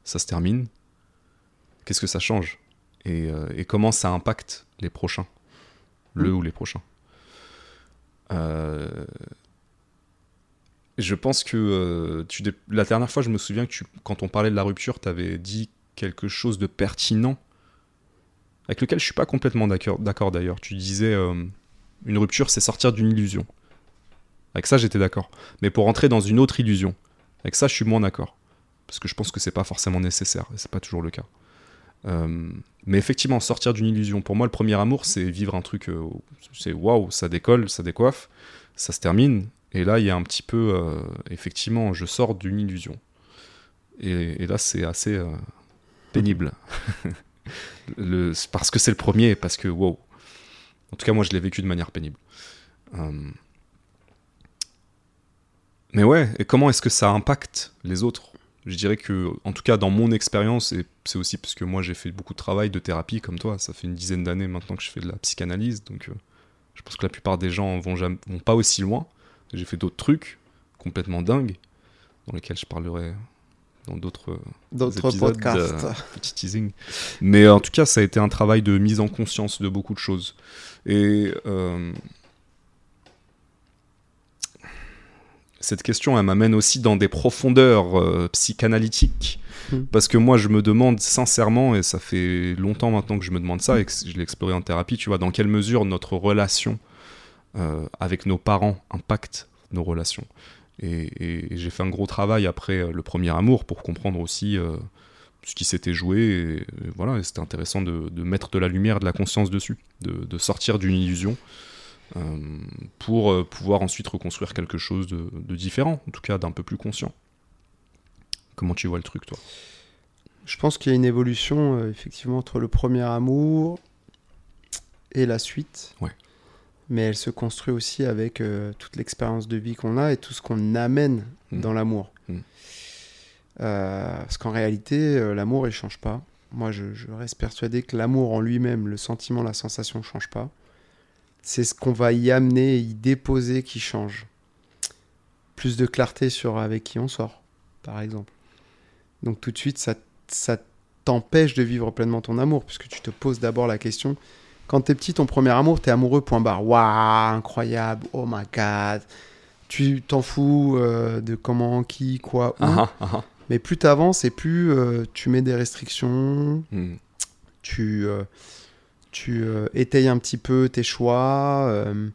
Ça se termine. Qu'est-ce que ça change? Et, euh, et comment ça impacte les prochains? Le Mhm. ou les prochains? Euh, je pense que euh, tu la dernière fois, je me souviens que tu, quand on parlait de la rupture, tu avais dit quelque chose de pertinent, avec lequel je suis pas complètement d'accord d'accord d'ailleurs. Tu disais euh, une rupture, c'est sortir d'une illusion. Avec ça, j'étais d'accord. Mais pour entrer dans une autre illusion, avec ça, je suis moins d'accord. Parce que je pense que c'est pas forcément nécessaire, et c'est pas toujours le cas. Euh, mais effectivement, sortir d'une illusion. Pour moi, le premier amour, c'est vivre un truc. euh, c'est waouh, ça décolle, ça décoiffe, ça se termine. Et là, il y a un petit peu. euh, effectivement, je sors d'une illusion. Et, là, c'est assez pénible. Parce que c'est le premier, parce que waouh. En tout cas, moi, je l'ai vécu de manière pénible. Mais ouais, et comment est-ce que ça impacte les autres? Je dirais que, en tout cas, dans mon expérience, et c'est aussi parce que moi j'ai fait beaucoup de travail de thérapie comme toi, ça fait une dizaine d'années maintenant que je fais de la psychanalyse, donc euh, je pense que la plupart des gens vont, jamais, vont pas aussi loin. J'ai fait d'autres trucs complètement dingues, dans lesquels je parlerai dans d'autres D'autres épisodes, podcasts. euh, petit teasing. Mais en tout cas, ça a été un travail de mise en conscience de beaucoup de choses. Et euh, cette question, elle m'amène aussi dans des profondeurs euh, psychanalytiques. Mm. Parce que moi, je me demande sincèrement, et ça fait longtemps maintenant que je me demande ça, et que je l'ai exploré en thérapie, tu vois, dans quelle mesure notre relation euh, avec nos parents impacte nos relations. Et, et- et j'ai fait un gros travail après euh, le premier amour pour comprendre aussi ce qui s'était joué. Et, et voilà, c'était intéressant de, de mettre de la lumière, de la conscience dessus, de, de sortir d'une illusion pour euh, pouvoir ensuite reconstruire quelque chose de, de différent, en tout cas d'un peu plus conscient. Comment tu vois le truc, toi? Je pense qu'il y a une évolution euh, effectivement entre le premier amour et la suite. Ouais. Mais elle se construit aussi avec euh, toute l'expérience de vie qu'on a et tout ce qu'on amène Mm. dans l'amour. Mm. Euh, parce qu'en réalité, euh, l'amour, il change pas. Moi, je, je reste persuadé que l'amour en lui-même, le sentiment, la sensation ne change pas. C'est ce qu'on va y amener, y déposer qui change. Plus de clarté sur avec qui on sort, par exemple. Donc tout de suite, ça, ça t'empêche de vivre pleinement ton amour, puisque tu te poses d'abord la question. Quand t'es petit, ton premier amour, t'es amoureux, point barre. Waouh, incroyable, oh my god. Tu t'en fous euh, de comment, qui, quoi, où. Ah, ah, ah. Mais plus t'avances et plus euh, tu mets des restrictions, Hmm. tu, euh, tu euh, étayes un petit peu tes choix, euh,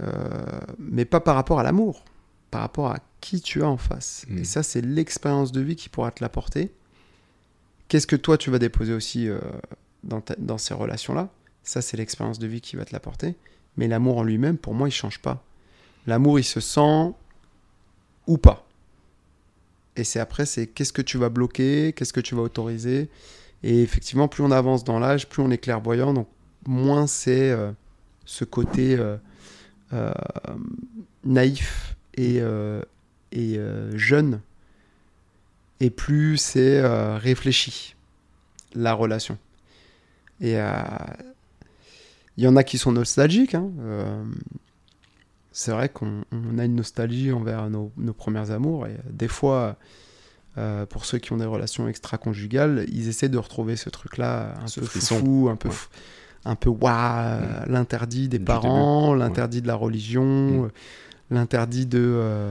euh, mais pas par rapport à l'amour, par rapport à qui tu as en face. Mm. Et ça, c'est l'expérience de vie qui pourra te l'apporter. Qu'est-ce que toi, tu vas déposer aussi dans, ta- dans ces relations-là? Ça, c'est l'expérience de vie qui va te l'apporter. Mais l'amour en lui-même, pour moi, il change pas. L'amour, il se sent ou pas. Et c'est après, c'est qu'est-ce que tu vas bloquer, qu'est-ce que tu vas autoriser? Et effectivement, plus on avance dans l'âge, plus on est clairvoyant, donc moins c'est euh, ce côté euh, euh, naïf et, jeune, et plus c'est réfléchi, la relation. Et il y en a qui sont nostalgiques. hein, c'est vrai qu'on on a une nostalgie envers nos, nos premiers amours, et des fois, euh, pour ceux qui ont des relations extra-conjugales, ils essaient de retrouver ce truc-là un Ce peu fou, un peu, Ouais. fou- un peu waouh, l'interdit des Du parents, l'interdit de la religion, Mm. euh, l'interdit de, euh,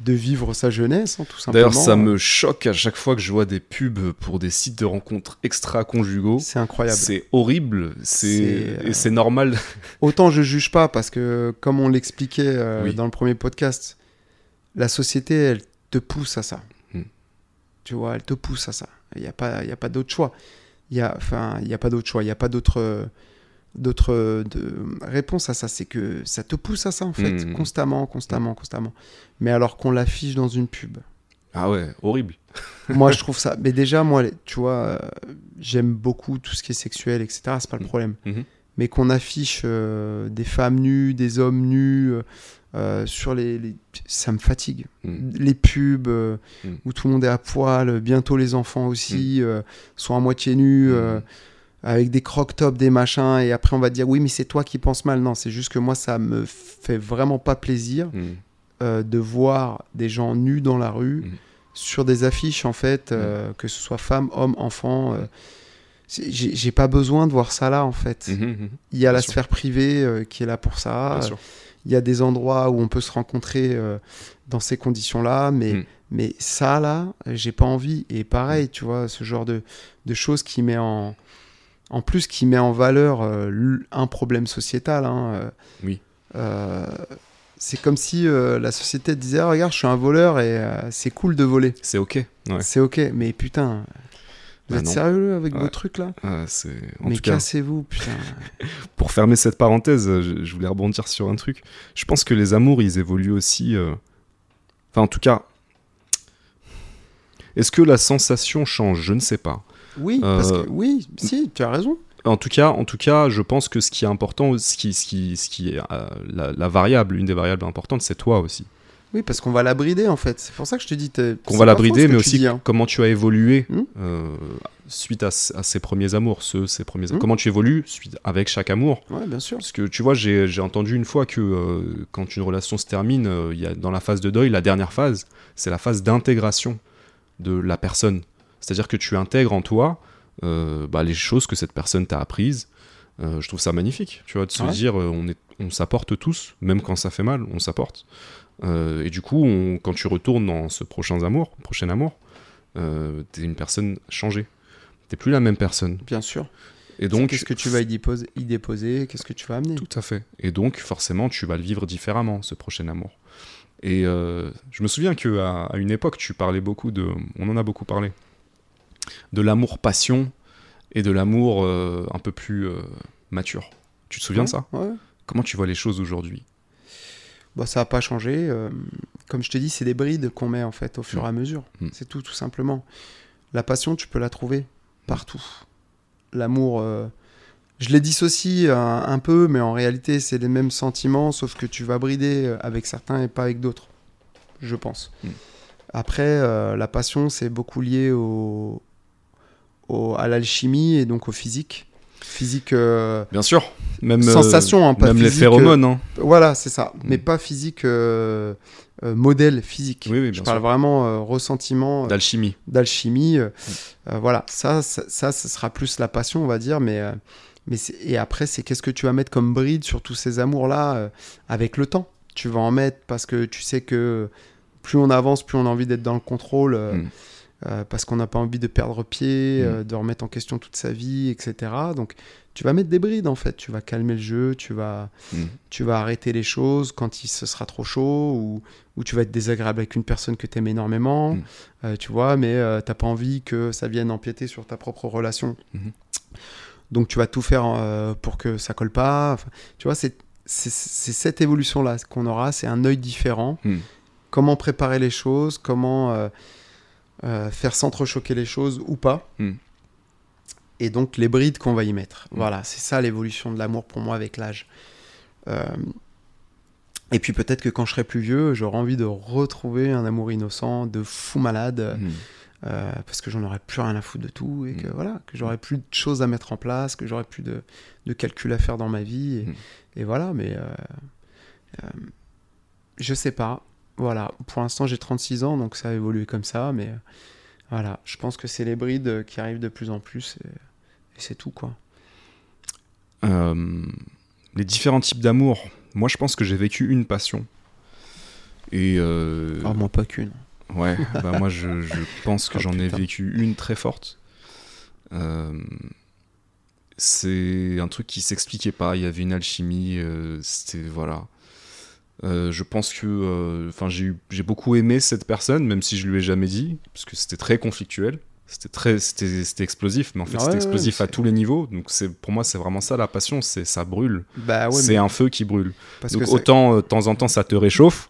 de vivre sa jeunesse, hein, tout simplement. D'ailleurs, ça me choque à chaque fois que je vois des pubs pour des sites de rencontres extra-conjugaux. C'est incroyable. C'est horrible, C'est, c'est euh, et c'est normal. Autant je juge pas parce que, comme on l'expliquait Oui. dans le premier podcast, la société, elle te pousse à ça. Tu vois, elle te pousse à ça. Il n'y a pas, il y a pas d'autre choix. Il y a, enfin, il y a pas d'autre choix. Il n'y a pas d'autre, euh, d'autre euh, de réponse à ça. C'est que ça te pousse à ça en fait, Hmm. constamment, constamment, constamment. Mais alors qu'on l'affiche dans une pub. Ah ouais, horrible. moi, je trouve ça. Mais déjà, moi, tu vois, euh, j'aime beaucoup tout ce qui est sexuel, etc. C'est pas le Mhm. problème. Mhm. Mais qu'on affiche euh, des femmes nues, des hommes nus euh, sur les, les- ça me fatigue. Mm. Les pubs euh, Mm. où tout le monde est à poil, bientôt les enfants aussi euh, sont à moitié nus. Mm. avec des croc-tops, des machins, et après on va dire oui, mais c'est toi qui penses mal. Non, c'est juste que moi, ça me fait vraiment pas plaisir Mm. de voir des gens nus dans la rue sur des affiches en fait, que ce soit femmes, hommes, enfants. j'ai pas besoin de voir ça là en fait. Mhm, mhm. Il y a la sûr. sphère privée qui est là pour ça. Bien sûr. Il y a des endroits où on peut se rencontrer euh, dans ces conditions-là, mais, Mm. mais ça là, j'ai pas envie. Et pareil, tu vois, ce genre de, de choses qui met en. En plus, qui met en valeur euh, un problème sociétal. hein, euh, Oui. c'est comme si la société disait Ah, Regarde, je suis un voleur et c'est cool de voler. C'est ok. Ouais. C'est ok, mais putain, vous Bah êtes non. sérieux avec vos trucs là Ah, en Mais cassez-vous, putain. pour fermer cette parenthèse, je, je voulais rebondir sur un truc. Je pense que les amours, ils évoluent aussi. euh, Enfin, en tout cas, est-ce que la sensation change? Je ne sais pas. Oui, parce Euh, que, oui, si, tu as raison. En tout cas, en tout cas, je pense que ce qui est important, ce qui, ce qui, ce qui est euh, la, la variable, une des variables importantes, c'est toi aussi. Oui, parce qu'on va la brider en fait. C'est pour ça que je te dis. Qu'on va la brider, ce mais aussi dis, hein. comment tu as évolué Hmm. euh, suite à, à ces premiers amours, ceux, ces premiers, Hmm. comment tu évolues suite, avec chaque amour. Ouais, bien sûr. Parce que tu vois, j'ai entendu une fois que euh, quand une relation se termine, euh, y a, dans la phase de deuil, la dernière phase, c'est la phase d'intégration de la personne. C'est-à-dire que tu intègres en toi euh, bah, les choses que cette personne t'a apprises. Je trouve ça magnifique, tu vois, de se Ouais. dire on, est, on s'apporte tous, même quand ça fait mal, on s'apporte. Euh, et du coup, on- quand tu retournes dans ce prochain amour, prochain amour, euh, t'es une personne changée. T'es plus la même personne. Bien sûr. Et Donc, qu'est-ce que tu vas y déposer, y déposer? Qu'est-ce que tu vas amener? Tout à fait. Et donc, forcément, tu vas le vivre différemment, ce prochain amour. Et euh, je me souviens qu'à à une époque, tu parlais beaucoup de. On en a beaucoup parlé. De l'amour-passion et de l'amour euh, un peu plus euh, mature. Tu te souviens de ça? Ouais. Comment tu vois les choses aujourd'hui? Bah, ça n'a pas changé. euh, comme je te dis, c'est des brides qu'on met en fait au fur et à mesure. Mm. C'est tout, tout simplement. La passion, tu peux la trouver partout. L'amour, euh, je les dissocie un, un peu, mais en réalité, c'est les mêmes sentiments, sauf que tu vas brider euh, avec certains et pas avec d'autres, je pense. Mm. Après, euh, la passion, c'est beaucoup lié au, au- à l'alchimie et donc au physique. Physique. euh, Bien sûr. Même, euh, Sensation, hein, pas même les physique, phéromones. hein. voilà, c'est ça. Mm. Mais pas physique, euh, euh, modèle physique. Oui, oui, Je parle sûr. vraiment euh, ressentiment euh, D'alchimie. d'alchimie. euh, Mm. euh, voilà, ça, ça, ça, ce sera plus la passion, on va dire. Mais, euh, mais et après, c'est qu'est-ce que tu vas mettre comme bride sur tous ces amours-là euh, avec le temps? Tu vas en mettre parce que tu sais que plus on avance, plus on a envie d'être dans le contrôle. euh, Mm. Euh, parce qu'on n'a pas envie de perdre pied, Mm. euh, de remettre en question toute sa vie, etc. Donc, tu vas mettre des brides en fait. Tu vas calmer le jeu, tu vas, Mm. tu vas arrêter les choses quand il se sera trop chaud ou, ou tu vas être désagréable avec une personne que tu aimes énormément, Mm. euh, tu vois, mais euh, t'as pas envie que ça vienne empiéter sur ta propre relation. Mhm. Donc tu vas tout faire pour que ça colle pas. Enfin, tu vois, c'est cette évolution-là qu'on aura, c'est un œil différent. Mm. Comment préparer les choses, comment euh, faire s'entrechoquer les choses ou pas. Mm. Et donc les brides qu'on va y mettre. Mm. Voilà, c'est ça l'évolution de l'amour pour moi avec l'âge. Euh, et puis peut-être que quand je serai plus vieux, j'aurai envie de retrouver un amour innocent, de fou malade, Mm. euh, parce que j'en aurai plus rien à foutre de tout, et que voilà, que j'aurai plus de choses à mettre en place, que j'aurai plus de, de calculs à faire dans ma vie, et, et voilà, mais euh, euh, je sais pas. Voilà, pour l'instant j'ai 36 ans, donc ça a évolué comme ça, mais euh, voilà, je pense que c'est les brides qui arrivent de plus en plus, et, et c'est tout quoi. Euh, les différents types d'amour. Moi, je pense que j'ai vécu une passion. Et euh, Ah, moi pas qu'une. ouais, bah moi, je, je pense que Oh, j'en ai vécu une très forte. Euh, c'est un truc qui s'expliquait pas. Il y avait une alchimie. euh, C'était voilà. Euh, je pense que, euh, enfin, j'ai beaucoup aimé cette personne, même si je lui ai jamais dit, parce que c'était très conflictuel. C'était très, c'était explosif, mais en fait, Ouais, c'était ouais, explosif à tous les niveaux. Donc, c'est pour moi, c'est vraiment ça la passion. C'est ça brûle. Bah ouais, c'est mais un feu qui brûle. parce Donc que autant euh, de temps en temps ça te réchauffe,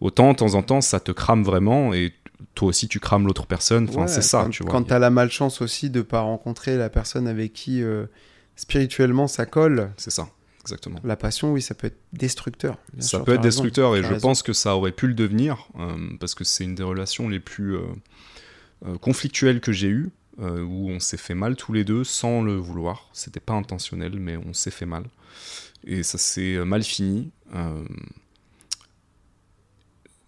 autant de temps en temps ça te crame vraiment et toi aussi tu crames l'autre personne. Enfin c'est ça, quand, tu vois. Quand t'as la malchance aussi de pas rencontrer la personne avec qui euh, spirituellement ça colle, C'est ça, exactement. la passion, oui, ça peut être destructeur. Ça sûr, peut être raison, destructeur et je raison. pense que ça aurait pu le devenir euh, parce que c'est une des relations les plus euh, euh, conflictuelles que j'ai eues euh, où on s'est fait mal tous les deux sans le vouloir. C'était pas intentionnel mais on s'est fait mal et ça s'est mal fini.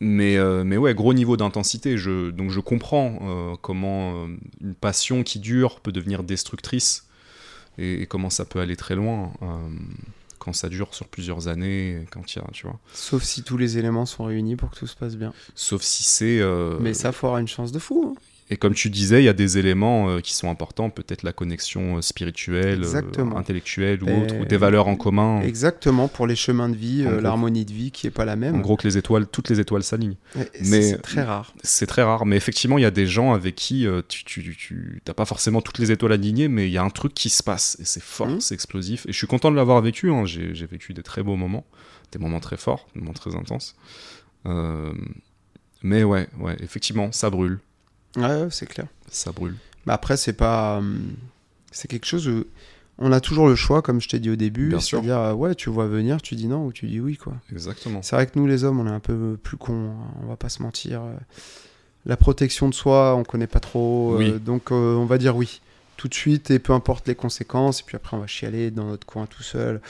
mais, euh, mais ouais, gros niveau d'intensité. Je, donc je comprends euh, comment euh, une passion qui dure peut devenir destructrice et, et comment ça peut aller très loin quand ça dure sur plusieurs années, quand il y a, tu vois. Sauf si tous les éléments sont réunis pour que tout se passe bien. Sauf si c'est. euh, Mais ça, faut avoir une chance de fou. hein. Et comme tu disais, il y a des éléments euh, qui sont importants, peut-être la connexion euh, spirituelle, euh, intellectuelle ou Et- autre, ou des valeurs en commun. Exactement, pour les chemins de vie, euh, l'harmonie de vie qui est pas la même. En gros, que les étoiles, toutes les étoiles s'alignent. C'est- très rare. C'est très rare, mais effectivement, il y a des gens avec qui tu, tu, tu t'as pas forcément toutes les étoiles alignées, mais il y a un truc qui se passe et c'est fort, Mhm. c'est explosif. Et je suis content de l'avoir vécu. hein. J'ai, vécu des très beaux moments, des moments très forts, des moments très intenses. Mais ouais, ouais, effectivement, ça brûle, Ouais, c'est clair. ça brûle. Mais après, c'est pas. hum, C'est quelque chose où on a toujours le choix, comme je t'ai dit au début. Bien sûr. C'est-à-dire, euh, ouais, tu vois venir, tu dis non ou tu dis oui, quoi. Exactement. C'est vrai que nous, les hommes, on est un peu plus cons, hein, on va pas se mentir. Euh, La protection de soi, on connaît pas trop, euh, donc euh, on va dire oui, tout de suite, et peu importe les conséquences, et puis après on va chialer dans notre coin tout seul,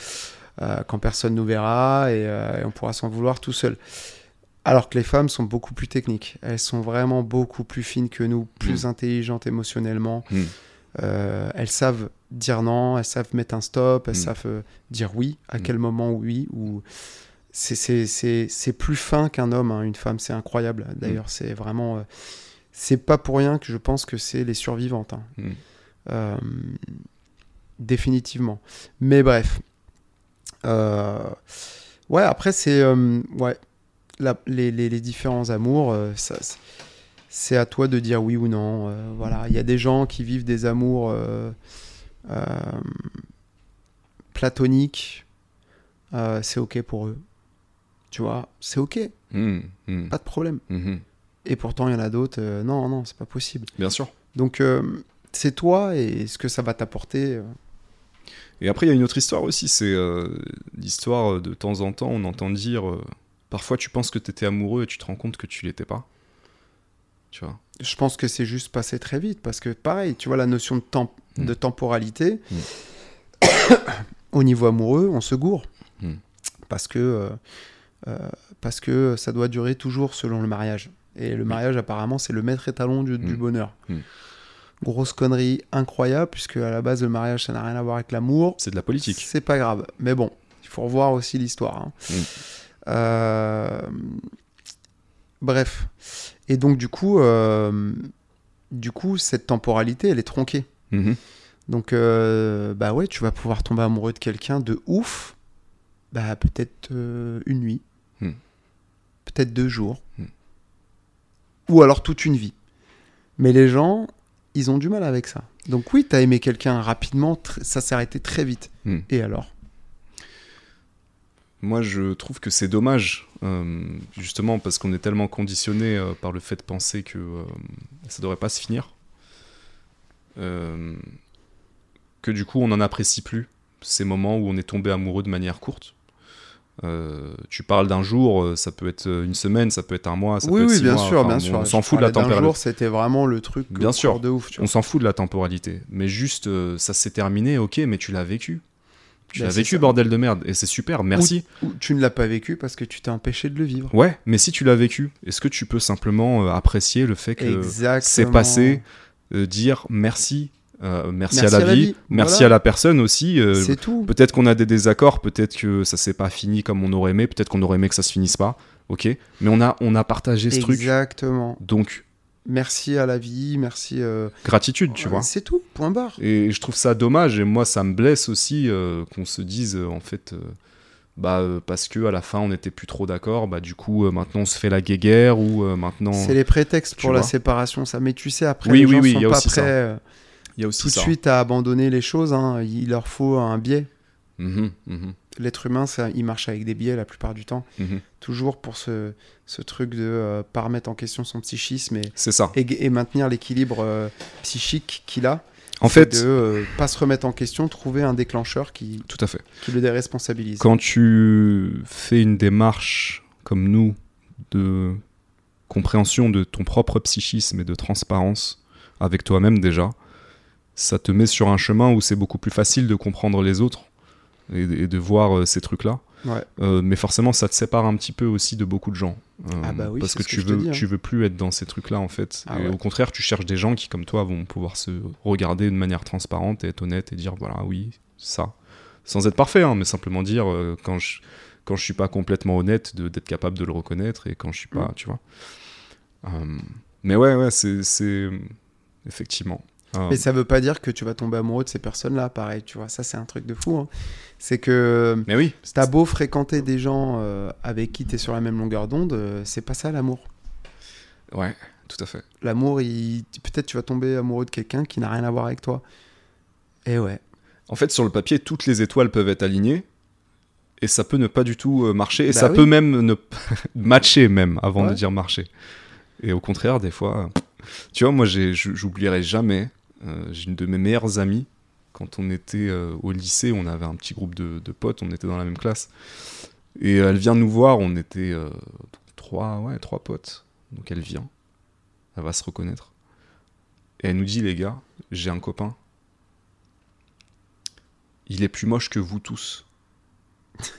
euh, quand personne nous verra, et, euh, et on pourra s'en vouloir tout seul. Alors que les femmes sont beaucoup plus techniques, elles sont vraiment beaucoup plus fines que nous, plus intelligentes émotionnellement. Mm. Euh, elles savent dire non, elles savent mettre un stop, elles Mm. savent euh, dire oui, à Mm. quel moment oui, ou c'est- plus fin qu'un homme, hein, une femme, c'est incroyable. D'ailleurs, Mm. c'est vraiment. euh, c'est pas pour rien que je pense que c'est les survivantes. hein. Mm. Définitivement. Mais bref. Ouais, après, c'est. ouais, la- les, les- les différents amours, euh, ça, c'est- à toi de dire oui ou non. euh, voilà, il y a des gens qui vivent des amours euh, platoniques. c'est ok pour eux. Tu vois, c'est ok, Mm, mm, pas de problème. mhm. Et pourtant, il y en a d'autres. euh, non, non, c'est pas possible. Bien sûr. Donc, euh, c'est toi et ce que ça va t'apporter. euh, Et après, il y a une autre histoire aussi, c'est l'histoire de temps en temps, on entend dire, parfois tu penses que tu étais amoureux et tu te rends compte que tu l'étais pas. Tu vois je pense que c'est juste passé très vite parce que pareil, tu vois la notion de temps, Mm. de temporalité. Mm. Au niveau amoureux, on se gourre Mm. parce que euh, euh, parce que ça doit durer toujours selon le mariage. Et le mariage apparemment c'est le maître étalon du, du bonheur. Grosse connerie incroyable puisque à la base le mariage ça n'a rien à voir avec l'amour. C'est de la politique. C'est pas grave. Mais bon, il faut revoir aussi l'histoire. hein. Euh, Bref. Et donc, du coup, euh, du coup, cette temporalité, elle est tronquée. Mhm. Donc, euh, bah ouais, tu vas pouvoir tomber amoureux de quelqu'un de ouf. Bah, peut-être une nuit. Mm. Peut-être deux jours. Mm. Ou alors toute une vie. Mais les gens, ils ont du mal avec ça. Donc, oui, t'as aimé quelqu'un rapidement, ça s'est arrêté très vite. Mm. Et alors? Moi, je trouve que c'est dommage, euh, justement, parce qu'on est tellement conditionné euh, par le fait de penser que euh, ça devrait pas se finir, que du coup, on n'en apprécie plus ces moments où on est tombé amoureux de manière courte. Tu parles d'un jour, ça peut être une semaine, ça peut être un mois, ça oui, peut être oui, six bien mois, sûr, enfin, bien on- sûr. On s'en fout de la température. jour, c'était vraiment le truc Bien sûr. de ouf. Tu On s'en fout de la temporalité, mais juste ça s'est terminé, ok, mais tu l'as vécu. Tu Ben, l'as vécu, ça. bordel de merde, et c'est super, merci. Ou tu ne l'as pas vécu parce que tu t'es empêché de le vivre. Ouais, mais si tu l'as vécu, est-ce que tu peux simplement euh, apprécier le fait que c'est passé, euh, dire merci, euh, merci, Merci à la vie, merci voilà. à la personne aussi. euh, C'est tout. peut-être qu'on a des désaccords, peut-être que ça s'est pas fini comme on aurait aimé, peut-être qu'on aurait aimé que ça se finisse pas, ok. Mais on a, on a partagé ce truc, Exactement. donc Merci à la vie, merci. euh, gratitude, tu vois. C'est tout, point barre. Et je trouve ça dommage, et moi ça me blesse aussi euh, qu'on se dise euh, en fait, bah parce que à la fin on n'était plus trop d'accord, bah du coup maintenant on se fait la guéguerre ou maintenant C'est les prétextes pour la séparation, ça. Mais tu sais, après, Oui, les oui, gens oui, sont y a pas aussi prêts il y a aussi tout de suite à abandonner les choses. hein. Il leur faut un biais. Mhm, mhm, L'être humain, ça, il marche avec des biais la plupart du temps. mhm. Toujours pour ce, ce truc de euh, pas remettre en question son psychisme et, ça. et, et maintenir l'équilibre euh, psychique qu'il a. En fait, de euh, pas se remettre en question, trouver un déclencheur qui, tout à fait. qui le déresponsabilise. Quand tu fais une démarche comme nous de compréhension de ton propre psychisme et de transparence avec toi-même déjà, ça te met sur un chemin où c'est beaucoup plus facile de comprendre les autres et, et de voir euh, ces trucs-là. Ouais. Euh, mais forcément, ça te sépare un petit peu aussi de beaucoup de gens. Euh, Ah bah oui, parce que que tu te veux, dis, hein. tu veux plus être dans ces trucs-là en fait. Ah et ouais. au contraire, tu cherches des gens qui, comme toi, vont pouvoir se regarder de manière transparente et être honnête et dire voilà, oui, ça. Sans être parfait, hein, mais simplement dire euh, quand je quand je suis pas complètement honnête, de- d'être capable de le reconnaître et quand je suis pas, Mm. tu vois. Mais ouais, ouais, c'est c'est- effectivement. Mais ça veut pas dire que tu vas tomber amoureux de ces personnes-là, pareil, tu vois. Ça, c'est un truc de fou. hein. C'est que mais oui, t'as beau fréquenter des gens euh, avec qui t'es sur la même longueur d'onde, euh, c'est pas ça l'amour. ouais, tout à fait. L'amour, il... peut-être tu vas tomber amoureux de quelqu'un qui n'a rien à voir avec toi. Et ouais. En fait, sur le papier, toutes les étoiles peuvent être alignées et ça peut ne pas du tout euh, marcher et Bah ça oui. peut même ne matcher même avant de dire marcher. Et au contraire, des fois, euh, tu vois, moi, j'oublierai jamais. euh, j'ai une de mes meilleures amies quand on était euh, au lycée, on avait un petit groupe de, potes, on était dans la même classe. Et elle vient nous voir, on était euh, trois, ouais, trois potes. Donc elle vient, elle va se reconnaître. Et elle nous dit, les gars, j'ai un copain. Il est plus moche que vous tous.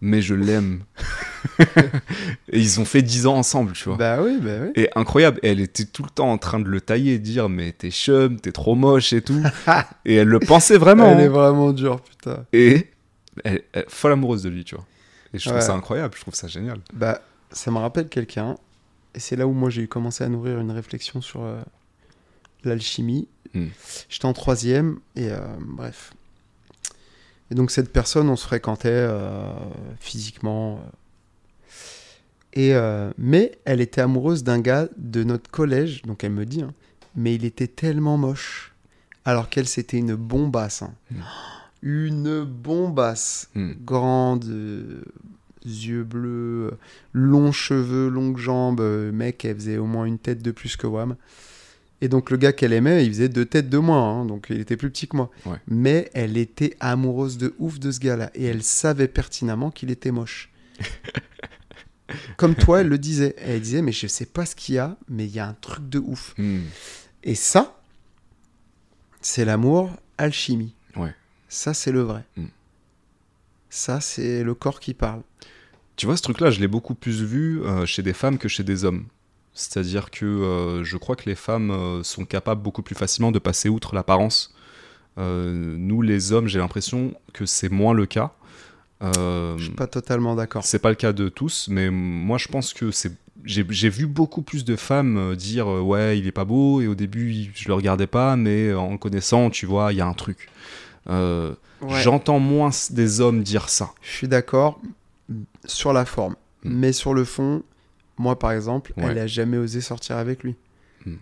Mais je l'aime. et ils ont fait 10 ans ensemble, tu vois. Bah oui, bah oui. Et incroyable, et elle était tout le temps en train de le tailler et dire mais t'es chum, t'es trop moche et tout. et elle le pensait vraiment. Elle est hein. vraiment dure, putain. Et elle, elle est folle amoureuse de lui, tu vois. Et je trouve Ouais. ça incroyable, je trouve ça génial. Bah, ça me rappelle quelqu'un. Et c'est là où moi j'ai commencé à nourrir une réflexion sur euh, l'alchimie. Hmm. J'étais en troisième et euh, bref. Et donc cette personne, on se fréquentait euh, physiquement. euh. Et euh, mais elle était amoureuse d'un gars de notre collège, donc elle me dit. hein, mais il était tellement moche, alors qu'elle c'était une bombasse. hein. Hmm. Une bombasse Hmm. grande, euh, yeux bleus, longs cheveux, longues jambes. mec, elle faisait au moins une tête de plus que Wam. Et donc le gars qu'elle aimait, il faisait deux têtes de moins, hein, donc il était plus petit que moi. Ouais. Mais elle était amoureuse de ouf de ce gars-là, et elle savait pertinemment qu'il était moche. Comme toi, elle le disait. Elle disait, mais je sais pas ce qu'il y a, mais il y a un truc de ouf. Hmm. Et ça, c'est l'amour alchimie. Ouais. Ça, c'est le vrai. Mm. Ça, c'est le corps qui parle. Tu vois, ce truc-là, je l'ai beaucoup plus vu euh, chez des femmes que chez des hommes. C'est-à-dire que euh, je crois que les femmes euh, sont capables beaucoup plus facilement de passer outre l'apparence. Euh, nous, les hommes, j'ai l'impression que c'est moins le cas. Euh, Je suis pas totalement d'accord. c'est pas le cas de tous, mais moi je pense que c'est. J'ai vu beaucoup plus de femmes dire euh, ouais il est pas beau et au début je le regardais pas mais en le connaissant tu vois il y a un truc. Euh, Ouais, J'entends moins des hommes dire ça. Je suis d'accord sur la forme. Mm. Mais sur le fond, moi, par exemple, Ouais. elle a jamais osé sortir avec lui. Mm.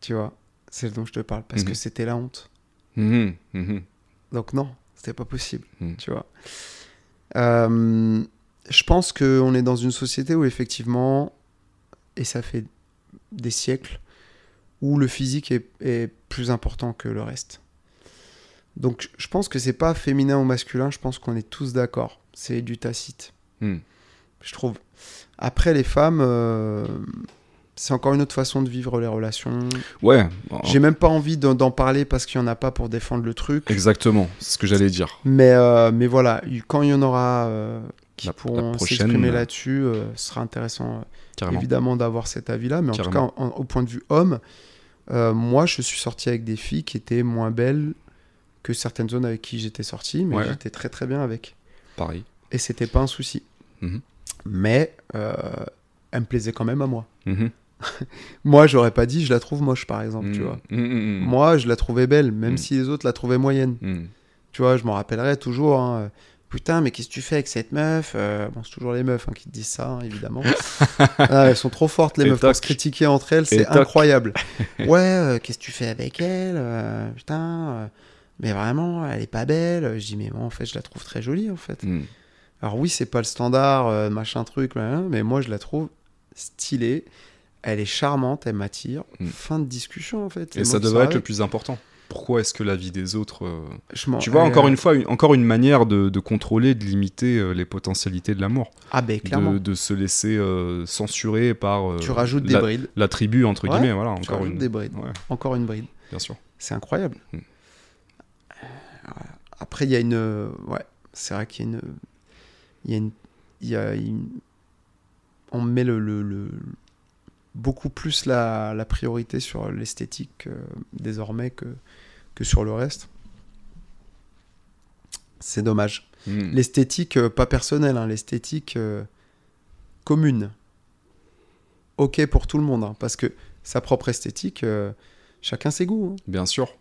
Tu vois C'est ce dont je te parle. Parce Mhm. que c'était la honte. Mhm, mhm. Donc non, c'était pas possible, Mm. tu vois. Euh, je pense qu'on est dans une société où effectivement, et ça fait des siècles, où le physique est, est plus important que le reste. Donc je pense que c'est pas féminin ou masculin, je pense qu'on est tous d'accord. C'est du tacite, Hmm. je trouve. Après les femmes, euh, c'est encore une autre façon de vivre les relations. Ouais, J'ai même pas envie d'en parler parce qu'il y en a pas pour défendre le truc. exactement, c'est ce que j'allais dire. Mais, euh, mais voilà, quand il y en aura euh, qui La- pourront s'exprimer là-dessus, ce sera intéressant évidemment d'avoir cet avis-là. Mais en Carrément. tout cas, en- en- au point de vue homme, moi je suis sorti avec des filles qui étaient moins belles que certaines zones avec qui j'étais sorti, mais Ouais. j'étais très très bien avec. Pareil. Et c'était pas un souci. Mhm. Mais euh, elle me plaisait quand même à moi. Mhm. Moi, j'aurais pas dit je la trouve moche par exemple, tu Mhm. vois. Mhm, mhm. Moi, je la trouvais belle, même si les autres la trouvaient moyenne. Tu vois, je m'en rappellerai toujours. hein, euh, Putain, mais qu'est-ce que tu fais avec cette meuf Euh, Bon, c'est toujours les meufs hein, qui te disent ça, hein, évidemment. Ah, elles sont trop fortes, les Et meufs, pour se critiquer entre elles, c'est incroyable. ouais, euh, qu'est-ce que tu fais avec elle Putain, mais vraiment, elle est pas belle. Je dis, mais moi, en fait, je la trouve très jolie, en fait. Alors oui, c'est pas le standard, euh, machin truc, mais moi, je la trouve stylée. Elle est charmante, elle m'attire. Mm. Fin de discussion, en fait. Et ça devrait être le plus important. Pourquoi est-ce que la vie des autres. euh, Je Tu vois, encore une fois, une- encore une manière de, de contrôler, de limiter euh, les potentialités de l'amour. Ah, ben clairement. De, de se laisser euh, censurer par euh, tu rajoutes des la, brides. la tribu, entre Ouais, guillemets. Voilà, Tu encore rajoutes une. des brides. Ouais, Encore une bride. bien sûr. C'est incroyable. Mm. Après, il y a une. Ouais, c'est vrai qu'il y a une. Il y a une. Il y a une- On met le, le- le- beaucoup plus la, la priorité sur l'esthétique euh, désormais que, que sur le reste. C'est dommage. Mhm. L'esthétique, euh, pas personnelle, hein, l'esthétique euh, commune. Ok pour tout le monde, hein, parce que sa propre esthétique, chacun ses goûts. hein. Bien sûr.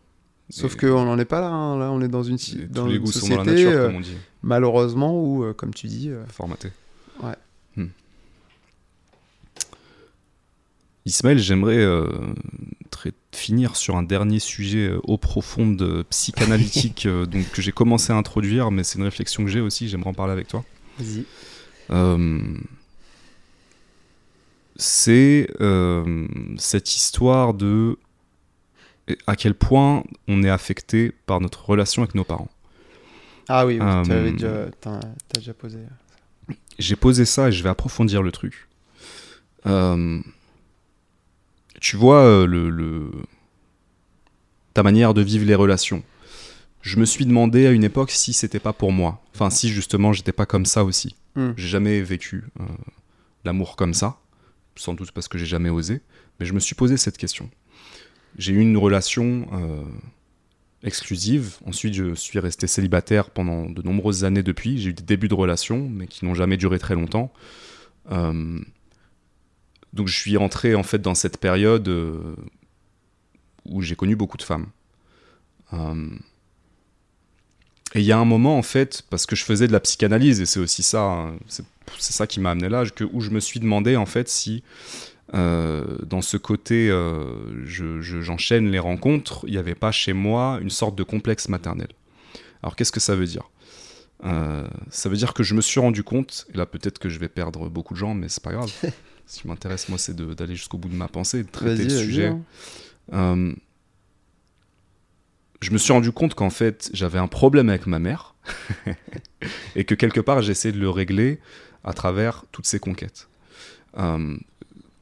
Sauf qu'on n'en est pas là. hein. Là, on est dans une, si- dans les une goûts sont société, dans la nature, euh, comme on dit. malheureusement, où, euh, comme tu dis, euh, Formaté. Ouais. Hmm. Ismaël, j'aimerais euh, finir sur un dernier sujet euh, au profond de psychanalytique euh, donc, que j'ai commencé à introduire, mais c'est une réflexion que j'ai aussi, j'aimerais en parler avec toi. vas-y. Euh, c'est euh, cette histoire de à quel point on est affecté par notre relation avec nos parents. Ah oui, oui Euh, t'avais déjà, posé. J'ai posé ça et je vais approfondir le truc. Euh, tu vois euh, le, le- ta manière de vivre les relations. Je me suis demandé à une époque si c'était pas pour moi. Enfin, si justement j'étais pas comme ça aussi. Hmm. J'ai jamais vécu euh, l'amour comme ça, sans doute parce que j'ai jamais osé, mais je me suis posé cette question. J'ai eu une relation euh, exclusive, ensuite je suis resté célibataire pendant de nombreuses années depuis, j'ai eu des débuts de relation, mais qui n'ont jamais duré très longtemps. Euh, donc je suis rentré en fait dans cette période euh, où j'ai connu beaucoup de femmes. Et il y a un moment, en fait, parce que je faisais de la psychanalyse, et c'est aussi ça, hein, c'est ça qui m'a amené là, où je me suis demandé, en fait, si euh, dans ce côté, euh, je- je- j'enchaîne les rencontres, il n'y avait pas chez moi une sorte de complexe maternel. Alors, qu'est-ce que ça veut dire? Euh, Ça veut dire que je me suis rendu compte, et là, peut-être que je vais perdre beaucoup de gens, mais c'est pas grave. Ce qui m'intéresse, moi, c'est d'aller jusqu'au bout de ma pensée, de traiter le sujet. hein. Je me suis rendu compte qu'en fait, j'avais un problème avec ma mère et que quelque part, j'essayais de le régler à travers toutes ces conquêtes. Euh,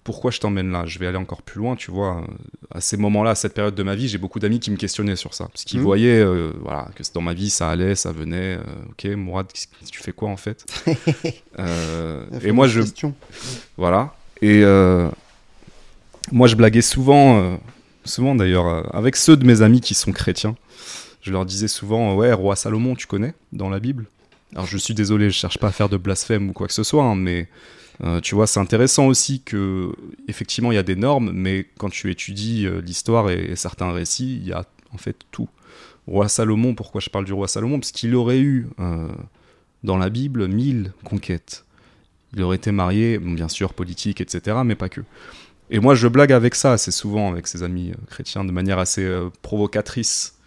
pourquoi je t'emmène là? Je vais aller encore plus loin, tu vois. À ces moments-là, à cette période de ma vie, j'ai beaucoup d'amis qui me questionnaient sur ça. Parce qu'ils Mhm. voyaient euh, voilà, que dans ma vie, ça allait, ça venait. euh, ok, Mourad, tu fais quoi en fait? Euh, Et moi, je, question. voilà. Et euh, moi, je blaguais souvent, souvent d'ailleurs, avec ceux de mes amis qui sont chrétiens. Je leur disais souvent, ouais, roi Salomon, tu connais dans la Bible? Alors, je suis désolé, je cherche pas à faire de blasphème ou quoi que ce soit, hein, mais euh, tu vois, c'est intéressant aussi que, effectivement, il y a des normes, mais quand tu étudies euh, l'histoire et, certains récits, il y a en fait tout. Roi Salomon, pourquoi je parle du roi Salomon? Parce qu'il aurait eu euh, dans la Bible mille conquêtes. Il aurait été marié, bien sûr, politique, etc., mais pas que. Et moi, je blague avec ça assez souvent avec ses amis chrétiens de manière assez provocatrice.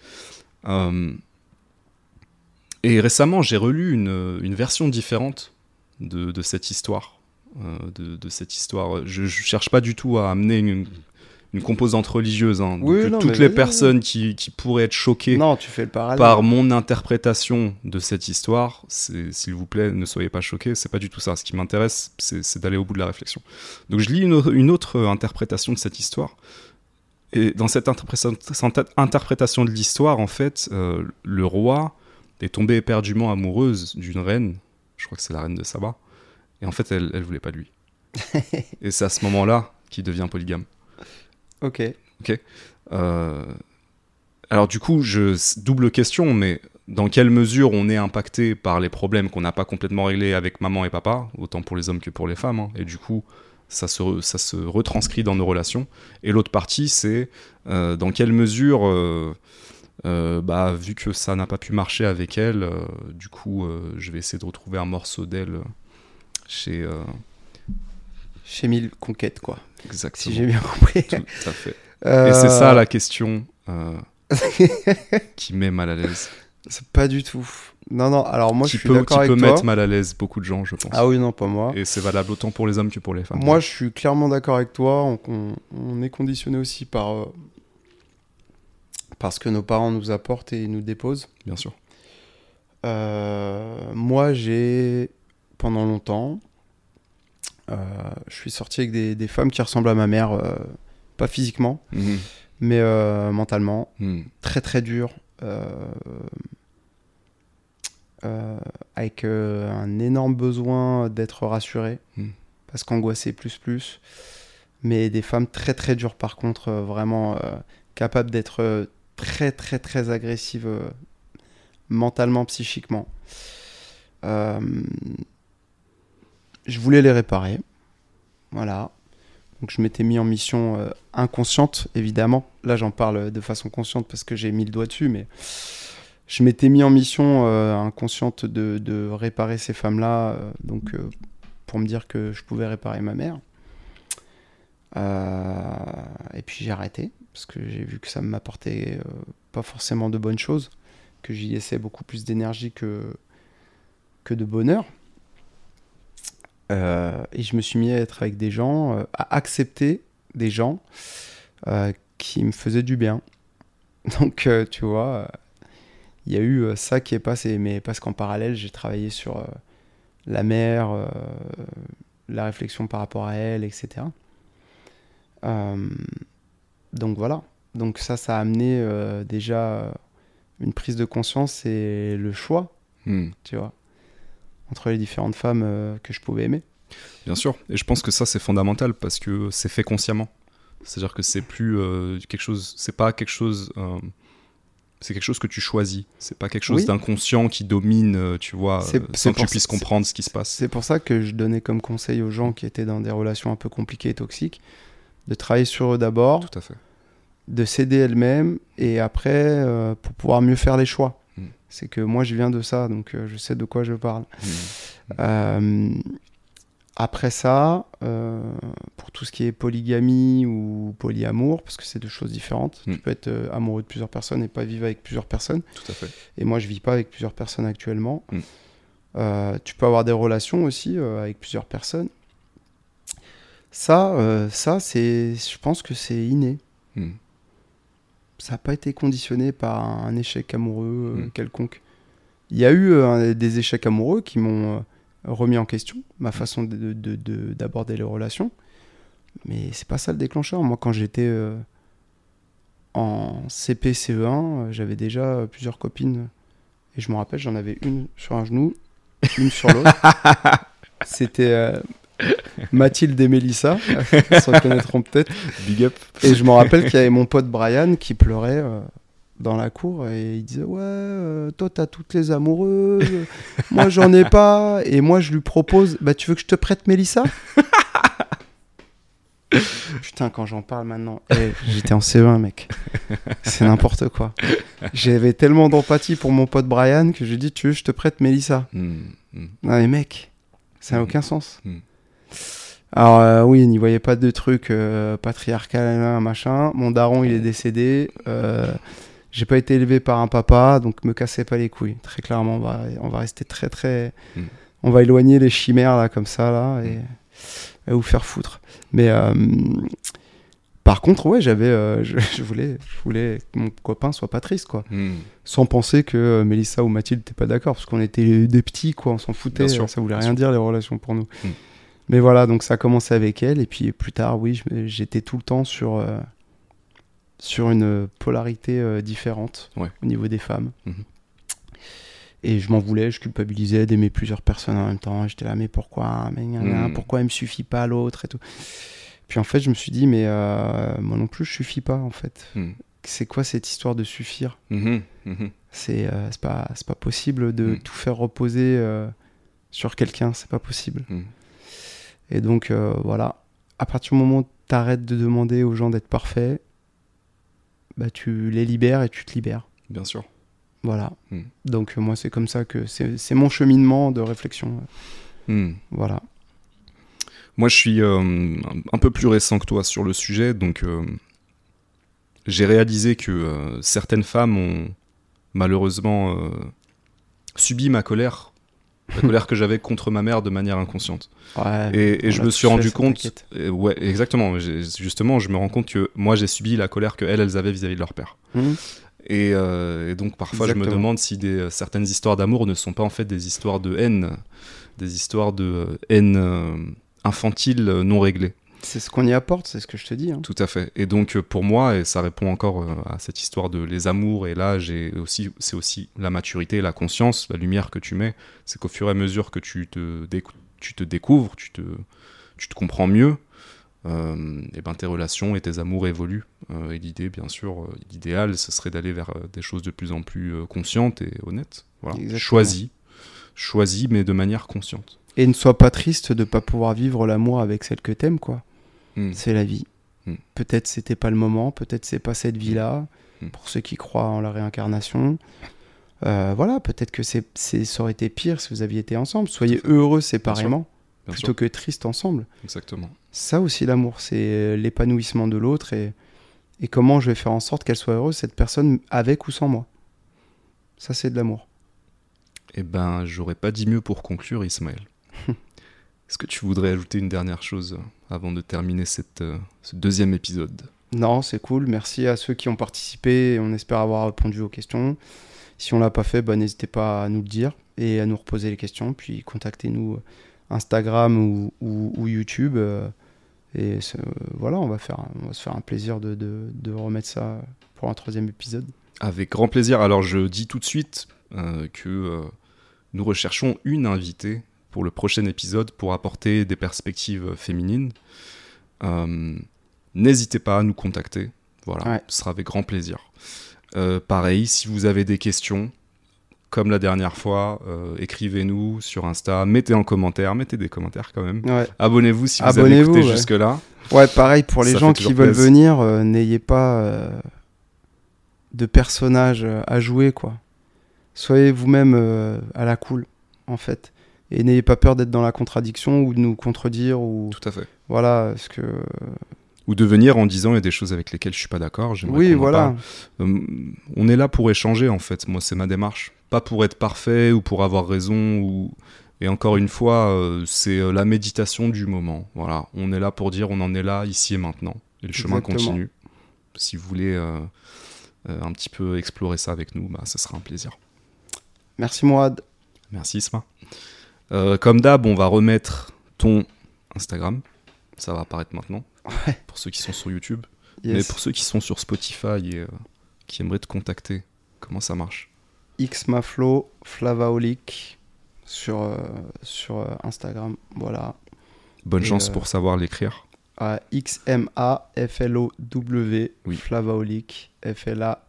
Et récemment, j'ai relu une, version différente de cette histoire. Euh, de, de cette histoire. Je, je cherche pas du tout à amener une, une composante religieuse. hein. Oui, Donc, non, toutes les personnes qui, qui pourraient être choquées Non, tu fais le parallèle. par mon interprétation de cette histoire, s'il vous plaît, ne soyez pas choqués, c'est pas du tout ça. Ce qui m'intéresse, c'est d'aller au bout de la réflexion. Donc je lis une, autre- une autre interprétation de cette histoire. Et dans cette interprétation, cette interprétation de l'histoire, en fait, euh, le roi est tombé éperdument amoureuse d'une reine, je crois que c'est la reine de Saba, et en fait, elle, elle voulait pas de lui. et c'est à ce moment-là qu'il devient polygame. Ok. Euh, alors du coup, je, double question, mais dans quelle mesure on est impacté par les problèmes qu'on n'a pas complètement réglés avec maman et papa, autant pour les hommes que pour les femmes, hein, et du coup, ça se, re- ça se retranscrit dans nos relations. Et l'autre partie, c'est euh, dans quelle mesure, euh, euh, bah, vu que ça n'a pas pu marcher avec elle, du coup, je vais essayer de retrouver un morceau d'elle chez... euh, Chez Mille Conquêtes, quoi. Si exactement. j'ai bien compris. Tout à fait. Euh, Et c'est ça la question euh, qui met mal à l'aise. C'est pas du tout. Non, non, alors moi qui je suis peut, qui d'accord avec peut toi. mettre mal à l'aise beaucoup de gens, je pense. Ah oui, non, pas moi. Et c'est valable autant pour les hommes que pour les femmes. Moi, je suis clairement d'accord avec toi. On, on- on est conditionné aussi par, euh, par ce que nos parents nous apportent et nous déposent. Bien sûr. Euh, moi, j'ai, pendant longtemps, euh, je suis sorti avec des, des femmes qui ressemblent à ma mère, euh, pas physiquement, Mhm. mais euh, mentalement. Mhm. Très, très dur. avec un énorme besoin d'être rassuré, Mm. parce qu'angoissé plus plus. Mais des femmes très très dures par contre, vraiment capables d'être très très très agressives mentalement, psychiquement. Euh, je voulais les réparer. Voilà. Donc je m'étais mis en mission euh, inconsciente, évidemment. Là j'en parle de façon consciente parce que j'ai mis le doigt dessus, mais je m'étais mis en mission euh, inconsciente de, réparer ces femmes-là, euh, donc pour me dire que je pouvais réparer ma mère. Et puis j'ai arrêté parce que j'ai vu que ça m'apportait pas forcément de bonnes choses, que j'y laissais beaucoup plus d'énergie que, que de bonheur. Euh, et je me suis mis à être avec des gens, euh, à accepter des gens euh, qui me faisaient du bien. Donc, tu vois, il y a eu ça qui est passé. Mais parce qu'en parallèle, j'ai travaillé sur la mère, la réflexion par rapport à elle, etc. Donc voilà. Donc ça, ça a amené déjà une prise de conscience et le choix, Hmm. tu vois, entre les différentes femmes euh, que je pouvais aimer. Bien sûr. Et je pense que ça, c'est fondamental parce que c'est fait consciemment. C'est-à-dire que c'est plus euh, quelque chose. C'est pas quelque chose. euh, c'est quelque chose que tu choisis. C'est pas quelque chose Oui. d'inconscient qui domine, tu vois, sans que tu puisses comprendre ce qui se passe. C'est pour ça que je donnais comme conseil aux gens qui étaient dans des relations un peu compliquées et toxiques de travailler sur eux d'abord, Tout à fait. de s'aider elles-mêmes et après pour pouvoir mieux faire les choix. C'est que moi je viens de ça, donc euh, je sais de quoi je parle. Hmm. Euh, après ça, euh, pour tout ce qui est polygamie ou polyamour, parce que c'est deux choses différentes, tu peux être amoureux de plusieurs personnes et pas vivre avec plusieurs personnes. Tout à fait. Et moi, je vis pas avec plusieurs personnes actuellement. Euh, tu peux avoir des relations aussi euh, avec plusieurs personnes. Ça, euh, ça c'est, je pense que c'est inné. Ça n'a pas été conditionné par un échec amoureux euh, Mm. quelconque. Il y a eu euh, des échecs amoureux qui m'ont euh, remis en question ma façon de- de- d'aborder les relations. Mais c'est pas ça le déclencheur. Moi, quand j'étais euh, en CP, CE1, euh, j'avais déjà plusieurs copines. Et je me rappelle, j'en avais une sur un genou, une sur l'autre. C'était Mathilde et Mélissa, ils se reconnaîtront peut-être. Big up. Et je me rappelle qu'il y avait mon pote Brian qui pleurait euh, dans la cour et il disait Ouais, euh, toi t'as toutes les amoureuses, moi j'en ai pas. Et moi je lui propose Bah tu veux que je te prête Mélissa? Putain, quand j'en parle maintenant, eh, j'étais en CE1, mec. C'est n'importe quoi. J'avais tellement d'empathie pour mon pote Brian que j'ai dit Tu veux, que je te prête Mélissa? Hmm. Hmm. non mais mec, ça n'a Mhm. aucun sens. Alors euh, oui, n'y voyait pas de truc euh, patriarcal, machin. Mon daron, il est décédé. Euh, j'ai pas été élevé par un papa, donc me cassez pas les couilles. Très clairement, on va, on va rester très très... Mhm. On va éloigner les chimères là, comme ça, là, et, et vous faire foutre. Mais euh, par contre, ouais, j'avais... je, je voulais, je voulais que mon copain soit pas triste, quoi Hmm. sans penser que Mélissa ou Mathilde n'étaient pas d'accord, parce qu'on était des petits, quoi, on s'en foutait, sûr, ça voulait rien sûr. dire les relations pour nous. Mm. Mais voilà, donc ça a commencé avec elle, et puis plus tard, oui, j'étais tout le temps sur, euh, sur une polarité euh, différente Ouais. au niveau des femmes. Mhm. Et je m'en voulais, je culpabilisais d'aimer plusieurs personnes en même temps. J'étais là, mais pourquoi mais gna gna, Mm. Pourquoi elle me suffit pas l'autre et tout. Puis en fait, je me suis dit, mais euh, moi non plus, je suffis pas en fait. Hmm. C'est quoi cette histoire de suffire? Mhm. Mhm. c'est pas, pas possible de tout faire reposer sur quelqu'un, c'est pas possible. Et donc euh, voilà, à partir du moment où tu arrêtes de demander aux gens d'être parfaits, bah, tu les libères et tu te libères. Bien sûr. Voilà. Mm. Donc moi, c'est comme ça que c'est mon cheminement de réflexion. Hmm. Voilà. Moi, je suis euh, un- peu plus récent que toi sur le sujet, donc euh, j'ai réalisé que certaines femmes ont malheureusement subi ma colère, la colère que j'avais contre ma mère de manière inconsciente. Ouais, Et, je me suis rendu compte, ouais, exactement. Justement, je me rends compte que moi, j'ai subi la colère que elles, elles avaient vis-à-vis de leur père. Et, euh, et donc parfois je me demande si des, certaines histoires d'amour ne sont pas en fait des histoires de haine, des histoires de euh, haine euh, infantile non réglée. C'est ce qu'on y apporte, c'est ce que je te dis. hein. Tout à fait. Et donc euh, pour moi, et ça répond encore euh, à cette histoire de les amours et l'âge, et aussi c'est aussi la maturité, la conscience, la lumière que tu mets, c'est qu'au fur et à mesure que tu te, décou- tu te découvres, tu te, tu te comprends mieux, euh, et ben tes relations et tes amours évoluent. Euh, et l'idée, bien sûr, euh, l'idéal, ce serait d'aller vers des choses de plus en plus conscientes et honnêtes. Voilà. Choisis, choisis, mais de manière consciente. Et ne sois pas triste de pas pouvoir vivre l'amour avec celle que t'aimes, quoi. Mm. C'est la vie. Mm. Peut-être c'était pas le moment, peut-être c'est pas cette vie-là, Mm. pour ceux qui croient en la réincarnation. Euh, voilà, peut-être que c'est, ça aurait été pire si vous aviez été ensemble. Soyez heureux séparément Bien plutôt sûr, que tristes ensemble. exactement. Ça aussi l'amour, c'est euh, l'épanouissement de l'autre et, et comment je vais faire en sorte qu'elle soit heureuse, cette personne, avec ou sans moi. Ça, c'est de l'amour. Eh ben, j'aurais pas dit mieux pour conclure, Ismaël. Est-ce que tu voudrais ajouter une dernière chose avant de terminer cette, euh, ce deuxième épisode? Non, c'est cool. Merci à ceux qui ont participé. On espère avoir répondu aux questions. Si on l'a pas fait, bah, n'hésitez pas à nous le dire et à nous reposer les questions. Puis contactez-nous euh, Instagram ou, ou- ou YouTube. euh, et voilà, on va, faire, on va se faire un plaisir de, de- de remettre ça pour un troisième épisode. Avec grand plaisir. Alors je dis tout de suite euh, que euh, nous recherchons une invitée pour le prochain épisode pour apporter des perspectives féminines. Euh, N'hésitez pas à nous contacter. Voilà, Ouais. ce sera avec grand plaisir. Euh, pareil, si vous avez des questions, comme la dernière fois, euh, écrivez-nous sur Insta, mettez en commentaire, mettez des commentaires quand même. Ouais. Abonnez-vous si vous avez écouté ouais. jusque-là. Ouais, pareil pour les Ça gens qui veulent plaisir. venir, n'ayez pas de personnages à jouer, quoi. Soyez vous-même à la cool, en fait. Et n'ayez pas peur d'être dans la contradiction ou de nous contredire ou Tout à fait. voilà, parce que Ou de venir en disant il y a des choses avec lesquelles je suis pas d'accord. oui, voilà. Euh, on est là pour échanger en fait. Moi, c'est ma démarche. Pas pour être parfait ou pour avoir raison. Ou... Et encore une fois, euh, c'est euh, la méditation du moment. Voilà. On est là pour dire on en est là, ici et maintenant. Et le chemin Exactement. continue. Si vous voulez euh, un petit peu explorer ça avec nous, bah, ce sera un plaisir. Merci Mourad. Merci Isma. Euh, comme d'hab, on va remettre ton Instagram. Ça va apparaître maintenant. Ouais. Pour ceux qui sont sur YouTube. Yes. Mais pour ceux qui sont sur Spotify et euh, qui aimeraient te contacter, comment ça marche? Xmaflo Flavaolic sur euh, sur Instagram, voilà. Bonne Et, chance pour savoir l'écrire. à X M A F L O W Oui. Flavaolic F L A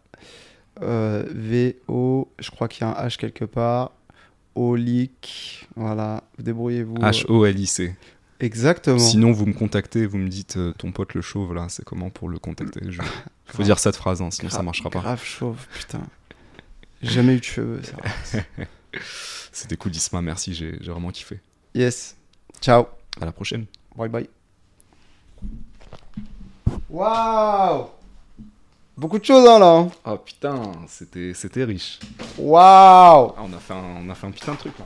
euh, V O je crois qu'il y a un H quelque part Olic voilà vous débrouillez-vous H-O-L-I-C. exactement. Sinon, vous me contactez, vous me dites euh, ton pote le chauve, là, c'est comment pour le contacter? Je- Faut dire cette phrase, hein, sinon ça marchera pas. grave chauve putain. Jamais eu de cheveux ça. C'était cool, Isma, merci, j'ai j'ai vraiment kiffé. yes. Ciao. À la prochaine. bye bye. Waouh beaucoup de choses hein, là hein. Ah putain, c'était c'était riche. waouh Ah, on, a fait un, on a fait un putain de truc là.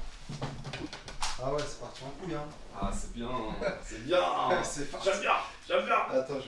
ah ouais c'est parti en couille hein Ah, c'est bien, c'est bien. c'est J'aime bien, j'aime bien. Attends, je-